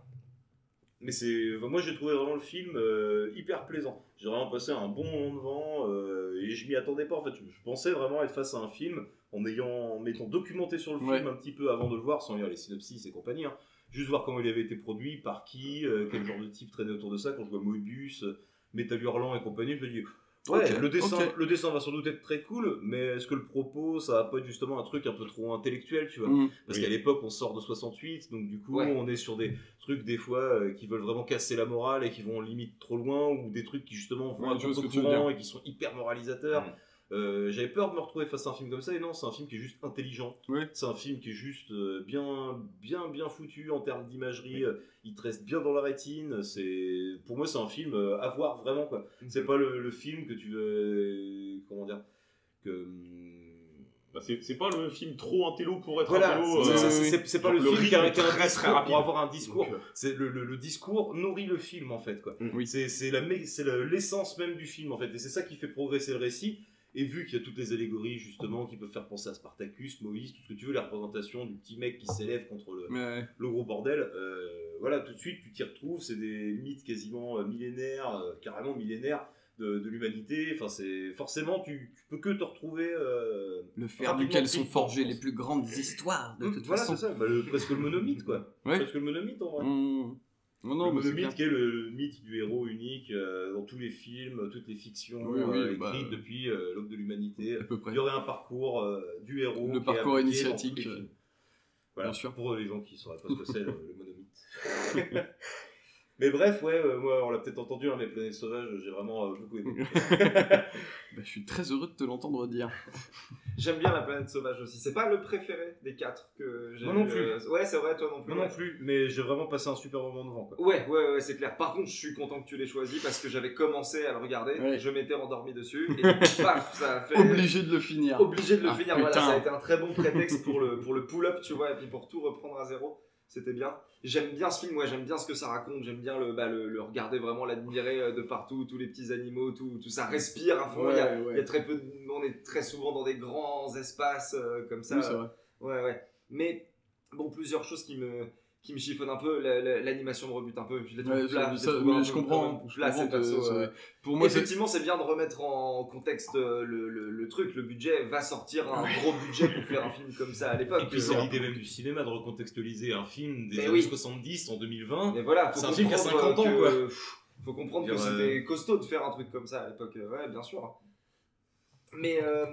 Mais c'est, enfin, moi j'ai trouvé vraiment le film euh, hyper plaisant. J'ai vraiment passé un bon moment devant euh, et je m'y attendais pas en fait. Je, je pensais vraiment être face à un film en ayant, en m'étant documenté sur le film un petit peu avant de le voir, sans lire les synopsis et compagnie. hein. Juste voir comment il avait été produit, par qui, euh, quel genre de type traînait autour de ça. Quand je vois Moebius, euh, Metal Hurlant et compagnie, je me dis. Ouais, le, dessin, le dessin va sans doute être très cool, mais est-ce que le propos, ça va pas être justement un truc un peu trop intellectuel, tu vois Mhm. parce Oui. qu'à l'époque, on sort de 68, donc du coup, Ouais. on est sur des trucs des fois euh, qui veulent vraiment casser la morale et qui vont limite trop loin, ou des trucs qui justement vont Ouais, veux contre-courant dire. et qui sont hyper moralisateurs. Mm. Euh, J'avais peur de me retrouver face à un film comme ça, et non, c'est un film qui est juste intelligent. Ouais. C'est un film qui est juste euh, bien, bien, bien foutu en termes d'imagerie. euh, Il te reste bien dans la rétine. C'est, pour moi, c'est un film euh, à voir vraiment quoi. Mm. C'est pas le, le film que tu veux, comment dire, que Bah, c'est c'est pas le film trop intello pour être voilà, intello. c'est- euh, c'est- c'est c'est- c'est pas le, le film qui a, un très, très discours rapide. pour avoir un discours. Donc, C'est le, le- le discours nourrit le film en fait quoi. Oui. C'est c'est la mé- c'est le- l'essence même du film en fait et c'est ça qui fait progresser le récit. Et vu qu'il y a toutes les allégories justement qui peuvent faire penser à Spartacus, Moïse, tout ce que tu veux, la représentation du petit mec qui s'élève contre le, gros bordel, euh, voilà, tout de suite tu t'y retrouves, c'est des mythes quasiment euh, millénaires, euh, carrément millénaires de, de l'humanité. Enfin, c'est forcément tu, tu peux que te retrouver. euh, le fer duquel sont forgées les plus grandes histoires de Hum, toute voilà, façon. c'est ça, bah, le- presque le monomythe quoi. [LAUGHS] Ouais. Presque le monomythe en vrai. Mmh. Non, non, le mais clair. qui est le, le mythe du héros unique euh, dans tous les films, toutes les fictions Oui, oui, euh, bah, écrites depuis euh, l'aube de l'humanité. Il y aurait un parcours euh, du héros. Le qui parcours initiatique, dans tous les films. Voilà, bien sûr. pour les gens qui ne sauraient pas ce que c'est le monomythe. [LAUGHS] Mais bref, ouais, euh, moi on l'a peut-être entendu, hein, mais Planète Sauvage, j'ai vraiment euh, beaucoup aimé. [LAUGHS] Bah, je suis très heureux de te l'entendre dire. J'aime bien la planète sauvage aussi. C'est pas le préféré des quatre que j'ai Moi non vu, plus. euh, Ouais, c'est vrai, toi non plus. Moi non plus, mais j'ai vraiment passé un super moment devant. Quoi. Ouais, ouais, ouais, c'est clair. Par contre, je suis content que tu l'aies choisi parce que j'avais commencé à le regarder, Ouais. je m'étais endormi dessus et [LAUGHS] paf, ça a fait. Obligé de le finir. Obligé de le Ah, finir. Voilà, ça a été un très bon prétexte pour le, pour le pull-up, tu vois, et puis pour tout reprendre à zéro. C'était bien. J'aime bien ce film, ouais, j'aime bien ce que ça raconte, j'aime bien le, bah, le, le regarder, vraiment l'admirer euh, de partout, tous les petits animaux, tout, tout ça respire à fond. il, y a, Ouais, ouais. il y a très peu de- on est très souvent dans des grands espaces euh, comme ça. Oui, vrai. Ouais, ouais. Mais bon, plusieurs choses qui me, qui me chiffonnent un peu. La- la- L'animation me rebute un peu. Je Ouais, plats, ça- je les ça- trouve mais un je peu comprends, je c'est- euh. pour moi, c'est- Effectivement, c'est bien de remettre en contexte euh, le, le- le truc. Le budget va sortir un gros budget pour faire un film comme ça à l'époque. Et puis c'est Euh, l'idée même du cinéma de recontextualiser un film des Mais années oui. 70 en 2020. Mais voilà, c'est un film qui a comprendre 50 ans que- quoi. Faut comprendre que euh, c'était costaud de faire un truc comme ça à l'époque. Ouais, bien sûr. Mais, euh,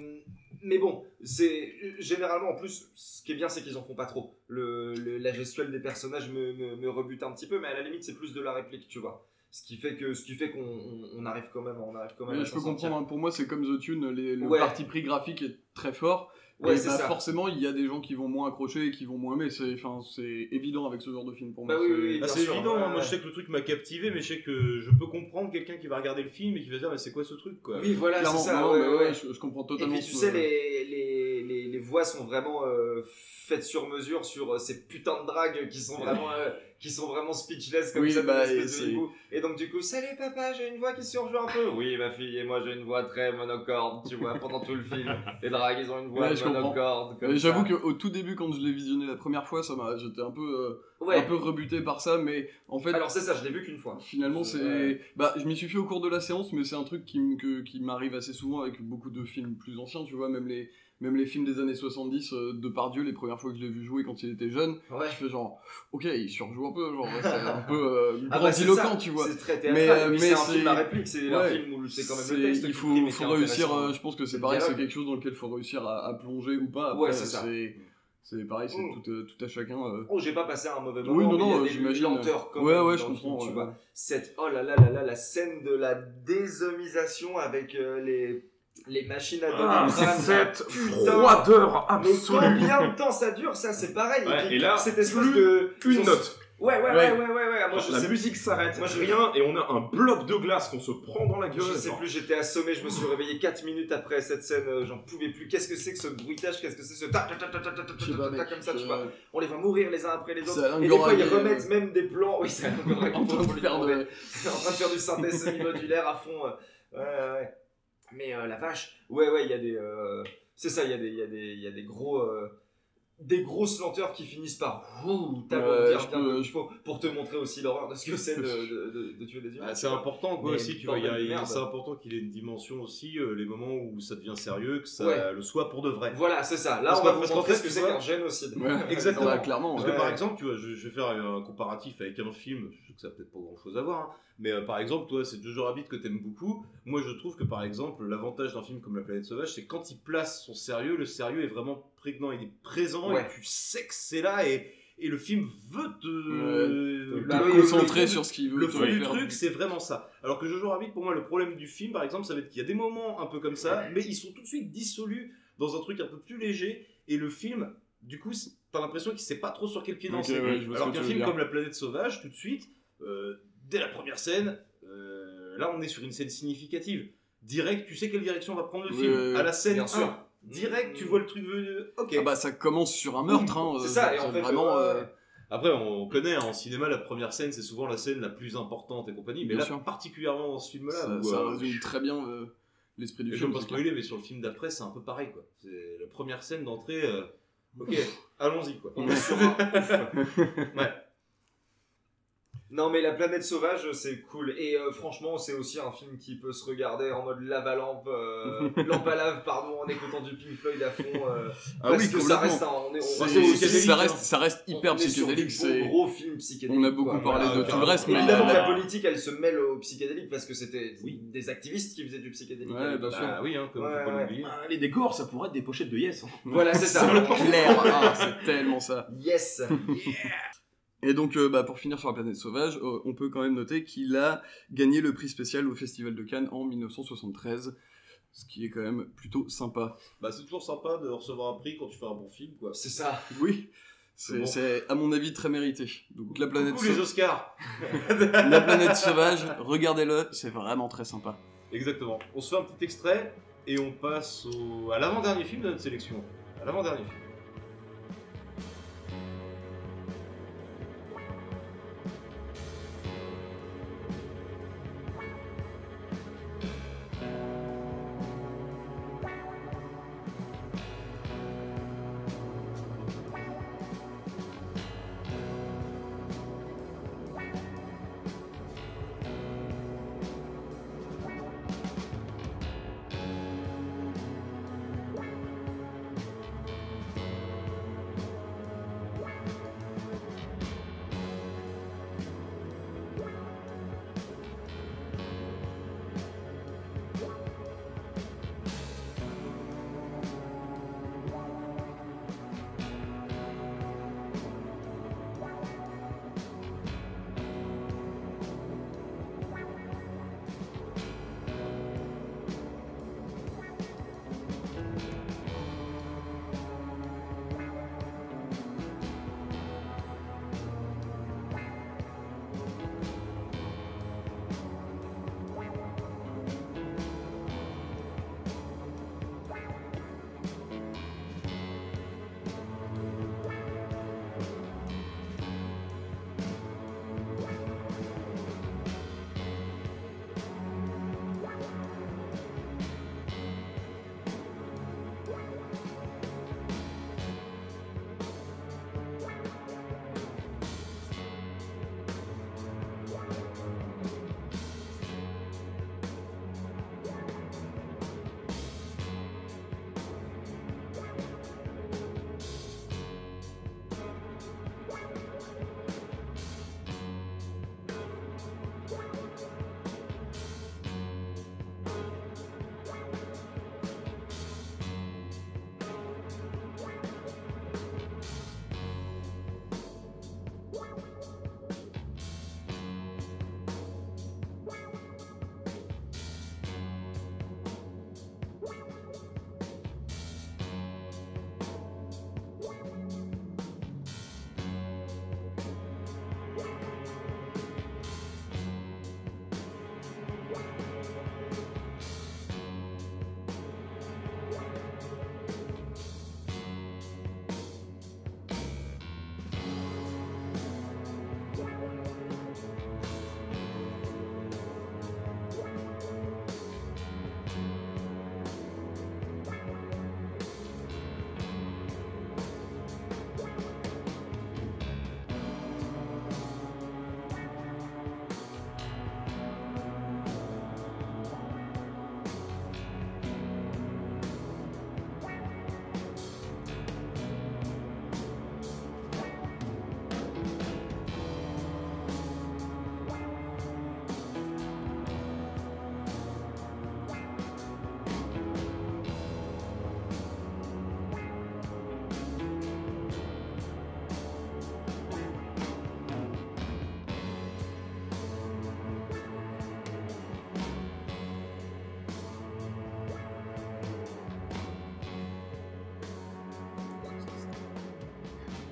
mais bon, c'est généralement en plus, ce qui est bien, c'est qu'ils en font pas trop. Le, le- la gestuelle des personnages me, me, me rebute un petit peu, mais à la limite, c'est plus de la réplique, tu vois. Ce qui fait que, ce qui fait qu'on on, on arrive quand même, on arrive quand même. À je peux comprendre, hein. pour moi c'est comme The Tune, les- le Ouais. parti pris graphique est très fort. Ouais, c'est bah, ça. forcément il y a des gens qui vont moins accrocher et qui vont moins aimer. C'est enfin, c'est évident avec ce genre de film pour Bah moi. oui, c'est- oui, Ah, c'est évident, ouais, hein. moi je sais que le truc m'a captivé, mais je sais que je peux comprendre quelqu'un qui va regarder le film et qui va se dire mais c'est quoi ce truc quoi? Oui, voilà, c'est ça. non, ouais, je, je comprends Et totalement. puis tu ce- sais, les, les, les, voix sont vraiment euh, faites sur mesure sur euh, ces putains de dragues qui sont vraiment, euh, qui sont vraiment speechless comme Oui, ça, bah, et donc du coup, salut papa, j'ai une voix qui surjoue un peu. Oui, ma fille, et moi j'ai une voix très monocorde, tu vois, pendant tout le film. [LAUGHS] Les dragues, ils ont une voix Ouais, monocorde. J'avoue qu'au tout début, quand je l'ai visionné la première fois, ça m'a, j'étais un peu, euh, Ouais. un peu rebuté par ça, mais en fait, Alors c'est ça, je l'ai vu qu'une fois. finalement, c'est, Ouais. bah, je m'y suis fait au cours de la séance, mais c'est un truc qui m'arrive assez souvent avec beaucoup de films plus anciens, tu vois, même les, même les films des années 70 euh, de Pardieu, les premières fois que je l'ai vu jouer quand il était jeune, Ouais. je fais genre, ok, il surjoue un peu, genre, c'est [LAUGHS] un peu euh, Ah bah, grandiloquent, tu vois. c'est très théâtral, mais mais c'est un film à réplique, c'est un ouais, film où c'est quand même le texte Il faut, réussir, euh, je pense que c'est pareil, c'est quelque chose dans lequel il faut réussir à, à plonger ou pas. Ouais, Après, c'est ça. c'est pareil, c'est tout, euh, tout à chacun. euh. Oh, j'ai pas passé un mauvais moment. Oui, non, non, j'imagine. lenteurs quand Ouais, ouais, je film, comprends, Tu ouais. vois, cette oh là là là là, la scène de la désomisation avec euh, les les machines à donner Ah, le crâne, cette froideur Mais absolue. combien de temps ça dure Ça, c'est pareil. Ouais, puis et là, cette espèce plus de Une note. Ouais, ouais, ouais, Ouais. ouais, ouais, ouais. Moi, je la sais- musique s'arrête, Moi, je- rien, et on a un bloc de glace qu'on se prend dans la gueule. Je sais genre. plus, j'étais assommé, je me suis réveillé 4 minutes après cette scène, euh, j'en pouvais plus. Qu'est-ce que c'est que ce bruitage? Qu'est-ce que c'est ce tac tac Je sais tac pas, tac mec, comme ça, je- tu vois On les voit mourir les uns après les autres. Et des fois, ils remettent euh, même des plans. Oui, c'est un [LAUGHS] En train de faire de- demander. en train de faire du synthèse semi-modulaire à fond. euh, Ouais, ouais, ouais. Mais euh, la vache, ouais, ouais, il y a des. euh, C'est ça, il y, a des- y, y a des gros. euh, Des grosses lenteurs qui finissent par je bien il faut pour te montrer aussi l'horreur de ce que c'est de, [LAUGHS] de- de- de tuer des humains. Bah, c'est important quoi Mais aussi, tu vois, c'est important qu'il ait une dimension aussi, euh, les moments où ça devient sérieux, que ça Ouais. le soit pour de vrai. Voilà, c'est ça. Là, Parce on va vous montrer fait, ce que c'est qu'un génocide. [LAUGHS] Exactement. Ouais, clairement, Parce ouais. que par exemple, tu vois, je, je vais faire un comparatif avec un film, je sais que ça n'a peut-être pas grand-chose à voir, hein, mais euh, par exemple, toi, c'est Jojo Rabbit que t'aimes beaucoup. Moi, je trouve que par exemple, l'avantage d'un film comme La Planète Sauvage, c'est quand il place son sérieux, le sérieux est vraiment prégnant, il est présent Ouais. et tu sais que c'est là et, et le film veut te, concentrer sur ce qu'il veut le fond du faire. truc, c'est vraiment ça. Alors que Jojo Rabbit, pour moi, le problème du film, par exemple, ça va être qu'il y a des moments un peu comme ça, mais ils sont tout de suite dissolus dans un truc un peu plus léger. Et le film, du coup, t'as l'impression qu'il sait pas trop sur quel pied danser. ouais, Alors qu'un film dire. comme La Planète Sauvage, tout de suite, euh, dès la première scène, euh, là, on est sur une scène significative. Direct, tu sais quelle direction va prendre le Oui, film. oui, oui. À la scène Bien 1, sûr. Direct, tu vois le truc venir. Ok. Ah bah ça commence sur un meurtre, hein. C'est euh, ça, et en fait, vraiment. euh, Après, on connaît hein, en cinéma, la première scène, c'est souvent la scène la plus importante et compagnie. Mais Bien là, sûr. particulièrement dans ce film-là, ça, où, ça euh, résume très bien euh, l'esprit du Et je film. c'est clair. spoiler, mais sur le film d'après, c'est un peu pareil, quoi. C'est la première scène d'entrée. euh, Ok, [LAUGHS] allons-y, quoi. On est [LAUGHS] sur un. Ouais. Non mais la planète sauvage c'est cool et euh, franchement c'est aussi un film qui peut se regarder en mode lave à lampe, euh, [LAUGHS] lampe à lave pardon en écoutant du Pink Floyd à fond euh, Ah parce oui, que ça reste un, on est, on, est psychédélique, ça hein. reste, ça reste hyper On psychédélique. C'est gros, gros films psychédéliques. On a beaucoup quoi. parlé Voilà, de tout le reste, mais Évidemment la- la- politique elle se mêle au psychédélique parce que c'était des activistes qui faisaient du psychédélique. Ouais, bien sûr. Bah oui, hein, comme Ouais, pas ouais. l'oublier. Ah, les décors, ça pourrait être des pochettes de Yes. hein. Voilà c'est ça. [LAUGHS] clair, ah, c'est tellement ça. Yes. [LAUGHS] Et donc, euh, bah, pour finir sur la planète sauvage, euh, on peut quand même noter qu'il a gagné le prix spécial au Festival de Cannes en 1973, ce qui est quand même plutôt sympa. Bah, c'est toujours sympa de recevoir un prix quand tu fais un bon film, quoi. C'est ça. Oui, C'est c'est bon. c'est, à mon avis très mérité. Donc la planète, Coucou les Oscars [LAUGHS] la planète sauvage, regardez-le, c'est vraiment très sympa. Exactement. On se fait un petit extrait et on passe au... à l'avant-dernier film de notre sélection. À l'avant-dernier film.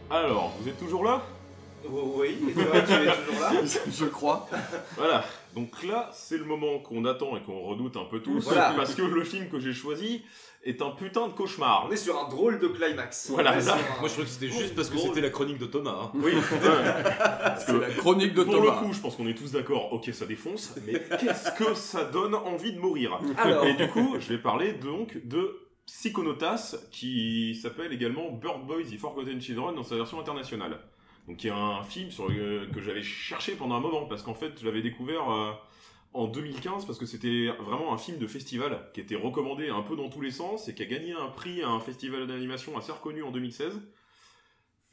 Alors, vous êtes toujours là? Oui, et toi, tu es toujours là [LAUGHS] Je crois. Voilà, donc là, c'est le moment qu'on attend et qu'on redoute un peu tous, Voilà. parce que le film que j'ai choisi est un putain de cauchemar. On est sur un drôle de climax. Voilà, On est là, sur un- Moi je crois que c'était juste parce que c'était la chronique de Thomas. hein. Oui, [LAUGHS] C'est la chronique de pour Thomas. le coup, je pense qu'on est tous d'accord, ok, ça défonce, mais qu'est-ce que ça donne envie de mourir? Alors. Et du coup, je vais parler donc de Psychonautas, qui s'appelle également Bird Boys The Forgotten Children dans sa version internationale. Donc, qui est un film le- que j'avais cherché pendant un moment, parce qu'en fait, je l'avais découvert euh, en 2015, parce que c'était vraiment un film de festival, qui était recommandé un peu dans tous les sens, et qui a gagné un prix à un festival d'animation assez reconnu en 2016.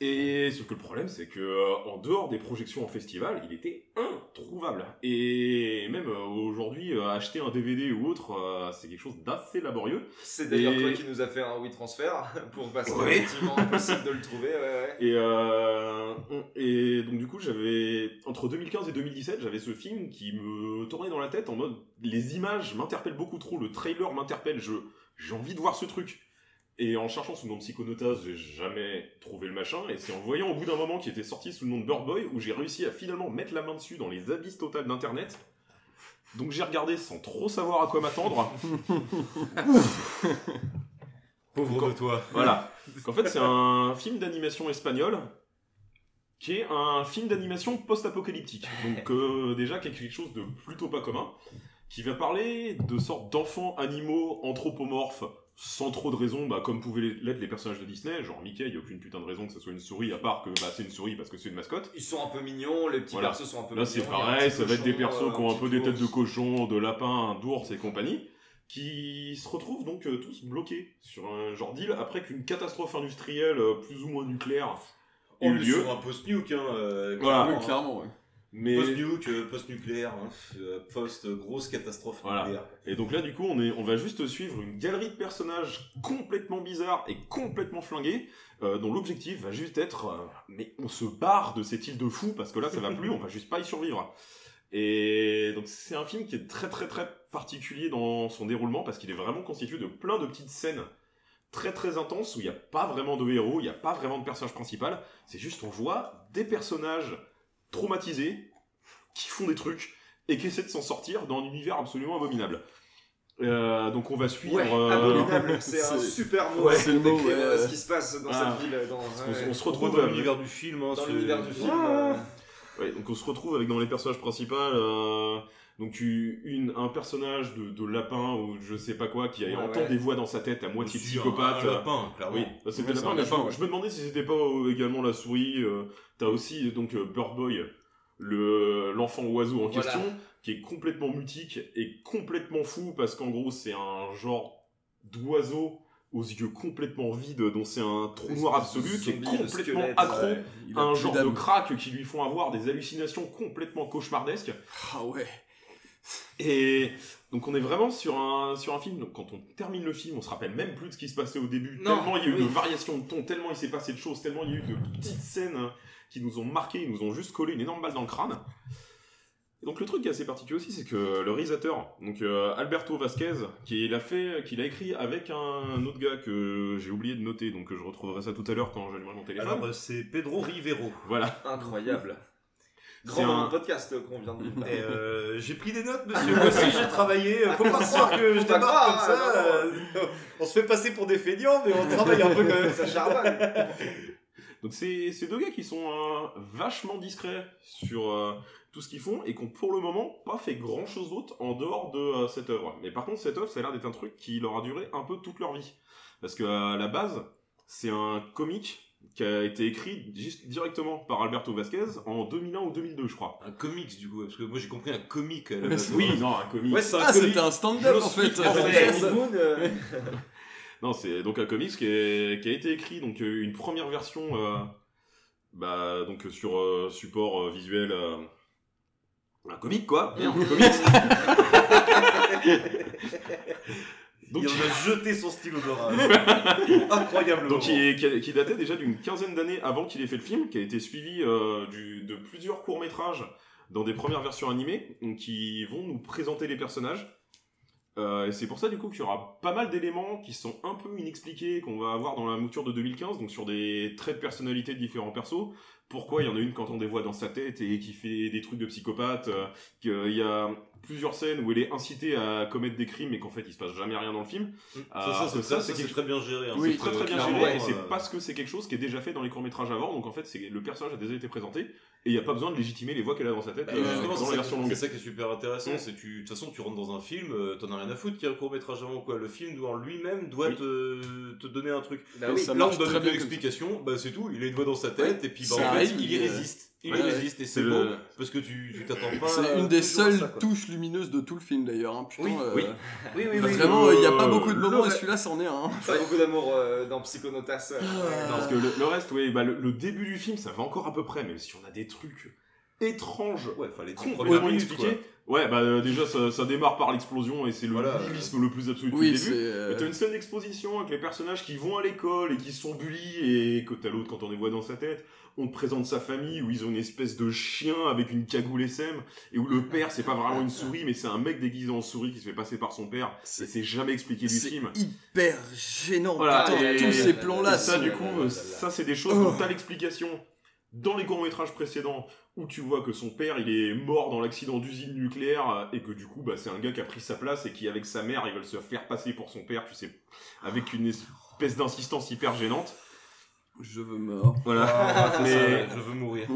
Et sauf que le problème, c'est que euh, en dehors des projections en festival, il était introuvable. Et même euh, aujourd'hui, euh, acheter un DVD ou autre, c'est quelque chose d'assez laborieux. C'est d'ailleurs Et- toi qui nous a fait un WeTransfer [LAUGHS] pour parce que Ouais. effectivement impossible de le trouver. Ouais, ouais. Et, et donc du coup, j'avais entre 2015 et 2017, j'avais ce film qui me tournait dans la tête en mode les images m'interpellent beaucoup trop, le trailer m'interpelle, je j'ai envie de voir ce truc. Et en cherchant sous le nom de Psychonautas, j'ai jamais trouvé le machin. Et c'est en voyant au bout d'un moment qu'il était sorti sous le nom de Bird Boy où j'ai réussi à finalement mettre la main dessus dans les abysses totales d'internet. Donc j'ai regardé sans trop savoir à quoi m'attendre. [LAUGHS] Pauvre de toi. Voilà. [LAUGHS] Donc, en fait, c'est un film d'animation espagnol qui est un film d'animation post-apocalyptique. Donc euh, déjà quelque chose de plutôt pas commun, qui va parler de sortes d'enfants animaux anthropomorphes sans trop de raison, bah, comme pouvaient l'être les personnages de Disney, genre Mickey, il n'y a aucune putain de raison que ce soit une souris, à part que bah, c'est une souris parce que c'est une mascotte. Ils sont un peu mignons, les petits Voilà. persos sont un peu Là mignons. c'est a un pareil, ça va être des persos euh, qui ont un peu des têtes de cochon, de lapin, d'ours et compagnie, qui se retrouvent donc euh, tous bloqués sur un genre d'île après qu'une catastrophe industrielle euh, plus ou moins nucléaire ait eu lieu. sur un post-nuke, hein, euh, Voilà. clairement, Oui, clairement, ouais. Mais- Post-nuke, euh, post-nucléaire, hein, euh, post-grosse catastrophe Voilà. nucléaire. Et donc là, du coup, on, est, on va juste suivre une galerie de personnages complètement bizarres et complètement flingués, euh, dont l'objectif va juste être, euh, mais on se barre de cette île de fous parce que là, ça va plus, on va juste pas y survivre. Et donc c'est un film qui est très très très particulier dans son déroulement parce qu'il est vraiment constitué de plein de petites scènes très très intenses où il n'y a pas vraiment de héros, il n'y a pas vraiment de personnage principal, c'est juste on voit des personnages traumatisés qui font des trucs et qui essaient de s'en sortir dans un univers absolument abominable. Euh, donc on va suivre. Ouais, euh, abominable, [LAUGHS] c'est un super mot Ouais, pour décrire, euh, ce qui se passe dans Ah. cette ville. Dans, on se retrouve dans l'univers du film. hein, Dans c'est- l'univers du film. Ah. euh, Ouais, donc on se retrouve avec dans les personnages principaux euh, donc tu- une, un personnage de, de lapin ou je sais pas quoi qui Ouais, entend ouais. des voix dans sa tête à moitié psychopathe. un- un lapin, clairement. Oui, bah, c'était lapin, un mais je, lapin, ouais. je me demandais si c'était pas euh, également la souris. euh, T'as aussi donc euh, Bird Boy, le l'enfant oiseau en Voilà. question, qui est complètement mutique et complètement fou parce qu'en gros c'est un genre d'oiseau aux yeux complètement vides, dont c'est un trou noir absolu, qui est complètement accro ouais. À un genre de crack qui lui font avoir des hallucinations complètement cauchemardesques. Ah ouais. Et donc on est vraiment sur un, sur un film, donc quand on termine le film, on se rappelle même plus de ce qui se passait au début, Non, tellement il y a eu oui. de variations de ton, tellement il s'est passé de choses, tellement il y a eu de petites scènes hein, qui nous ont marqué, ils nous ont juste collé une énorme balle dans le crâne. Et donc le truc qui est assez particulier aussi, c'est que le réalisateur, donc euh, Alberto Vasquez, qui l'a fait, qui l'a écrit avec un autre gars que j'ai oublié de noter, donc je retrouverai ça tout à l'heure quand j'allumerai mon téléphone. Alors, c'est Pedro Rivero. Voilà. Incroyable. C'est Grand un- podcast qu'on vient de euh, j'ai pris des notes, monsieur. Moi aussi, j'ai travaillé. Faut pas croire que je pas démarre comme ça. non, euh, [LAUGHS] On se fait passer pour des feignants, mais on travaille un peu quand même. Ça charbonne. Donc c'est ces deux gars qui sont euh, vachement discrets sur euh, tout ce qu'ils font et qui ont pour le moment pas fait grand chose d'autre en dehors de euh, cette œuvre. Mais par contre cette œuvre ça a l'air d'être un truc qui leur a duré un peu toute leur vie. Parce que à la base c'est un comic qui a été écrit juste directement par Alberto Vasquez en 2001 ou 2002 je crois. Un comics du coup, parce que moi j'ai compris un comic. à la Mais base. c'est- oui, non, un comic. Ouais, c'est un Ah, comic. c'était un stand-up, en fait. En. Moon, euh, [LAUGHS] Non, c'est donc un comics qui, est- qui a été écrit, donc euh, une première version, euh, bah, donc sur euh, support euh, visuel, euh, un comic quoi, un comics. [LAUGHS] Donc- Il en a [LAUGHS] jeté son stylo d'orage. [LAUGHS] Incroyablement. Donc qui, est- qui qui datait déjà d'une quinzaine d'années avant qu'il ait fait le film, qui a été suivi euh, du- de plusieurs courts métrages dans des premières versions animées, qui vont nous présenter les personnages. Euh, et c'est pour ça du coup qu'il y aura pas mal d'éléments qui sont un peu inexpliqués qu'on va avoir dans la mouture de 2015, donc sur des traits de personnalité de différents persos. Pourquoi il y en a une quand on des voit dans sa tête et qui fait des trucs de psychopathe, euh, qu'il y a plusieurs scènes où elle est incitée à commettre des crimes et qu'en fait il se passe jamais rien dans le film. Ça, Euh, ça, c'est- ça, c'est très bien géré, hein. Oui, C'est très très- bien géré. et c'est parce que c'est quelque chose qui est déjà fait dans les courts métrages avant. Donc en fait, c'est le personnage a déjà été présenté et il n'y a pas besoin de légitimer les voix qu'elle a dans sa tête Bah, euh, justement, dans c'est la ça, version qui- longue. c'est ça qui est super intéressant. Mm. C'est tu, de toute façon, tu rentres dans un film, euh, t'en as rien à foutre qu'il y a un court métrage avant ou quoi. Le film doit en lui-même doit Oui. te, te donner un truc. Bah oui. Là, on donne une explication, bah c'est tout. Il a une voix dans sa tête et puis bah, en fait, il y résiste. Il ouais, résiste et c'est le- parce que tu tu t'attends pas. C'est une des seules ça, touches lumineuses de tout le film d'ailleurs. Hein. Putain, Oui, euh, oui. [LAUGHS] Oui, oui, oui. Vraiment, il n'y a pas Euh, beaucoup de moments et celui-là c'en est un. hein. Pas beaucoup d'amour euh, dans Psychonautas. euh, Non, parce que le, le reste, oui, bah, le, le début du film, ça va encore à peu près, même si on a des trucs étranges, Ouais, complètement minutes, inexpliqués. Ouais, bah euh, déjà, ça, ça démarre par l'explosion et c'est le Voilà. nihilisme le plus absolu Oui, c'est. début. euh, Mais t'as une scène d'exposition avec les personnages qui vont à l'école et qui sont bullies et que t'as l'autre quand on les voit dans sa tête. On te présente sa famille où ils ont une espèce de chien avec une cagoule SM et où le père c'est pas vraiment une souris mais c'est un mec déguisé en souris qui se fait passer par son père. Et c'est jamais expliqué du C'est film. hyper gênant. Voilà, putain, et- tous ces plans-là. et ça, sont- du coup, là, là, ça, c'est des choses Oh. dont t'as l'explication dans les courts-métrages précédents où tu vois que son père, il est mort dans l'accident d'usine nucléaire et que du coup, bah, c'est un gars qui a pris sa place et qui, avec sa mère, ils veulent se faire passer pour son père, tu sais, avec une espèce d'insistance hyper gênante. Je veux mort. Voilà. Ah, c'est Mais- ça, je veux mourir.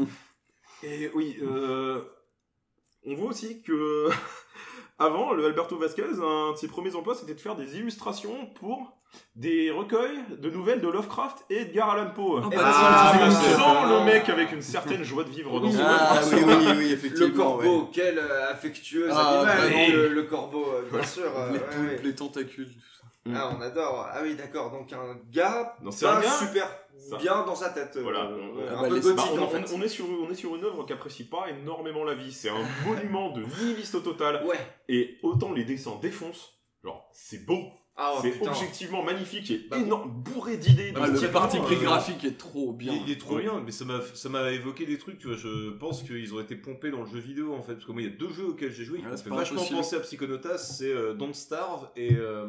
Et oui, euh, on voit aussi que avant, le Alberto Vasquez, un de ses premiers emplois, c'était de faire des illustrations pour des recueils de nouvelles de Lovecraft et Edgar Allan Poe. Ah, bah, bah, ça. le mec avec une certaine joie de vivre dans son Ah oui, oui, oui, Le effectivement. corbeau, ouais. quel euh, affectueux Ah, animal, vraiment. le, le corbeau, euh, bien sûr. euh, Les ouais, poulpes, ouais. les tentacules. Ça. Ah, on adore. Ah oui, d'accord. Donc un gars, Non, c'est pas un gars super Ça. bien dans sa tête. Voilà. euh, Ah un bah, peu les- gothique Bah, on, en fait. on- on est sur, on est sur une œuvre qui apprécie pas énormément la vie. C'est un monument de [LAUGHS] nihiliste au total. Ouais. Et autant les dessins défoncent, genre, c'est beau. Ah, oh, c'est putain. objectivement magnifique et Bah, énorme, bourré d'idées. de Ah, le type, parti euh, pris graphique est trop bien. Il, il est trop bien, mais ça m'a ça m'a évoqué des trucs, tu vois. Je pense qu'ils ont été pompés dans le jeu vidéo en fait, parce que moi il y a deux jeux auxquels j'ai joué qui Ouais, m'ont c'est fait pas vachement impossible. penser à Psychonautas, c'est euh, Don't Starve et euh,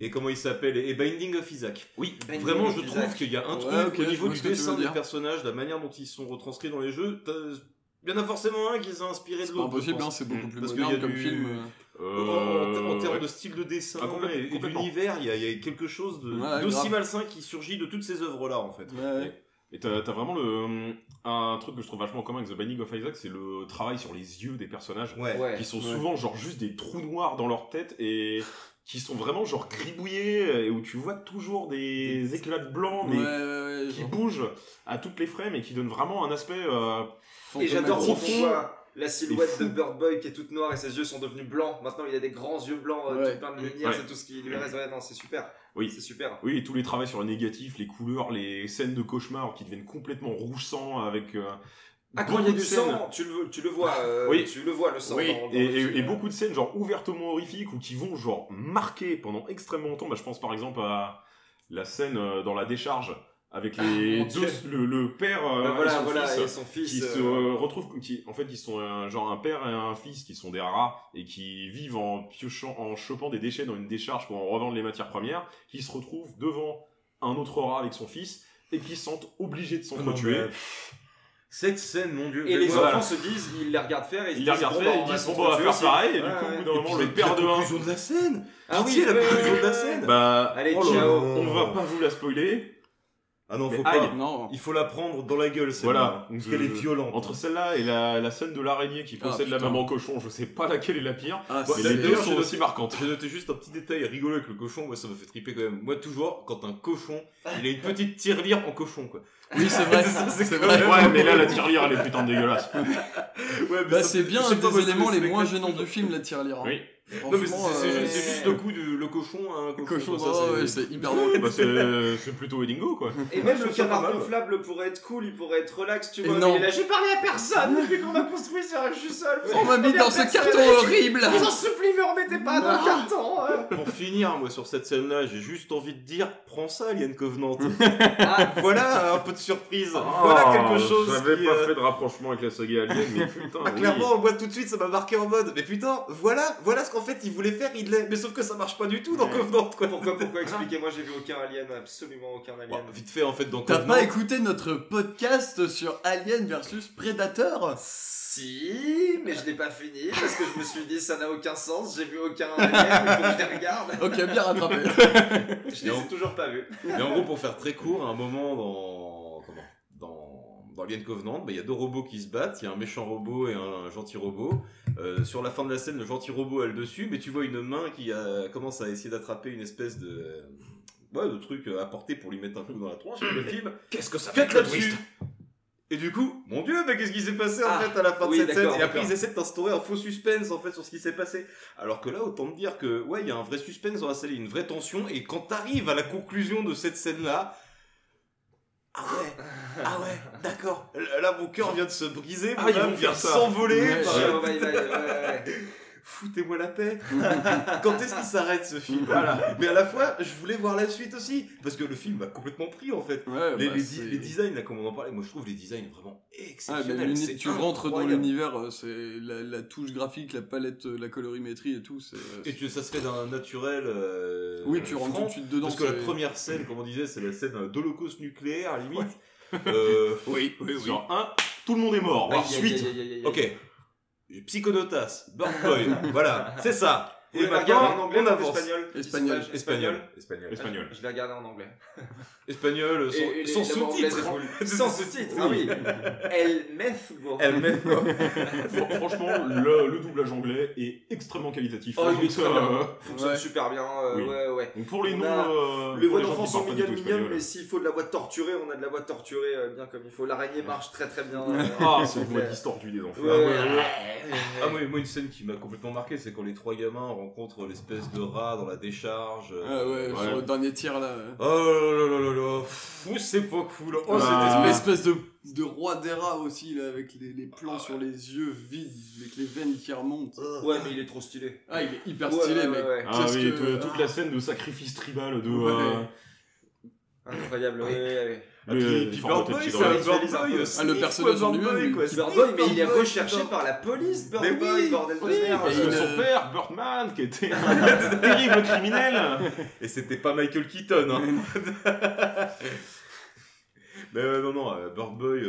et comment il s'appelle et Binding of Isaac. Oui, Binding vraiment of je Isaac. trouve qu'il y a un Ouais, truc ok, au je niveau vois du ce que tu veux dessin des dire. personnages, de la manière dont ils sont retranscrits dans les jeux. t'as- Il y en a forcément un qui s'est inspiré de C'est pas l'autre. je impossible, pense. hein, c'est beaucoup plus Parce qu'il y moderne a comme du- film. euh. En- en, en termes ouais. de style de dessin Ah, et, et d'univers, il y, a- il y a quelque chose Ouais, d'aussi malsain qui surgit de toutes ces œuvres-là en fait. Ouais. Et t'as vraiment le, un truc que je trouve vachement en commun avec The Binding of Isaac, c'est le travail sur les yeux des personnages. Ouais. Ouais. Qui sont Ouais. souvent genre juste des trous noirs dans leur tête et qui sont vraiment genre gribouillés et où tu vois toujours des éclats de blanc mais Ouais, ouais, ouais, qui genre bougent à toutes les frames et qui donnent vraiment un aspect euh, Et j'adore profond. La silhouette de Bird Boy qui est toute noire et ses yeux sont devenus blancs. Maintenant, il a des grands yeux blancs, euh, Ouais. tout plein de lumière, Ouais. c'est tout ce qui lui reste. Ouais, non, c'est super. Oui. C'est super. Oui, et tous les travaux sur le négatif, les couleurs, les scènes de cauchemar qui deviennent complètement rouge sang avec. euh, Ah, quand il y a du scènes. sang, tu le, tu le vois. euh, Oui. Tu le vois, le sang. Oui, dans, dans et, et- beaucoup de scènes genre ouvertement horrifiques ou qui vont genre marquer pendant extrêmement longtemps. Bah, je pense par exemple à la scène dans la décharge avec les mon deux, le, le père euh, voilà, et son voilà, fils, et son fils, qui se euh, retrouvent, qui, en fait, ils sont euh, genre un père et un fils qui sont des rats et qui vivent en piochant, en chopant des déchets dans une décharge pour en revendre les matières premières, qui se retrouvent devant un autre rat avec son fils et qui se sentent obligés de s'entretuer. mais- Cette scène, mon dieu. Et les Voilà. enfants se disent, ils les regardent faire et Ils se les disent, regardent bon, faire, bah, ils disent bon bah on va faire pareil et du coup au ouais. bout d'un moment le la- père la de un conclusion de la scène. Ah oui, la conclusion de la scène. bah Allez, oh ciao. on va pas vous la spoiler Ah non, Mais faut aïe. pas. Non. Il faut la prendre dans la gueule, celle Voilà. Parce Je- qu'elle est violente. Entre celle-là et la, la scène de l'araignée qui Ah, possède la putain. maman cochon, je sais pas laquelle est la pire. Ah, Bon, c'est- les deux D'ailleurs, sont j'ai aussi marquantes. J'ai noté juste un petit détail rigolo avec le cochon, moi ça me fait triper quand même. Moi toujours, quand un cochon, il a une petite tirelire en cochon quoi. Oui, c'est vrai. [LAUGHS] Ça, c'est c'est quand vrai. même- Ouais, mais là la tirelire elle est putain de dégueulasse. [LAUGHS] Ouais, mais Bah, ça c'est bien je sais un pas, moi, des ça éléments me- les moins gênants du film, la tirelire. hein. Oui. Non, mais c'est euh, juste, le coup du le cochon à un cochon. Cochon, c'est hyper drôle. Bah, c'est plutôt Edingo quoi. Et même le canard gonflable pourrait être cool, il pourrait être relax, tu vois. non. Mais il est là, j'ai parlé à personne depuis qu'on a construit ça, je suis seul. On m'a mis dans ce carton horrible. Je vous en supplie, me remettez pas dans le carton. hein. Pour finir, moi sur cette scène-là, j'ai juste envie de dire, prends ça, Alien Covenant. Ah, voilà un peu de surprise. voilà quelque chose. J'avais pas euh, fait de rapprochement avec la saga Alien, mais putain. [LAUGHS] Ah, clairement, moi tout de suite ça m'a marqué en mode, mais putain, voilà, voilà ce qu'en fait, il voulait faire Ridley, mais sauf que ça marche pas du tout dans Ouais. Covenant, quoi. Pourquoi, pourquoi [LAUGHS] Expliquez-moi, j'ai vu aucun alien, absolument aucun alien. Vite fait, en fait, dans T'as Covenant. pas écouté notre podcast sur Alien versus Predator Si, mais je l'ai pas fini parce que je me suis dit ça n'a aucun sens, j'ai vu aucun alien, il faut que je les regarde. [LAUGHS] Ok, bien rattrapé. Je les ai toujours pas vus. Mais en gros, pour faire très court, à un moment dans. Dans, Alien Covenant, bah, il y a deux robots qui se battent. Il y a un méchant robot et un gentil robot. Euh, sur la fin de la scène, le gentil robot a le dessus, mais tu vois une main qui a- commence à essayer d'attraper une espèce de. Ouais, de truc à porter pour lui mettre un coup dans la tronche. Le film. [CLEARS THROAT] Qu'est-ce que ça fait le là-dessus twist Et du coup, mon dieu, mais qu'est-ce qui s'est passé en Ah, fait à la fin oui, de cette scène? Et après, ils essaient de t'instaurer un faux suspense en fait sur ce qui s'est passé. Alors que là, autant te dire que, ouais, il y a un vrai suspense dans la scène, une vraie tension, et quand t'arrives à la conclusion de cette scène-là. Ah ouais, ah ouais, d'accord. Là, mon cœur vient de se briser, Ah, mon âme vient faire de s'envoler. Ouais, ouais, ouais. Foutez-moi la paix. [LAUGHS] Quand est-ce qu'il s'arrête ce film? Voilà. Mais à la fois, je voulais voir la suite aussi, parce que le film m'a complètement pris en fait. Ouais, Les, bah, les, designs, là, comme on en parlait, moi je trouve les designs vraiment Ah, exceptionnels. tu rentres dans l'univers, euh, c'est la, la touche graphique, la palette, euh, la colorimétrie et tout. euh, Et tu, ça se fait d'un naturel. euh, Oui, tu rentres tout de suite dedans, Parce que la première scène, comme on disait, c'est la scène d'holocauste nucléaire, limite. Euh, [LAUGHS] Oui, oui, oui. Sur un, tout le monde est mort. Aïe, Ensuite, aïe, aïe. ok. Psychonotas, Boy, voilà, c'est ça. Et regarder maintenant, en anglais on avance. espagnol Espagnol. Espagnol. Espagnol. Espagnol. Je l'ai regardé en anglais. [LAUGHS] Espagnol, sans, sous-titres. [LAUGHS] Sans sous-titres, ah oui. El Mesgo. Elle met [LAUGHS] Fran- Franchement, le, le doublage anglais est extrêmement qualitatif. Oh, il euh, Fonctionne Ouais. super bien, euh, Oui. ouais, ouais. donc pour les noms, euh, Les voix d'enfants sont mignonnes, mignonnes, mais s'il faut de la voix torturée, on a de la voix torturée euh, bien comme il faut. L'araignée marche très très bien. Ah, c'est une voix distordue des enfants. Ah, moi, une scène qui m'a complètement marqué, c'est quand les trois gamins rencontrent l'espèce de rat dans la décharge. Ah ouais, sur le dernier tir là. Oh là là là là là, Ouh, c'est pas cool. Oh, Ah. Cette espèce de, de roi des rats aussi, là, avec les, les plans sur les yeux vides, avec les veines qui remontent. Ouais, mais il est trop stylé. Ah, il est hyper Ouais, stylé, ouais, mec. ouais. Ah oui, que- toute- la scène de sacrifice tribal de. Ouais. euh, Incroyable, ouais, ouais, ouais. Ah, puis, le- puis les Bird Boy, c'est petits un. Bird Boy. euh, Ah, le personnage en Bird Boy, lui-même, Bird Boy, mais il est recherché par la police, Bird Mais Boy, oui, bordel de merde. Son père, Birdman, qui était un [LAUGHS] terrible criminel. Et c'était pas Michael Keaton. [LAUGHS] Mais euh, non, non, euh, Bird Boy,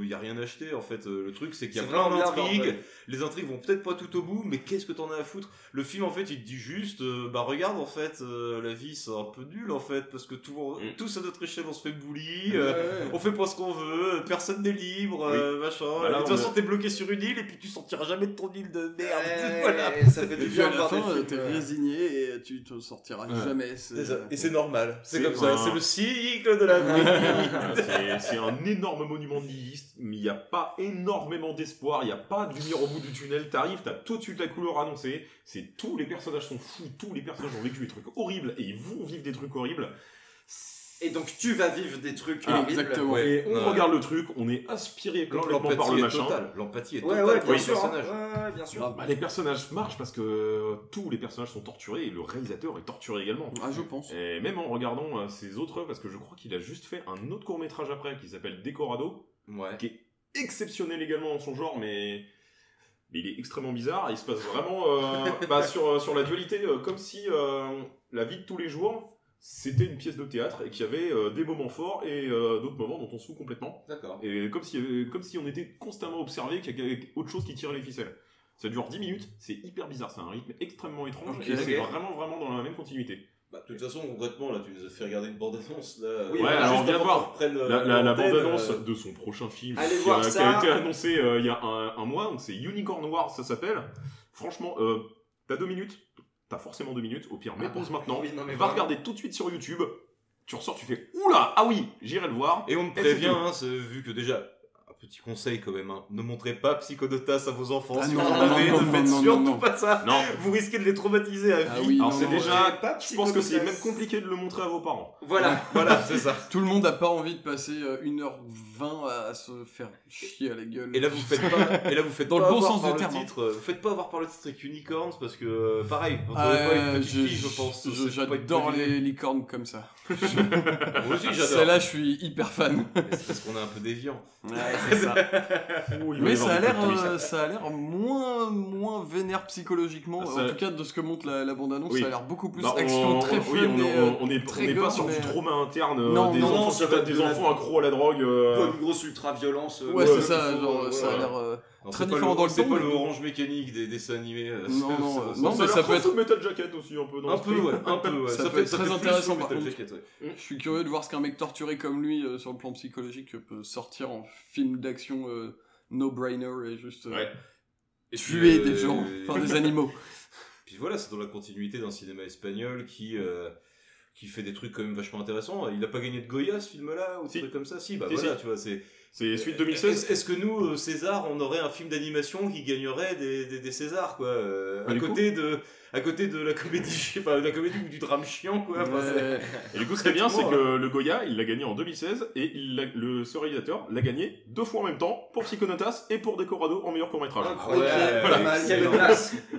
il y a rien acheté en fait. Euh, le truc, c'est qu'il y a plein d'intrigues. Les intrigues vont peut-être pas tout au bout, mais qu'est-ce que t'en as à foutre? Le film, en fait, il te dit juste, euh, bah regarde, en fait, euh, la vie c'est un peu nul en fait, parce que tout, Mm. tous à notre échelle on se fait bully, euh, Ouais. on fait pas ce qu'on veut, personne n'est libre, euh, machin. Bah là, de toute on façon, a- t'es bloqué sur une île et puis tu sortiras jamais de ton île de merde. Ouais, [LAUGHS] voilà. ça fait Et du puis bien de la voir euh, t'es euh, résigné et tu te sortiras Ouais. jamais. Et c'est normal. C'est comme ça. C'est le cycle de la [LAUGHS] vie. C'est- un énorme monument nihiliste, mais il n'y a pas énormément d'espoir, il n'y a pas de lumière au bout du tunnel. T'arrives, t'as tout de suite la couleur annoncée. C'est tous les personnages sont fous, tous les personnages ont vécu des trucs horribles et ils vont vivre des trucs horribles. Et donc tu vas vivre des trucs Ah, horribles. exactement. Ouais. Et on Ouais. regarde le truc, on est aspiré complètement par L'empathie le est machin. totale. L'empathie est totale ouais, pour bien les sûr. hein. personnages. Ouais, ouais, bien sûr. Bah, les personnages marchent parce que tous les personnages sont torturés et le réalisateur est torturé également. Ah, je pense. Et même en regardant euh, ses autres œuvres, parce que je crois qu'il a juste fait un autre court métrage après qui s'appelle Decorado, Ouais. qui est exceptionnel également dans son genre, mais, mais il est extrêmement bizarre. Il se passe vraiment euh, [LAUGHS] bah, sur, euh, sur la dualité, euh, comme si euh, la vie de tous les jours c'était une pièce de théâtre et qu'il y avait euh, des moments forts et euh, d'autres moments dont on se fout complètement. D'accord. Et comme si, comme si on était constamment observé qu'il y avait autre chose qui tirait les ficelles. Ça dure 10 minutes, c'est hyper bizarre, c'est un rythme extrêmement étrange Ok, et c'est ok. vraiment vraiment dans la même continuité. Bah, de toute façon, concrètement, là, tu nous as fait regarder une bande-annonce. Là, Oui, euh, ouais, alors qu'on voir euh, la, la- la l'antenne, bande-annonce euh, de son prochain film Allez qui, voir a, qui ça. a été annoncé euh, il y a un, un mois, donc c'est Unicorn Wars, ça s'appelle. Franchement, euh, t'as deux minutes, t'as forcément deux minutes, au pire, mets Ah, pause maintenant, oui, non, mais va vraiment. regarder tout de suite sur YouTube, tu ressors, tu fais Oula, ah oui, j'irai le voir. Et on te prévient, hein, c'est- vu que déjà, petit conseil quand même, hein, ne montrez pas Psychodotas à vos enfants. Ah si non, vous en avez, non, ne non, faites non, surtout non, non. pas ça. Non, Vous risquez de les traumatiser à vie. Ah oui, alors non, c'est non, déjà, pas je pense que c'est même compliqué de le montrer à vos parents. Voilà. [LAUGHS] Voilà, c'est ça. Tout le monde n'a pas envie de passer euh, 1h20 à se faire chier à la gueule. Et là vous faites pas, et là vous faites Dans pas le bon avoir sens du terme, hein. titre, euh, vous faites pas avoir par le titre avec Unicorns parce que euh, pareil, vous Ah, pas euh, une petite je- fille, je pense. J'adore les licornes comme ça. [LAUGHS] Moi aussi j'adore. Celle-là, je suis hyper fan. C'est parce qu'on est un peu déviant. Ça. [LAUGHS] Ouh, il Mais ça a l'air, euh, ça a l'air moins, moins vénère psychologiquement. Ah, En tout cas, de ce que montre la, la bande-annonce, Oui. ça a l'air beaucoup plus Bah, on- action, très fun. oui, on, et, on- euh, on est, on très est pas sur du trauma interne, euh, Non, des non, enfants, ça qui va tapent être des enfants accros à la drogue. Pas une grosse ultra-violence. Ouais, c'est ça, genre, ça a l'air très c'est pas différent le- dans le C'est pas mais- le orange mécanique des dessins animés. euh, Non, c'est- non, [LAUGHS] euh, c'est- non, ça mais ça peut être- Metal Jacket aussi, un peu dans Un peu, ouais, un peu, ouais. Ça peut être très intéressant, par Metal contre. Jacket, ouais. Je suis curieux de voir ce qu'un mec torturé comme lui, euh, sur le plan psychologique, peut sortir en film d'action euh, no-brainer et juste Ouais. Et puis, tuer des gens, [LAUGHS] enfin des animaux. Puis voilà, c'est dans la continuité d'un cinéma espagnol qui, euh, qui fait des trucs quand même vachement intéressants. Il a pas gagné de Goya ce film-là ou des Si. trucs comme ça Si, bah Si, voilà, si. tu vois, c'est. C'est suite 2016. Est-ce est-ce que nous, euh, César, on aurait un film d'animation qui gagnerait des, des, des Césars, quoi euh, Bah, à, côté de, à côté de la comédie, [LAUGHS] enfin, de la comédie ou du drame chiant, quoi. Enfin, Ouais. Et du coup, ce qui est bien, c'est que le Goya, il l'a gagné en 2016 et il l'a- le, ce réalisateur l'a gagné deux fois en même temps pour Psychonautas et pour Decorado en meilleur court-métrage. Incroyable. Ouais, Pas mal. Quelle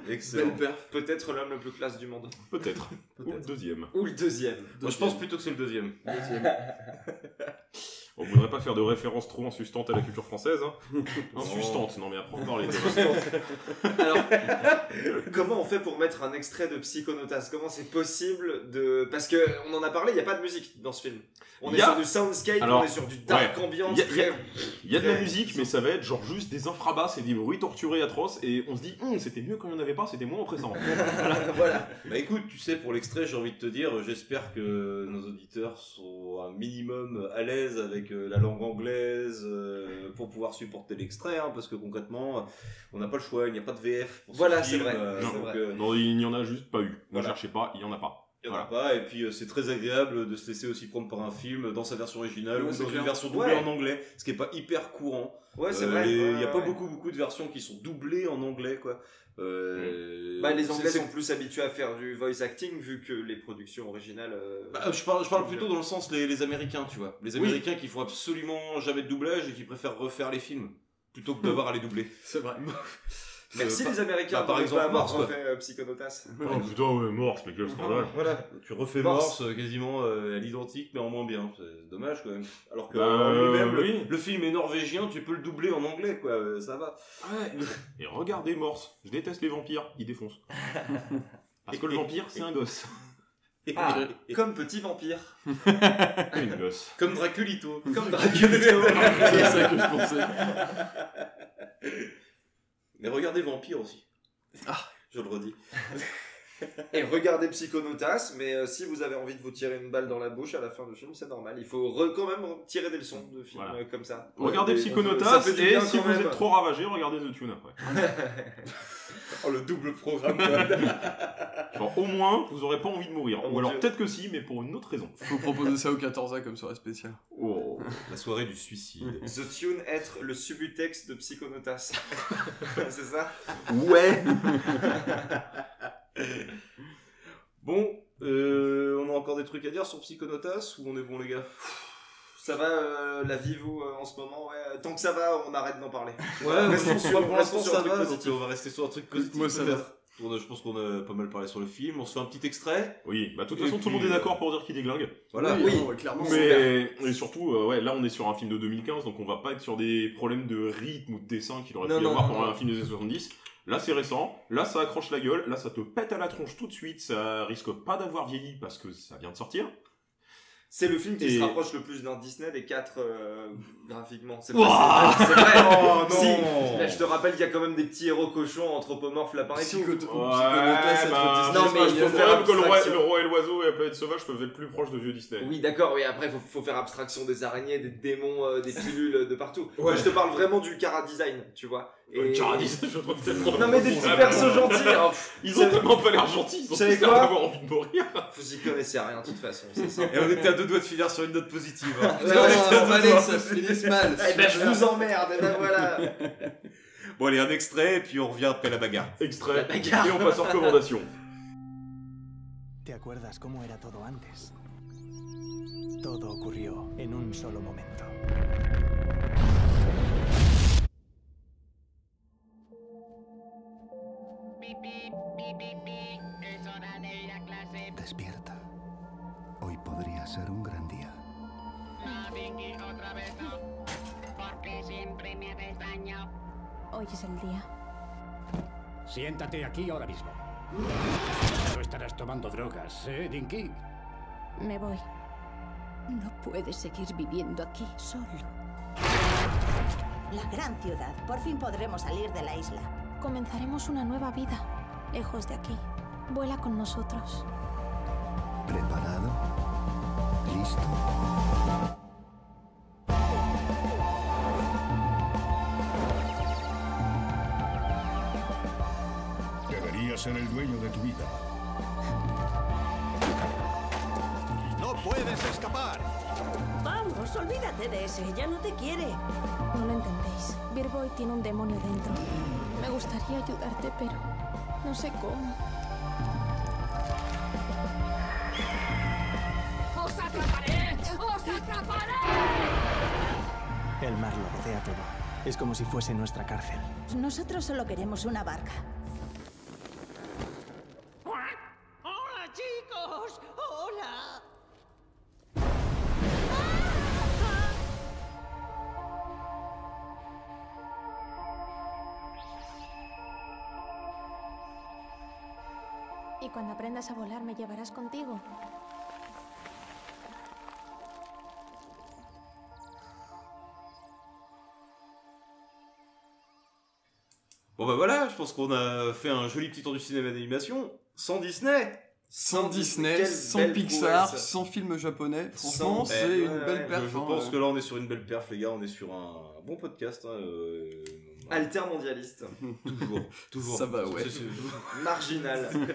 excellent. classe. Peut-être l'homme le plus classe du monde. Peut-être. Ou le deuxième. Ou le deuxième. Moi, je pense plutôt que c'est le deuxième. [LAUGHS] [LAUGHS] On voudrait pas faire de références trop insustantes à la culture française. Hein. [LAUGHS] Insustantes, non mais après on parler de Alors, [LAUGHS] comment on fait pour mettre un extrait de Psychonautas? Comment c'est possible de... Parce que on en a parlé, il n'y a pas de musique dans ce film. On est y a- sur du soundscape, Alors, on est sur du dark ouais. ambiance. Il y a- y y de la musique, mais ça va être genre juste des infrabasses et des bruits torturés atroces, et on se dit, Hum, c'était mieux quand il n'y en avait pas, c'était moins oppressant. [LAUGHS] voilà. Bah écoute, tu sais, pour l'extrait, j'ai envie de te dire, j'espère que nos auditeurs sont un minimum à l'aise avec euh, la langue anglaise euh, pour pouvoir supporter l'extrait, hein, parce que concrètement, on n'a pas le choix, il n'y a pas de VF pour Voilà, c'est vrai, euh, c'est donc, vrai. euh, non, il n'y en a juste pas eu. Ne Voilà. cherchez pas, il n'y en a pas. Il y en a Voilà. pas, et puis euh, c'est très agréable de se laisser aussi prendre par un film dans sa version originale Ouais, ou dans clair. une version doublée Ouais. en anglais, ce qui est pas hyper courant. Ouais, c'est Euh, vrai. Il n'y a pas beaucoup beaucoup de versions qui sont doublées en anglais, quoi. Euh, Bah, les Anglais sont plus habitués à faire du voice acting vu que les productions originales. euh, Bah, je parle, je parle plutôt dans le sens les, les Américains, tu vois. Les Oui. Américains qui font absolument jamais de doublage et qui préfèrent refaire les films plutôt que [LAUGHS] d'avoir à les doubler. C'est vrai. Merci Euh, les Américains bah, par exemple, Morse, refait euh, Psychonautas. Oh putain, ouais, mort, mais quel scandale. Voilà, tu refais Morse. Morse euh, quasiment euh, à l'identique mais en moins bien. C'est dommage quand même. Alors que Bah, le- film est norvégien, tu peux le doubler en anglais, quoi. euh, Ça va. Et regardez Morse, je déteste les vampires, ils défoncent. [LAUGHS] Parce que le vampire, c'est un gosse. Ah, comme petit vampire. [LAUGHS] Une gosse. Comme Draculito. Comme [LAUGHS] Draculito. C'est ça que je pensais. Mais regardez Vampire aussi. Ah. Je le redis. [LAUGHS] Et regardez Psychonautas, mais euh, si vous avez envie de vous tirer une balle dans la bouche à la fin du film, c'est normal. Il faut re- quand même tirer des leçons de films Voilà. euh, comme ça. Regardez Ouais, Psychonautas, et si vous même. êtes trop ravagé, regardez The Tune après. [LAUGHS] Oh, le double programme. [LAUGHS] Genre, au moins, vous aurez pas envie de mourir. Oh Ou alors Dieu. peut-être que si, mais pour une autre raison. Faut proposer ça au 14A comme soirée spéciale. Oh. La soirée du suicide. [LAUGHS] The Tune être le subutex de Psychonautas. [LAUGHS] c'est ça? Ouais Bon, euh, on a encore des trucs à dire sur Psychonautas ou on est bon les gars? Ça va, euh, la vie, vous, euh, en ce moment ouais. Tant que ça va, on arrête d'en parler. [LAUGHS] Ouais, Restons pour sur- pour restons l'instant sur ça un truc va, donc positif. on va rester sur un truc positif Moi, ça peut-être. On a- Je pense qu'on a pas mal parlé sur le film, on se fait un petit extrait. Oui, bah de toute Et façon, tout le monde est d'accord euh, pour dire qu'il déglingue. Voilà. oui, oui. non, clairement. Mais et surtout, euh, ouais, là on est sur un film de 2015, donc on va pas être sur des problèmes de rythme ou de dessin qu'il aurait Non, pu y avoir non, pendant non. un film des années 70. Là c'est récent, là ça accroche la gueule, là ça te pète à la tronche tout de suite, ça risque pas d'avoir vieilli parce que ça vient de sortir. C'est le film qui Et- se rapproche le plus d'un Disney des quatre euh, graphiquement. C'est vrai, c'est vrai. [LAUGHS] Oh, Si, non. là, je te rappelle qu'il y a quand même des petits héros cochons, anthropomorphes, lapins et tout. Psychoto- Ouais, bah, Disney, Non, mais il je faut faire même que le roi, abstraction. le roi et l'oiseau et la planète sauvage peuvent être plus proches de vieux Disney. Oui, d'accord, oui, après, faut, faut faire abstraction des araignées, des démons, euh, des [LAUGHS] pilules de partout. Moi, je te parle vraiment du cara design, tu vois. Et... Caradis, je trouve tellement. Non, mais des petits persos gentils. hein. Ils ont tellement pas l'air gentils, ils ont Vous savez tous l'air quoi d'avoir envie de mourir. Vous y connaissez rien, de toute façon, c'est ça. Et on était à deux doigts de finir sur une note positive. hein. Non, non, fallait que ça se finisse mal. [LAUGHS] Eh ben, je vous emmerde, et ben voilà. Bon allez, un extrait et puis on revient après la bagarre. Extrait, et on passe aux recommandations. ¿Te acuerdas cómo era todo antes? Todo ocurrió en un solo momento. Despierta. Hoy podría ser un gran día. Porque siempre me haces daño. Hoy es el día. Siéntate aquí ahora mismo. No estarás tomando drogas, ¿eh, Dinky? Me voy. No puedes seguir viviendo aquí solo. La gran ciudad. Por fin podremos salir de la isla. Comenzaremos una nueva vida, lejos de aquí. Vuela con nosotros. ¿Preparado? ¿Listo? Deberías ser el dueño de tu vida. ¡No puedes escapar! Vamos, olvídate de ese. Ya no te quiere. No lo entendéis. Beer Boy tiene un demonio dentro. Me gustaría ayudarte, pero no sé cómo. ¡Os atraparé! ¡Os atraparé! El mar lo rodea todo. Es como si fuese nuestra cárcel. Nosotros solo queremos una barca. Aprendas a volar, me llevarás contigo. Bon bah voilà, je pense qu'on a fait un joli petit tour du cinéma d'animation sans Disney. Sans Disney, Quelle sans belle Pixar, prouesse. sans film japonais. Franchement, Sans- c'est Eh, une ouais, belle ouais, perf. Je, je hein, pense euh. que là on est sur une belle perf, les gars. On est sur un bon podcast. hein, euh, Altermondialiste. [LAUGHS] toujours, toujours. Ça va, ouais. [LAUGHS] Marginal. [LAUGHS]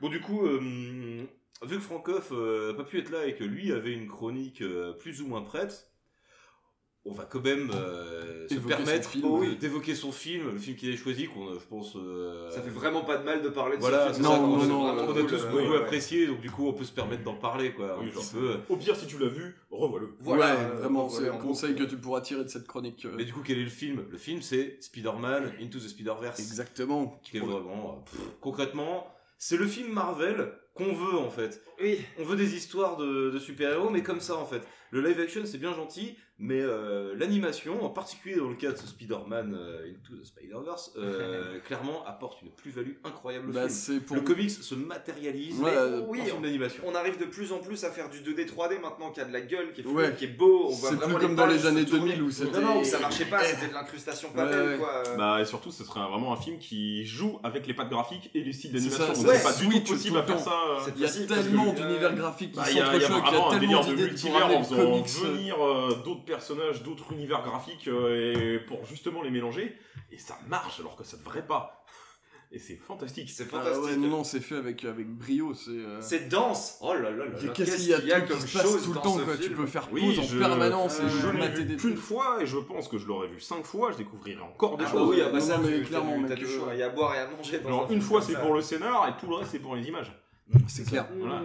bon, du coup, euh, vu que Francoff euh, a pas pu être là et que lui avait une chronique euh, plus ou moins prête, on va quand même euh, se permettre oui. d'évoquer son film, le film qu'il a choisi, qu'on a, je pense. euh, Ça fait vraiment pas de mal de parler de voilà, ce film. ça, Non, non, a- non, qu'on a tous euh, beaucoup ouais. apprécié, donc du coup on peut se permettre d'en parler, quoi, un petit peu. Au pire, si tu l'as vu, revois-le. ouais, euh, vraiment, c'est un conseil que tu pourras tirer de cette chronique. euh. Mais du coup, quel est le film? Le film, c'est Spider-Man Into the Spider-Verse. Exactement. Qui est vraiment, euh, pff, concrètement, c'est le film Marvel qu'on veut en fait. Oui. On veut des histoires de, de super-héros, mais comme ça en fait. Le live action, c'est bien gentil, mais euh, l'animation, en particulier dans le cas de ce Spider-Man euh, Into the Spider-Verse, euh, [LAUGHS] clairement apporte une plus-value incroyable au Bah, film. pour- Le comics se matérialise euh, en Oui, film d'animation. on arrive de plus en plus à faire du 2D 3D maintenant qui a de la gueule, qui est fluide, Ouais. qui est beau. C'est plus comme dans les années tourner. 2000 où c'était- Non, non, où ça marchait pas, c'était de l'incrustation pas Ouais, belle, ouais. quoi. Bah, et surtout, ce serait vraiment un film qui joue avec les pattes graphiques et les styles C'est d'animation. c'est pas du tout possible à le faire ça. Euh, Il y a tellement d'univers euh, graphiques qui Bah, Il y a, il y a s'entrechoquent, il y a tellement de d'idées le faisant comics. venir euh, d'autres personnages, d'autres univers graphiques, euh, et pour justement les mélanger. Et ça marche alors que ça devrait pas. [LAUGHS] Et c'est fantastique. C'est Ah fantastique. ouais, non, non, c'est fait avec, avec brio. C'est euh, C'est dense. Oh là là là. Qu'est-ce qu'il y a, tout comme qui se passe chose tout le temps quoi. Tu peux faire Oui, pause en permanence et je l'ai des vu trucs. qu'une fois et je pense que je l'aurais vu cinq fois, je découvrirai encore des Ah bah choses. oui, ah bah Non, ça, mais clairement, du- mec, t'as du euh, choix. Il y a à boire et à manger. dans Alors, un une fois comme c'est pour le scénar et tout le reste c'est pour les images. C'est clair. Voilà.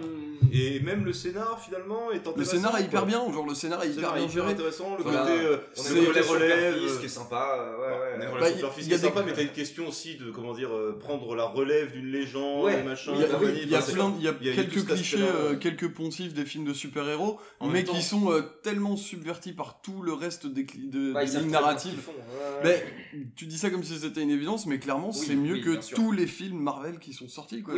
Et même le scénar finalement est intéressant. Le scénar est hyper quoi. bien, genre le scénar est hyper est bien hyper géré. intéressant, le Voilà. côté euh, On relation relèves. père-fils qui est sympa. Ouais, On ouais. est Bah, relation il- y a est des- sympa, mais t'as une question aussi de comment dire euh, prendre la relève d'une légende, Ouais. machin. Il y a, compagnie. oui, il y a Enfin, c'est- plein, il y a quelques clichés, euh, quelques pontifs des films de super-héros, mais qui sont euh, tellement subvertis par tout le reste des, de, Bah, lignes narratives. Mais tu dis ça comme si c'était une évidence, mais clairement c'est mieux que tous les films Marvel qui sont sortis. Quoi.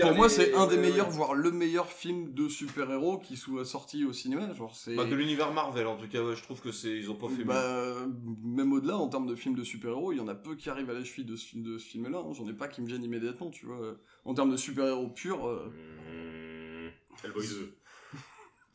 Pour moi, c'est un des meilleurs, voire le meilleur film de super-héros qui soit sorti au cinéma. Genre, c'est... Bah, de l'univers Marvel en tout cas, ouais, je trouve que c'est ils ont pas fait Bah, mieux. même au-delà, en termes de films de super-héros, il y en a peu qui arrivent à la cheville de ce, de ce film-là. hein. J'en ai pas qui me viennent immédiatement, tu vois. En termes de super-héros purs, euh, Mmh, Hellboy 2.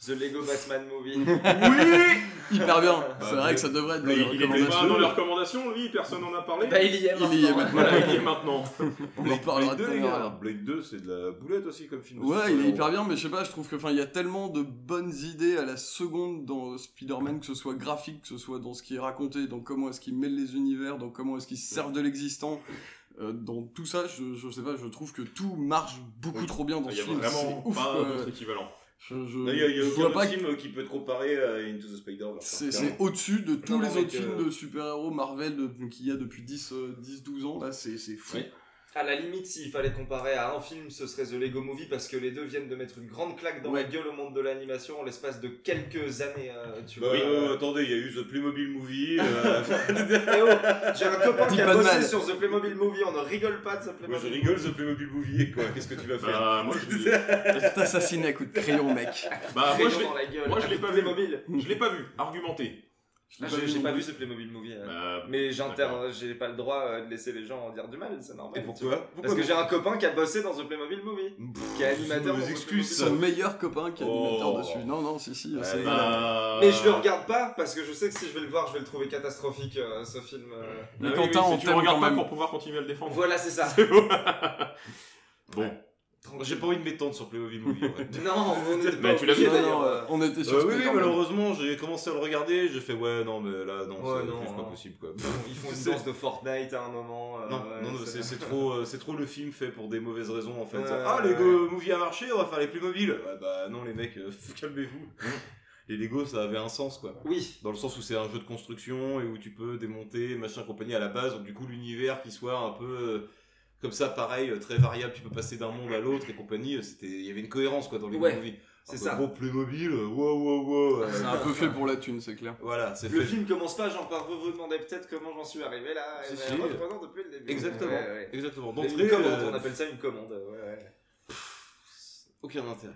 The Lego Batman Movie. oui [LAUGHS] Hyper bien. Bah, c'est vrai que ça devrait être dans Il, les il est recommandations. pas dans les recommandations, lui, personne n'en a parlé. Bah, il y est Il y est maintenant. maintenant. Voilà, il y est maintenant. [LAUGHS] On en Blade tout 2, à l'heure. gars. Blade 2, c'est de la boulette aussi comme film. Ouais, il est hyper bien, mais je sais pas, je trouve que, enfin, il y a tellement de bonnes idées à la seconde dans Spider-Man, que ce soit graphique, que ce soit dans ce qui est raconté, dans comment est-ce qu'il mêle les univers, dans comment est-ce qu'il se servent de l'existant. euh, dans tout ça, je, je sais pas, je trouve que tout marche beaucoup trop bien dans Il ce y a film. vraiment pas d'autre équivalent. Je, je, Il y a, il y a je aucun vois autre pas film qui peut être comparé à Into the Spider-Verse. C'est hein, c'est au-dessus de tous Non, les autres films euh, de super-héros Marvel de- qu'il y a depuis 10, euh, 10-12 ans. Là, c'est c'est fou. À la limite, s'il fallait comparer à un film, ce serait The Lego Movie parce que les deux viennent de mettre une grande claque dans la gueule au monde de l'animation en l'espace de quelques années. euh, tu Bah, vois. euh, attendez, il y a eu The Playmobil Movie. euh, [LAUGHS] Eh oh, J'ai un copain qui a bossé mal. sur The Playmobil Movie, on ne rigole pas de The Moi Playmobil je rigole The Playmobil Movie, quoi. Qu'est-ce que tu vas faire Bah, moi, je T'assassiner [LAUGHS] à coups de crayon, mec. Bah, moi, je Crayon l'ai- dans la gueule, moi, je l'ai avec pas vu. Playmobil. Je l'ai pas vu. Argumenté. Ah, j'ai pas vu ce Playmobil Movie. euh. Bah, mais j'inter- j'ai pas le droit euh, de laisser les gens en dire du mal, c'est normal. Et pourquoi. Pourquoi Parce que j'ai un copain qui a bossé dans The Playmobil Movie, qui est animateur. excuses, Playmobil Son meilleur copain qui est animateur Oh. dessus. Non, non, si, si. c'est- bah, Mais je le regarde pas parce que je sais que si je vais le voir, je vais le trouver catastrophique euh, ce film. euh. Mais Ah oui, Quentin, oui, on c'est- tu le quand pas pour pouvoir continuer à le défendre. Voilà, c'est ça. [LAUGHS] Bon. J'ai pas envie de m'étendre sur Playmobil Movie. ouais. [LAUGHS] Non, on était Mais [LAUGHS] pas tu l'as vu, d'ailleurs, euh. on était sur Euh, oui, oui, malheureusement, j'ai commencé à le regarder, j'ai fait ouais, non, mais là, non, Ouais, c'est pas possible quoi. Ils font une [LAUGHS] danse de Fortnite à un moment. euh, Non, ouais, non, non, c'est c'est trop, euh, c'est trop le film fait pour des mauvaises raisons en fait. Ah, ouais, Lego Movie a marché, on va faire les plus mobiles. Ouais, bah non, les mecs, euh, calmez-vous. Les Lego, ça avait un sens quoi. Oui. Dans le sens où c'est un jeu de construction et où tu peux démonter, machin, compagnie à la base. Donc du coup, l'univers qui soit un peu euh, comme ça, pareil, euh, très variable, tu peux passer d'un monde à l'autre et compagnie. euh, C'était, il y avait une cohérence quoi dans les Ouais, Movie. c'est ça. Gros Playmobil, euh, wow, wow, wow. euh, C'est un peu fait pour la thune, c'est clair. Voilà, c'est Le fait. film commence pas genre par vous vous demandez peut-être comment j'en suis arrivé là. Et si. ben, depuis le début. Exactement, Ouais, ouais. exactement. Une D'entrée, commande, euh, on appelle ça une commande. Ouais, ouais. aucun intérêt.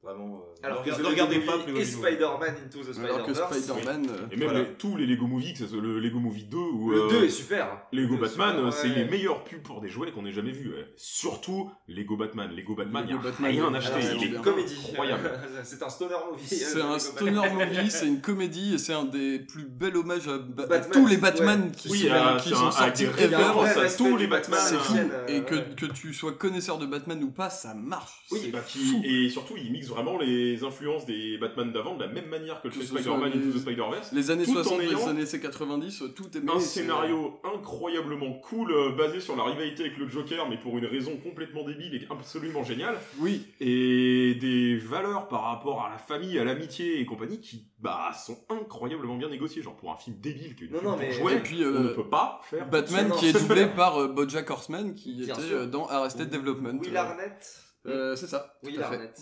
Vraiment. euh, Alors ne que ne regardez Lego pas Playmobil et. Spider-Man Into the Alors que Spider-Verse. Spider-Man. euh, Et même Voilà. les- tous les Lego Movie, que ce soit le Lego Movie 2 ou Le euh, 2 est super. Lego Le Batman, c'est ouais. les meilleurs pubs pour des jouets qu'on ait jamais vus. ouais. Surtout Lego Batman. Lego Batman, il y Lego a Batman, rien à acheter. Il c'est est une bien. comédie. incroyable. [LAUGHS] c'est un stoner movie. C'est euh, un Lego stoner movie, [LAUGHS] c'est une comédie et c'est un des plus bels hommages à, ba- à Batman, tous les ouais. Batman qui Oui, sont, euh, qui c'est sont un- avec sortis ever. à tous les Batman. C'est fou. euh, Et que, tu sois connaisseur de Batman ou pas, ça marche. Oui, C'est bah, et surtout, il mixe vraiment les influences des Batman d'avant de la même manière que le Que Spider-Man les- Into the Spider-Verse. Les années tout en 60, ayant les années 90, tout est un scénario incroyablement cool euh, basé sur la rivalité avec le Joker, mais pour une raison complètement débile et absolument géniale. Oui, Et des valeurs par rapport à la famille, à l'amitié et compagnie qui bah sont incroyablement bien négociées. Genre pour un film débile qui est une Non, non, pour mais- jouer, Et puis, on euh, ne peut pas faire. Batman Non, qui est doublé [LAUGHS] par euh, Bojack Horseman qui Bien était euh, dans Arrested Development. Will Arnett. Euh, c'est ça. Fait. Arnett.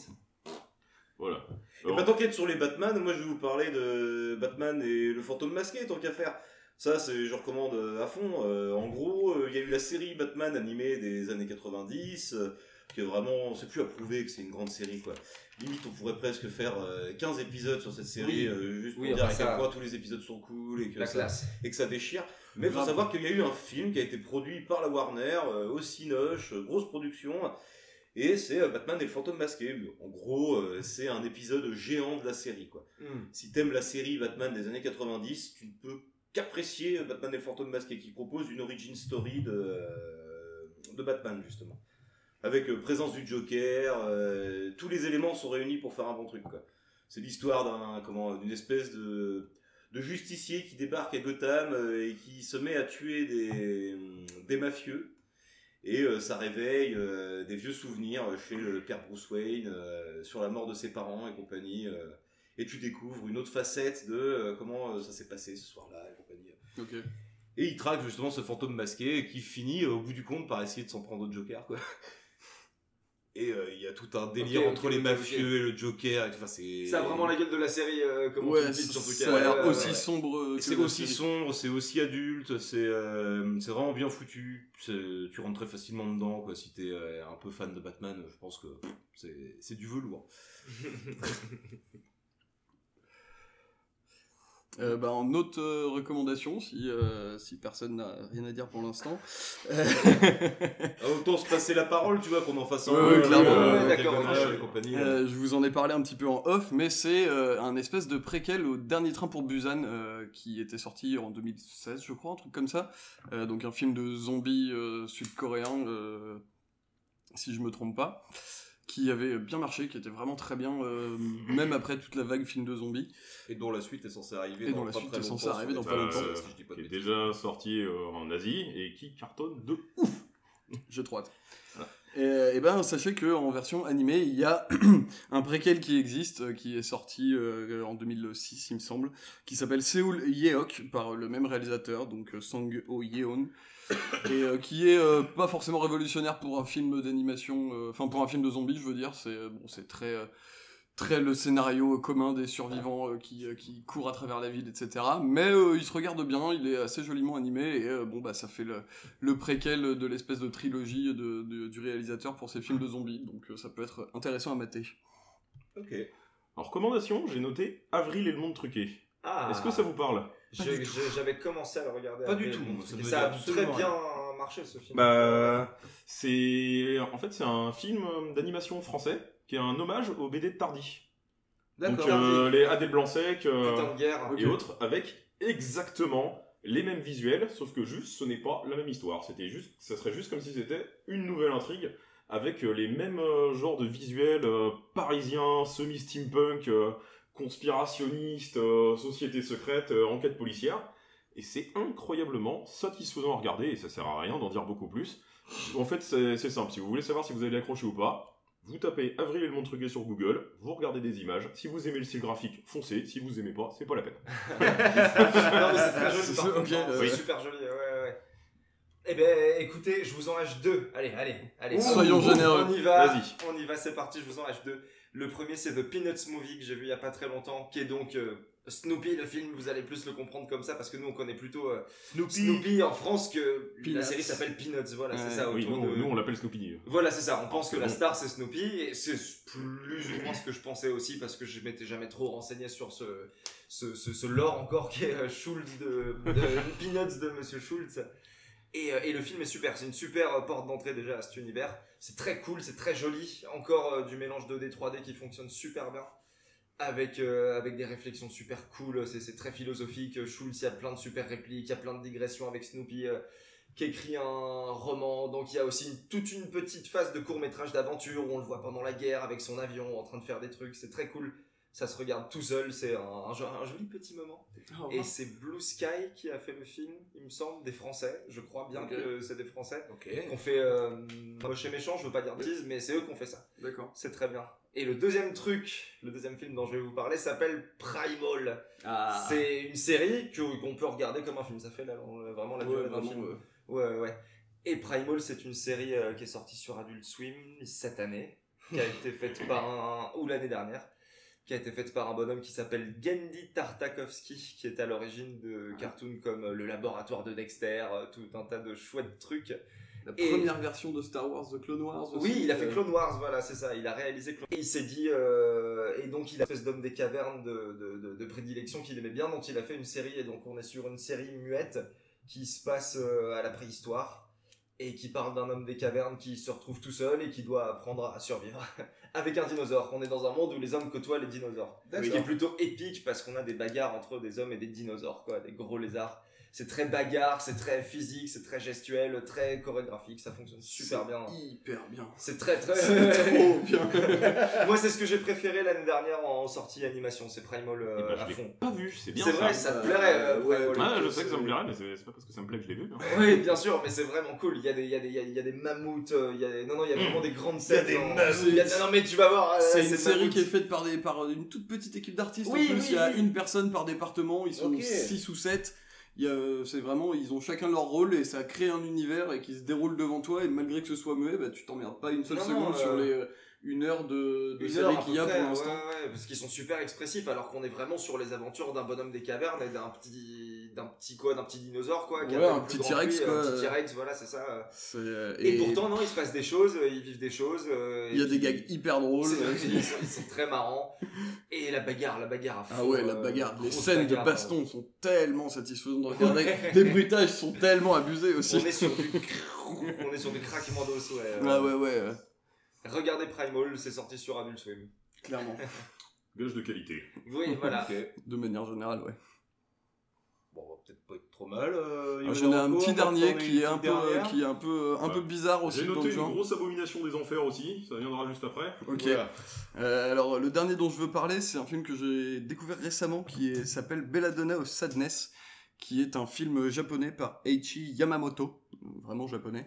Voilà. Et bah, tant qu'être sur les Batman, moi je vais vous parler de Batman et le fantôme masqué, tant qu'à faire. Ça, c'est, je recommande euh, à fond. Euh, en gros, euh, il y a eu la série Batman animée des années 90, euh, qui est vraiment, c'est plus à prouver que c'est une grande série, quoi. Limite, on pourrait presque faire euh, 15 épisodes sur cette série, Oui. euh, juste pour Oui, dire à quel point tous les épisodes sont cool et que, La ça, classe. et que ça déchire. Mais il faut savoir qu'il y a eu un film qui a été produit par la Warner, euh, au Cinoche, grosse production. Et c'est euh, Batman et le fantôme masqué. En gros, euh, c'est un épisode géant de la série, quoi. Hmm. Si t'aimes la série Batman des années 90, tu ne peux qu'apprécier Batman et le fantôme masqué, qui propose une origin story de, euh, de Batman, justement. Avec présence du Joker, euh, tous les éléments sont réunis pour faire un bon truc, quoi. C'est l'histoire d'un, comment, d'une espèce de, de justicier qui débarque à Gotham et qui se met à tuer des, des mafieux. Et euh, ça réveille euh, des vieux souvenirs chez le père Bruce Wayne euh, sur la mort de ses parents et compagnie. euh, et tu découvres une autre facette de euh, comment euh, ça s'est passé ce soir-là et compagnie. Et il traque justement ce fantôme masqué qui finit euh, au bout du compte par essayer de s'en prendre au Joker, quoi. Et euh, il y a tout un délire entre les mafieux et le Joker. Enfin, c'est Ça a vraiment la gueule de la série, euh, comme on Ouais, te le pitch, en tout ça cas. a l'air aussi ouais. sombre que C'est aussi série. sombre, c'est aussi adulte, c'est euh, c'est vraiment bien foutu. Tu rentres très facilement dedans, quoi. Si t'es euh, un peu fan de Batman, je pense que c'est c'est du velours. [LAUGHS] Euh, bah, en autre euh, recommandation, si, euh, si personne n'a rien à dire pour l'instant. Euh, [LAUGHS] Ah, autant se passer la parole, tu vois, qu'on en fasse un Ouais, peu, ouais, clairement. euh, Ouais, d'accord, ouais. Euh, je vous en ai parlé un petit peu en off, mais c'est euh, un espèce de préquel au Dernier Train pour Busan euh, qui était sorti en 2016, je crois, un truc comme ça. Euh, donc un film de zombies euh, sud-coréen, euh, si je me trompe pas, qui avait bien marché, qui était vraiment très bien, euh, même après toute la vague film de zombies. Et dont la suite est censée arriver Et dans dont la pas suite très est censée arriver dans pas longtemps. si je dis pas de qui est bêtises. déjà sorti euh, en Asie et qui cartonne de J'ai trop hâte. Et, et ben sachez que en version animée, il y a [CLEARS THROAT] un préquel qui existe, euh, qui est sorti euh, en 2006, il me semble, qui s'appelle Seoul Yeok par le même réalisateur, donc euh, Sang Ho Yeon. Et euh, qui est euh, pas forcément révolutionnaire pour un film d'animation, euh, enfin pour un film de zombies, je veux dire. C'est bon, c'est très très le scénario commun des survivants euh, qui, euh, qui courent à travers la ville, etc. Mais euh, il se regarde bien, il est assez joliment animé et euh, bon bah ça fait le, le préquel de l'espèce de trilogie de, de- du réalisateur pour ses films de zombies. Donc euh, ça peut être intéressant à mater. Ok. En recommandation, j'ai noté Avril et le monde truqué. Ah. Est-ce que ça vous parle? J'avais commencé à le regarder. Pas du tout, ça a très bien rien. marché ce film. Bah, c'est en fait c'est un film d'animation français qui est un hommage au BD de Tardy. D'accord. euh, les Adèle Blanc-Sec euh, et autres avec exactement les mêmes visuels, sauf que juste ce n'est pas la même histoire. C'était juste, ça serait juste comme si c'était une nouvelle intrigue avec euh, les mêmes euh, genres de visuels euh, parisiens, semi-steampunk, conspirationnistes, euh, société secrète, euh, enquête policière. Et c'est incroyablement satisfaisant à regarder, et ça sert à rien d'en dire beaucoup plus. En fait, c'est c'est simple. Si vous voulez savoir si vous allez l'accrocher ou pas, vous tapez Avril et le monde truqué sur Google, vous regardez des images. Si vous aimez le style graphique, foncez. Si vous aimez pas, c'est pas la peine. [LAUGHS] non mais c'est très joli hein, oui. c'est super joli, ouais, ouais, ouais. Eh ben écoutez, je vous en lâche deux. Allez, allez, allez. Soyons on, généreux. On y va. Vas-y. On y va, c'est parti, je vous en lâche deux. Le premier c'est The Peanuts Movie que j'ai vu il y a pas très longtemps, qui est donc euh, Snoopy le film, vous allez plus le comprendre comme ça parce que nous on connaît plutôt euh, Snoopy. en France que la série s'appelle Peanuts, voilà, c'est ça. Oui, autour nous, de- nous, on l'appelle Snoopy. Voilà, c'est ça. On pense que la star c'est Snoopy et c'est plus ou moins ce que je pensais aussi parce que je m'étais jamais trop renseigné sur ce ce, ce, ce lore encore qui est euh, Schultz de, de Peanuts de Monsieur Schultz. Et, et le film est super, c'est une super porte d'entrée déjà à cet univers. C'est très cool, c'est très joli. Encore euh, du mélange 2D 3D qui fonctionne super bien. Avec, euh, avec des réflexions super cool, c'est très philosophique. Schultz, il y a plein de super répliques, il y a plein de digressions avec Snoopy euh, qui écrit un roman. Donc il y a aussi toute une petite phase de court métrage d'aventure où on le voit pendant la guerre avec son avion en train de faire des trucs. C'est très cool. Ça se regarde tout seul, c'est un, un jo- un joli petit moment. Oh, Et wow. c'est Blue Sky qui a fait le film, il me semble, des Français. Je crois bien que c'est des Français. Ok. Qu'on fait euh, moche et méchant, je veux pas dire de bêtises, mais c'est eux qui ont fait ça. D'accord. C'est très bien. Et le deuxième truc, le deuxième film dont je vais vous parler s'appelle Primal. Ah. C'est une série qu'on peut regarder comme un film. Ça fait vraiment la Ouais, durée d'un film. ouais. Ouais, ouais. Et Primal, c'est une série euh, qui est sortie sur Adult Swim cette année, qui a été faite par un. ou l'année dernière, qui a été faite par un bonhomme qui s'appelle Gendy Tartakovsky, qui est à l'origine de cartoons comme euh, Le Laboratoire de Dexter, euh, tout un tas de chouettes trucs. La Et- première version de Star Wars, The Clone Wars aussi. oui, il a fait euh, Clone Wars, voilà, c'est ça. Il a réalisé Clone Et il s'est dit, euh, et donc il a espèce d'homme des cavernes de, de, de, de prédilection qu'il aimait bien, dont il a fait une série, et donc on est sur une série muette qui se passe à la préhistoire et qui parle d'un homme des cavernes qui se retrouve tout seul et qui doit apprendre à survivre [LAUGHS] avec un dinosaure. On est dans un monde où les hommes côtoient les dinosaures. Ce qui est plutôt épique parce qu'on a des bagarres entre des hommes et des dinosaures, quoi, des gros lézards. C'est très bagarre, c'est très physique, c'est très gestuel, très chorégraphique, ça fonctionne super bien. hyper bien. C'est très très [LAUGHS] trop bien. [LAUGHS] Moi, c'est ce que j'ai préféré l'année dernière en sortie animation, c'est Primal euh, Eh ben, je à fond. pas vu, c'est bien C'est ça. vrai, ça te plairait. euh, ouais. Ah, je sais que ça me plairait, mais c'est pas parce que ça me plaît que je l'ai vu. hein. Oui, bien sûr, mais c'est vraiment cool. Il y a des, il y a des, il y a- des mammouths. euh, Il y a des... Non, non, il y a vraiment des grandes Il y a scènes. des dans- mammouths. il y a- Non, mais tu vas voir. euh, C'est une série qui est faite par, des, par une toute petite équipe d'artistes. Oui, en plus, oui, il y a oui. une personne par département. Ils sont Ok. 6 ou 7. C'est vraiment, ils ont chacun leur rôle et ça crée un univers et qui se déroule devant toi. Et malgré que ce soit muet, bah, tu t'emmerdes pas une seule Non, seconde non, sur euh, les euh, une heure de, de série qu'il y a près, pour l'instant. Ouais, ouais, parce qu'ils sont super expressifs, alors qu'on est vraiment sur les aventures d'un bonhomme des cavernes et d'un petit, d'un petit quoi, d'un petit dinosaure quoi. qui Ouais, un petit T-Rex, quoi. Un petit T-Rex, voilà, c'est ça. C'est, euh, Et, pourtant, non, il se passe des choses, euh, ils vivent des choses. euh, Il y a des gags hyper drôles. C'est- Ils sont, ils sont très marrants. Et la bagarre, la bagarre à fond. Ah ouais, la euh, bagarre, les scènes de bagarre, baston euh. sont tellement satisfaisantes de regarder. les bruitages sont tellement abusés aussi. On est sur du, on est sur du craquement d'os, ouais. euh. Ah ouais, ouais. ouais. Regardez Primal, c'est sorti sur Adult Swim. Clairement. Gage de qualité. Oui, voilà. De manière générale, ouais. Peut-être pas être trop mal. euh, Ah, J'en ai un petit dernier qui est un peu, qui est un peu, un peu bizarre aussi J'ai noté une grosse abomination des enfers aussi, ça viendra juste après. Ok. Voilà. Euh, alors le dernier dont je veux parler, c'est un film que j'ai découvert récemment qui s'appelle Belladonna of Sadness, qui est un film japonais par Eiichi Yamamoto, vraiment japonais.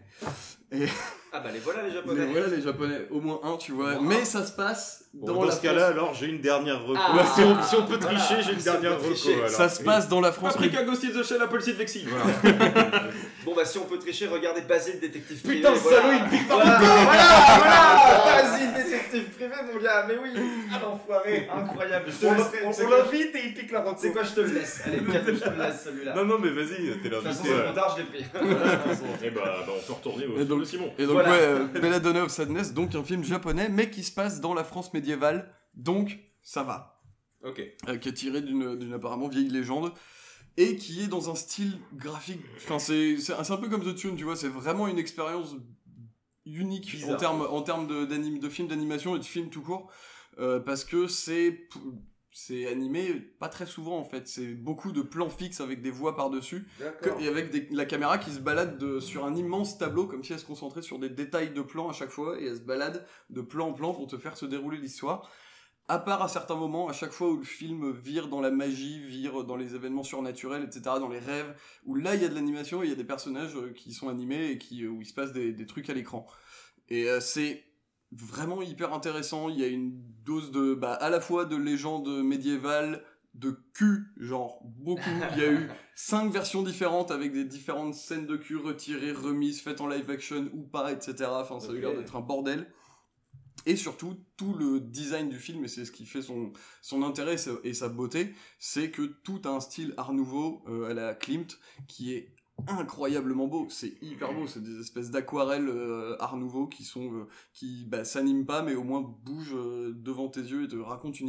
Et Ah bah les voilà les [LAUGHS] japonais. Mais voilà les japonais, au moins un, tu vois. Mais ça se passe Bon, dans, dans la ce cas-là, alors j'ai une dernière reco. Ah, si, on, si on peut voilà. tricher, j'ai une Si dernière reco. alors. Ça se passe dans la France. Paprika Ghost in the Shell, Apple Seed Vexing. Voilà. [LAUGHS] Bon bah si on peut tricher, regardez Basile détective privé. Putain, ce voilà. salaud, il pique par voilà, voilà, voilà, [LAUGHS] Basile détective privé mon gars, mais oui. Ah l'enfoiré, incroyable. Je te On on- c'est on quoi, l'invite et il pique la reco. C'est quoi, je te le laisse. Allez, je te le laisse celui-là. Non, non, mais vas-y, t'es De toute façon, l'invité. tard, je l'ai pris. [LAUGHS] Et bah, bah, on peut retourner au Et film donc, de Simon. et donc Voilà. ouais, [LAUGHS] euh, Belladonna of Sadness, donc un film japonais, mais qui se passe dans la France médiévale, donc ça va. Ok. Euh, qui est tiré d'une apparemment vieille légende et qui est dans un style graphique. Enfin, c'est c'est un peu comme The Tune, tu vois. C'est vraiment une expérience unique Bizarre. en termes en termes de, de film d'animation et de film tout court, euh, parce que c'est c'est animé pas très souvent en fait. C'est beaucoup de plans fixes avec des voix par dessus D'accord. et avec des- la caméra qui se balade de- sur un immense tableau comme si elle se concentrait sur des détails de plans à chaque fois et elle se balade de plan en plan pour te faire se dérouler l'histoire. À part à certains moments, à chaque fois où le film vire dans la magie, vire dans les événements surnaturels, etc., dans les rêves, où là il y a de l'animation et il y a des personnages euh, qui sont animés et qui, euh, où il se passe des, des trucs à l'écran. Et euh, c'est vraiment hyper intéressant. Il y a une dose de, bah, à la fois de légende médiévale, de cul, genre beaucoup. Il y a eu [LAUGHS] cinq versions différentes avec des différentes scènes de cul retirées, remises, faites en live action ou pas, etc. Enfin, ça a eu l'air d'être un bordel. Et surtout, tout le design du film, et c'est ce qui fait son, son intérêt et sa, et sa beauté, c'est que tout a un style art nouveau euh, à la Klimt qui est incroyablement beau. C'est hyper beau. C'est des espèces d'aquarelles euh, art nouveau qui sont, euh, qui bah, s'animent pas, mais au moins bougent euh, devant tes yeux et te racontent une